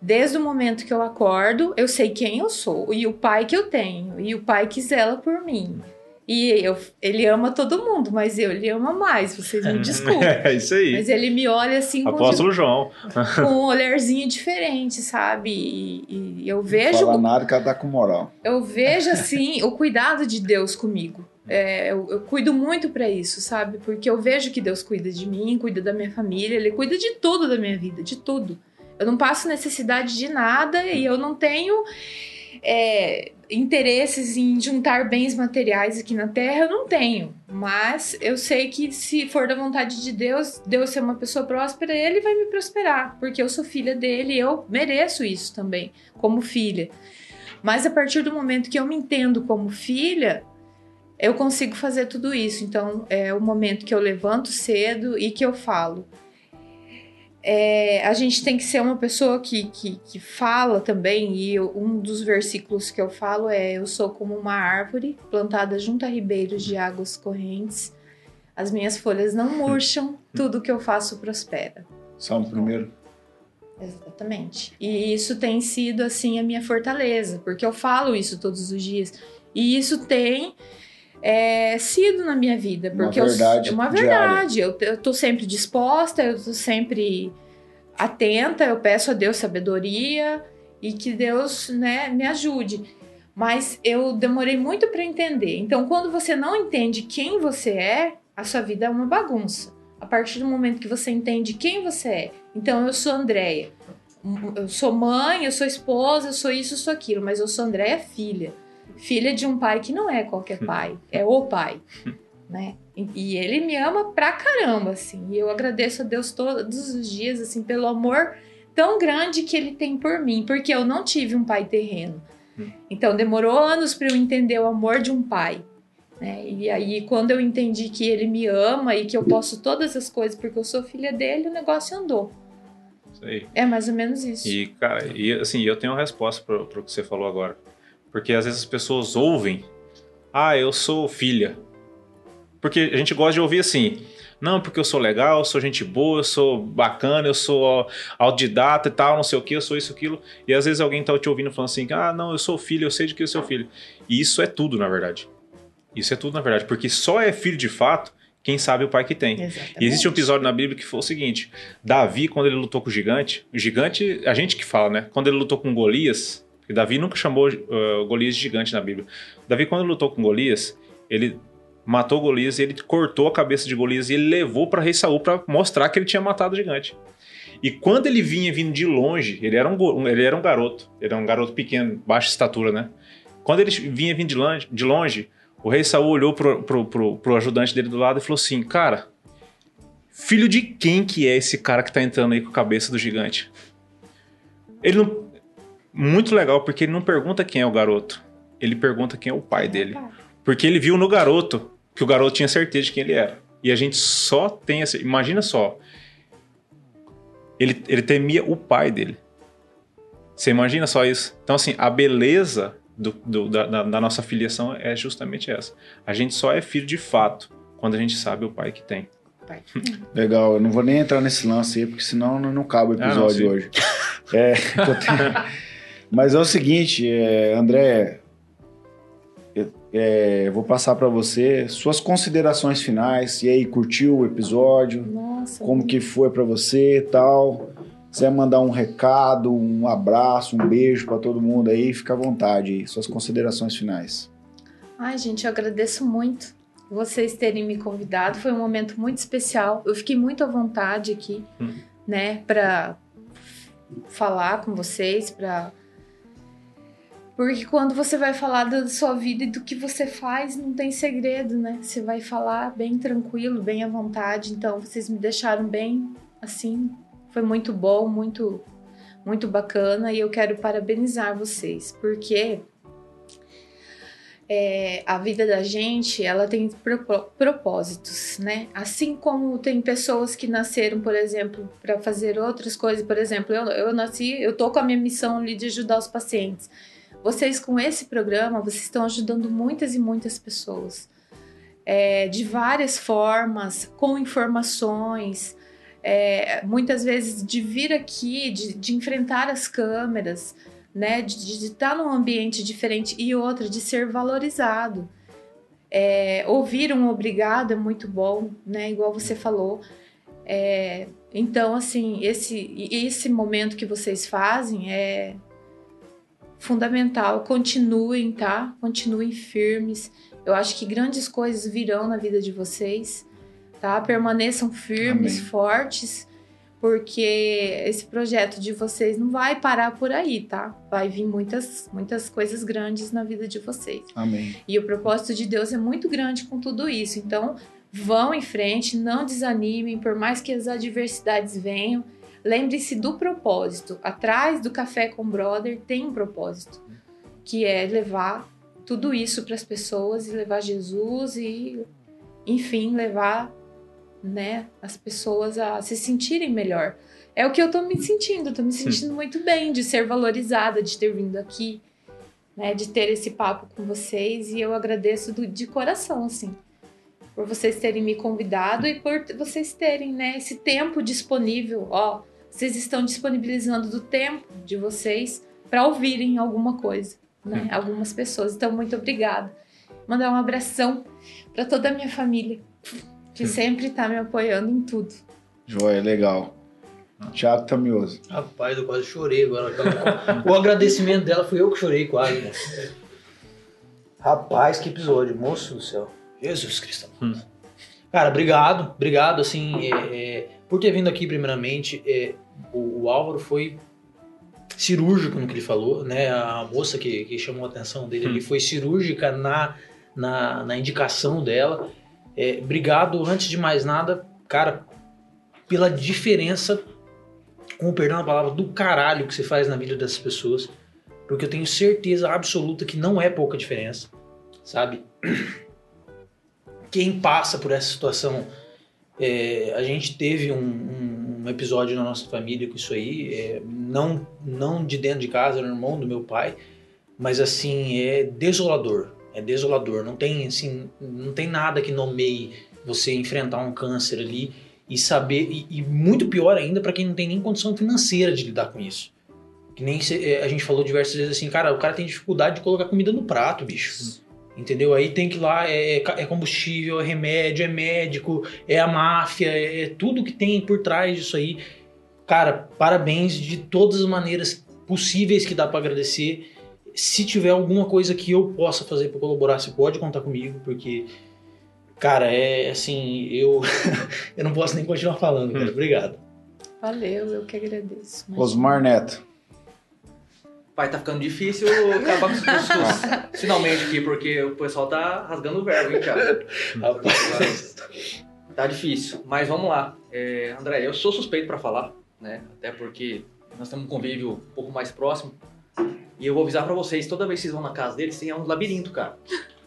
desde o momento que eu acordo, eu sei quem eu sou e o pai que eu tenho e o pai que zela por mim. E eu, ele ama todo mundo, mas eu ele ama mais, vocês me desculpem. É isso aí. Mas ele me olha assim com, Apóstolo João. com um olharzinho diferente, sabe? E, e eu vejo. Não fala nada que ela tá com moral. Eu vejo assim o cuidado de Deus comigo. É, eu, eu cuido muito para isso, sabe? Porque eu vejo que Deus cuida de mim, cuida da minha família, Ele cuida de tudo da minha vida, de tudo. Eu não passo necessidade de nada e eu não tenho é, interesses em juntar bens materiais aqui na Terra, eu não tenho. Mas eu sei que se for da vontade de Deus, Deus ser uma pessoa próspera, Ele vai me prosperar, porque eu sou filha dele e eu mereço isso também, como filha. Mas a partir do momento que eu me entendo como filha, eu consigo fazer tudo isso. Então, é o momento que eu levanto cedo e que eu falo. É, a gente tem que ser uma pessoa que, que, que fala também, e eu, um dos versículos que eu falo é: Eu sou como uma árvore plantada junto a ribeiros de águas correntes, as minhas folhas não murcham, tudo que eu faço prospera. Salmo primeiro. Exatamente. E isso tem sido, assim, a minha fortaleza, porque eu falo isso todos os dias. E isso tem é, sido na minha vida. Porque uma verdade. Eu, uma verdade. Eu, eu tô sempre disposta, eu tô sempre atenta, eu peço a Deus sabedoria e que Deus né, me ajude. Mas eu demorei muito para entender. Então, quando você não entende quem você é, a sua vida é uma bagunça. A partir do momento que você entende quem você é. Então, eu sou Andréia. Eu sou mãe, eu sou esposa, eu sou isso, eu sou aquilo. Mas eu sou Andréia filha filha de um pai que não é qualquer pai, é o pai, né? E ele me ama pra caramba, assim. E eu agradeço a Deus todos os dias, assim, pelo amor tão grande que ele tem por mim, porque eu não tive um pai terreno. Então demorou anos para eu entender o amor de um pai. Né? E aí, quando eu entendi que ele me ama e que eu posso todas as coisas porque eu sou filha dele, o negócio andou. É mais ou menos isso. E, cara, e, assim, eu tenho uma resposta para o que você falou agora. Porque às vezes as pessoas ouvem, ah, eu sou filha. Porque a gente gosta de ouvir assim, não, porque eu sou legal, eu sou gente boa, eu sou bacana, eu sou autodidata e tal, não sei o que, eu sou isso, aquilo. E às vezes alguém tá te ouvindo falando assim, ah, não, eu sou filho, eu sei de que eu sou filho. E isso é tudo, na verdade. Isso é tudo, na verdade. Porque só é filho de fato quem sabe o pai que tem. Exatamente. E existe um episódio na Bíblia que foi o seguinte: Davi, quando ele lutou com o gigante, o gigante, a gente que fala, né? Quando ele lutou com Golias, porque Davi nunca chamou uh, Golias de gigante na Bíblia. Davi, quando lutou com Golias, ele matou Golias ele cortou a cabeça de Golias e ele levou para rei Saul para mostrar que ele tinha matado o gigante. E quando ele vinha vindo de longe, ele era um, ele era um garoto, ele era um garoto pequeno, baixa estatura, né? Quando ele vinha vindo de longe, de longe o rei Saul olhou pro, pro, pro, pro ajudante dele do lado e falou assim: Cara, filho de quem que é esse cara que tá entrando aí com a cabeça do gigante? Ele não, muito legal, porque ele não pergunta quem é o garoto. Ele pergunta quem é o pai dele. Porque ele viu no garoto que o garoto tinha certeza de quem ele era. E a gente só tem essa. Imagina só. Ele, ele temia o pai dele. Você imagina só isso? Então, assim, a beleza do, do, da, da, nossa filiação é justamente essa. A gente só é filho de fato quando a gente sabe o pai que tem. Legal, eu não vou nem entrar nesse lance aí, porque senão não, não cabe o episódio ah, não, hoje. É, Mas é o seguinte, é, André, é, vou passar para você suas considerações finais. E aí, curtiu o episódio? Nossa. Como que foi para você e tal? Quiser mandar um recado, um abraço, um beijo para todo mundo aí, fica à vontade aí. Suas considerações finais. Ai, gente, eu agradeço muito vocês terem me convidado. Foi um momento muito especial. Eu fiquei muito à vontade aqui, hum. né, para falar com vocês, para porque quando você vai falar da sua vida e do que você faz, não tem segredo, né? Você vai falar bem tranquilo, bem à vontade. Então, vocês me deixaram bem assim. Foi muito bom, muito, muito bacana. E eu quero parabenizar vocês, porque é, a vida da gente ela tem propósitos, né? Assim como tem pessoas que nasceram, por exemplo, para fazer outras coisas. Por exemplo, eu, eu nasci, eu tô com a minha missão ali de ajudar os pacientes. Vocês com esse programa, vocês estão ajudando muitas e muitas pessoas. é, de várias formas, com informações, é, muitas vezes de vir aqui, de, de enfrentar as câmeras, né, de, de estar num ambiente diferente e outra, de ser valorizado. É, ouvir um obrigado é muito bom, né, igual você falou. É, então, assim, esse, esse momento que vocês fazem é fundamental. Continuem, tá? Continuem firmes. Eu acho que grandes coisas virão na vida de vocês tá? Permaneçam firmes, Amém. fortes, porque esse projeto de vocês não vai parar por aí, tá? Vai vir muitas, muitas coisas grandes na vida de vocês. Amém. E o propósito de Deus é muito grande com tudo isso. Então, vão em frente, não desanimem, por mais que as adversidades venham. Lembre-se do propósito. Atrás do Café com Brother tem um propósito, que é levar tudo isso para as pessoas e levar Jesus e, enfim, levar né, as pessoas a se sentirem melhor. É o que eu tô me sentindo, tô me sentindo muito bem de ser valorizada, de ter vindo aqui, né, de ter esse papo com vocês e eu agradeço do, de coração, assim, por vocês terem me convidado e por vocês terem, né, esse tempo disponível, ó, vocês estão disponibilizando do tempo de vocês para ouvirem alguma coisa, né, algumas pessoas. Então, muito obrigada. Mandar um abração para toda a minha família que sempre tá me apoiando em tudo. Joia, legal. Tiago Tamioso. Rapaz, eu quase chorei agora. o agradecimento dela foi eu que chorei quase. Né? Rapaz, que episódio, moço do céu. Jesus Cristo. Hum. Cara, obrigado, obrigado, assim, é, é, por ter vindo aqui primeiramente. É, o, o, Álvaro foi cirúrgico no que ele falou, né? A moça que, que chamou a atenção dele hum. ali foi cirúrgica na, na, na indicação dela. É, obrigado, antes de mais nada, cara, pela diferença, com o perdão da palavra, do caralho que você faz na vida dessas pessoas. Porque eu tenho certeza absoluta que não é pouca diferença, sabe? Quem passa por essa situação. É, a gente teve um, um, um, episódio na nossa família com isso aí, é, não, não de dentro de casa, era irmão do meu pai, mas assim, é desolador é desolador. Não tem assim, não tem nada que nomeie você enfrentar um câncer ali e saber e, e muito pior ainda para quem não tem nem condição financeira de lidar com isso. Que nem é, a gente falou diversas vezes assim, cara, o cara tem dificuldade de colocar comida no prato, bicho. Entendeu? Aí tem que ir lá, é, é combustível, é remédio, é médico, é a máfia, é, é tudo que tem por trás disso aí. Cara, parabéns de todas as maneiras possíveis que dá para agradecer se tiver alguma coisa que eu possa fazer para colaborar, você pode contar comigo, porque, cara, é assim, eu, eu não posso nem continuar falando, cara. Hum. Obrigado. Valeu, eu que agradeço. Mas... Osmar Neto. Pai, tá ficando difícil acabar com os discursos finalmente aqui, porque o pessoal tá rasgando o verbo, hein, cara? Rapaz. Tá difícil, mas vamos lá. É, André, eu sou suspeito para falar, né? Até porque nós temos um convívio um pouco mais próximo. E eu vou avisar para vocês, toda vez que vocês vão na casa deles, tem um labirinto, cara.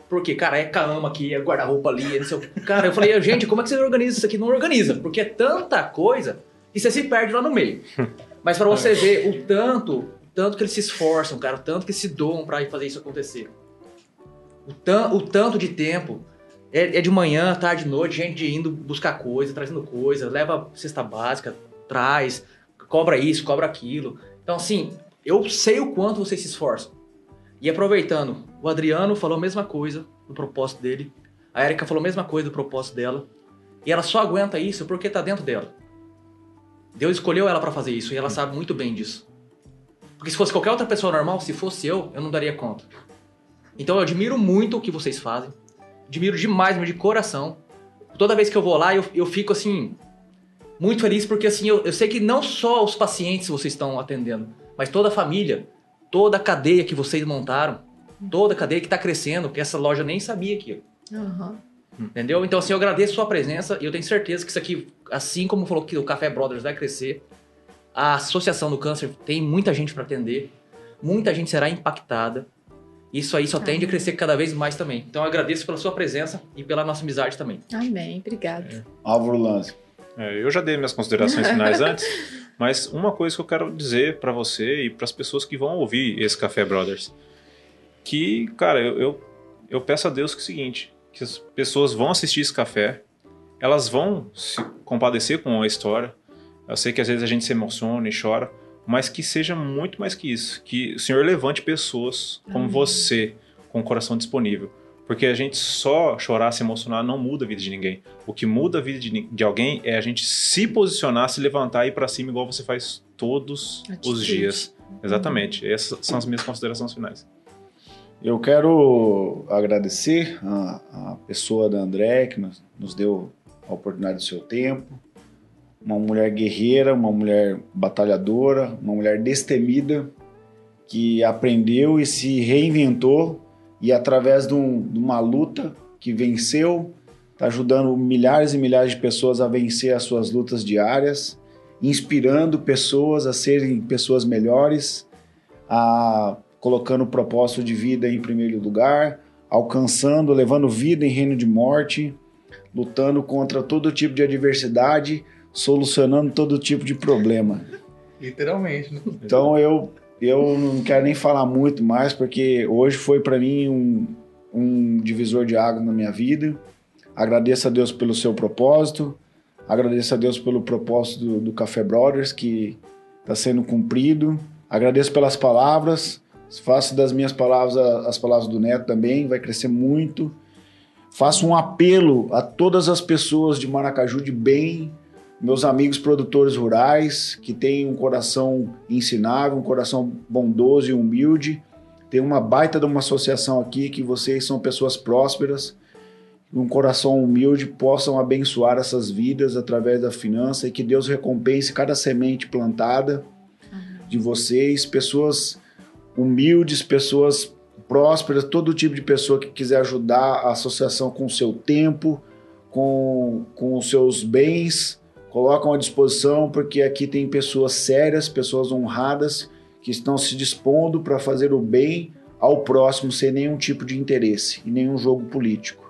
Porque, cara, é cama aqui, é guarda-roupa ali, é seu... Cara, eu falei, gente, como é que você organiza isso aqui? Não organiza, porque é tanta coisa e você se perde lá no meio. Mas para você ver o tanto, o tanto que eles se esforçam, cara, o tanto que se doam para fazer isso acontecer. O, tan o tanto de tempo. É, é, de manhã, tarde, noite, gente indo buscar coisa, trazendo coisa, leva cesta básica, traz, cobra isso, cobra aquilo. Então, assim, eu sei o quanto vocês se esforçam. E aproveitando, o Adriano falou a mesma coisa do propósito dele. A Erika falou a mesma coisa do propósito dela. E ela só aguenta isso porque tá dentro dela. Deus escolheu ela para fazer isso e ela sabe muito bem disso. Porque se fosse qualquer outra pessoa normal, se fosse eu, eu não daria conta. Então eu admiro muito o que vocês fazem. Admiro demais, de coração. Toda vez que eu vou lá, eu, eu fico assim, muito feliz porque assim, eu, eu sei que não só os pacientes vocês estão atendendo, mas toda a família, toda a cadeia que vocês montaram, toda a cadeia que está crescendo, que essa loja nem sabia aquilo. Uhum. Entendeu? Então, assim, eu agradeço a sua presença e eu tenho certeza que isso aqui, assim como falou que o Café Brothers vai crescer, a Associação do Câncer tem muita gente para atender, muita gente será impactada. Isso aí só tende a crescer cada vez mais também. Então, eu agradeço pela sua presença e pela nossa amizade também. Amém. Obrigado. É. Álvaro Lanz. É, eu já dei minhas considerações finais antes. Mas uma coisa que eu quero dizer para você e para as pessoas que vão ouvir esse Café Brothers, que, cara, eu, eu, eu peço a Deus que é o seguinte, que as pessoas vão assistir esse café, elas vão se compadecer com a história. Eu sei que às vezes a gente se emociona e chora, mas que seja muito mais que isso. Que o Senhor levante pessoas como Amém. você, com o coração disponível. Porque a gente só chorar, se emocionar, não muda a vida de ninguém. O que muda a vida de, de alguém é a gente se posicionar, se levantar e ir pra cima, igual você faz todos os Atitude. dias. Exatamente. Essas são as minhas considerações finais. Eu quero agradecer a, a pessoa da André, que nos, nos deu a oportunidade do seu tempo. Uma mulher guerreira, uma mulher batalhadora, uma mulher destemida, que aprendeu e se reinventou e através de, um- de uma luta que venceu, está ajudando milhares e milhares de pessoas a vencer as suas lutas diárias, inspirando pessoas a serem pessoas melhores, a colocando o propósito de vida em primeiro lugar, alcançando, levando vida em reino de morte, lutando contra todo tipo de adversidade, solucionando todo tipo de problema. Literalmente, né? Então eu eu não quero nem falar muito mais porque hoje foi para mim um, um divisor de água na minha vida. Agradeço a Deus pelo seu propósito, agradeço a Deus pelo propósito do, do Café Brothers que está sendo cumprido. Agradeço pelas palavras, faço das minhas palavras as palavras do Neto também, vai crescer muito. Faço um apelo a todas as pessoas de Maracaju de bem, meus amigos produtores rurais, que têm um coração ensinável, um coração bondoso e humilde. Tem uma baita de uma associação aqui que vocês são pessoas prósperas, um coração humilde, possam abençoar essas vidas através da finança e que Deus recompense cada semente plantada de vocês, pessoas humildes, pessoas prósperas, todo tipo de pessoa que quiser ajudar a associação com o seu tempo, com, com os seus bens, colocam à disposição, porque aqui tem pessoas sérias, pessoas honradas, que estão se dispondo para fazer o bem ao próximo sem nenhum tipo de interesse e nenhum jogo político.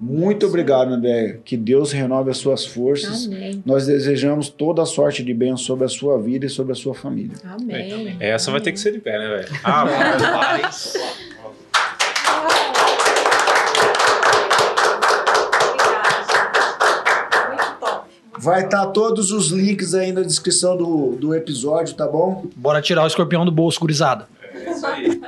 Muito obrigado, André. Que Deus renove as suas forças. Amém. Nós desejamos toda a sorte de bem sobre a sua vida e sobre a sua família. Amém. Essa vai ter que ser de pé, né, velho? Ah, Rapaz. Muito top. Vai estar todos os links aí na descrição do, do episódio, tá bom? Bora tirar o escorpião do bolso, gurizada. é isso aí.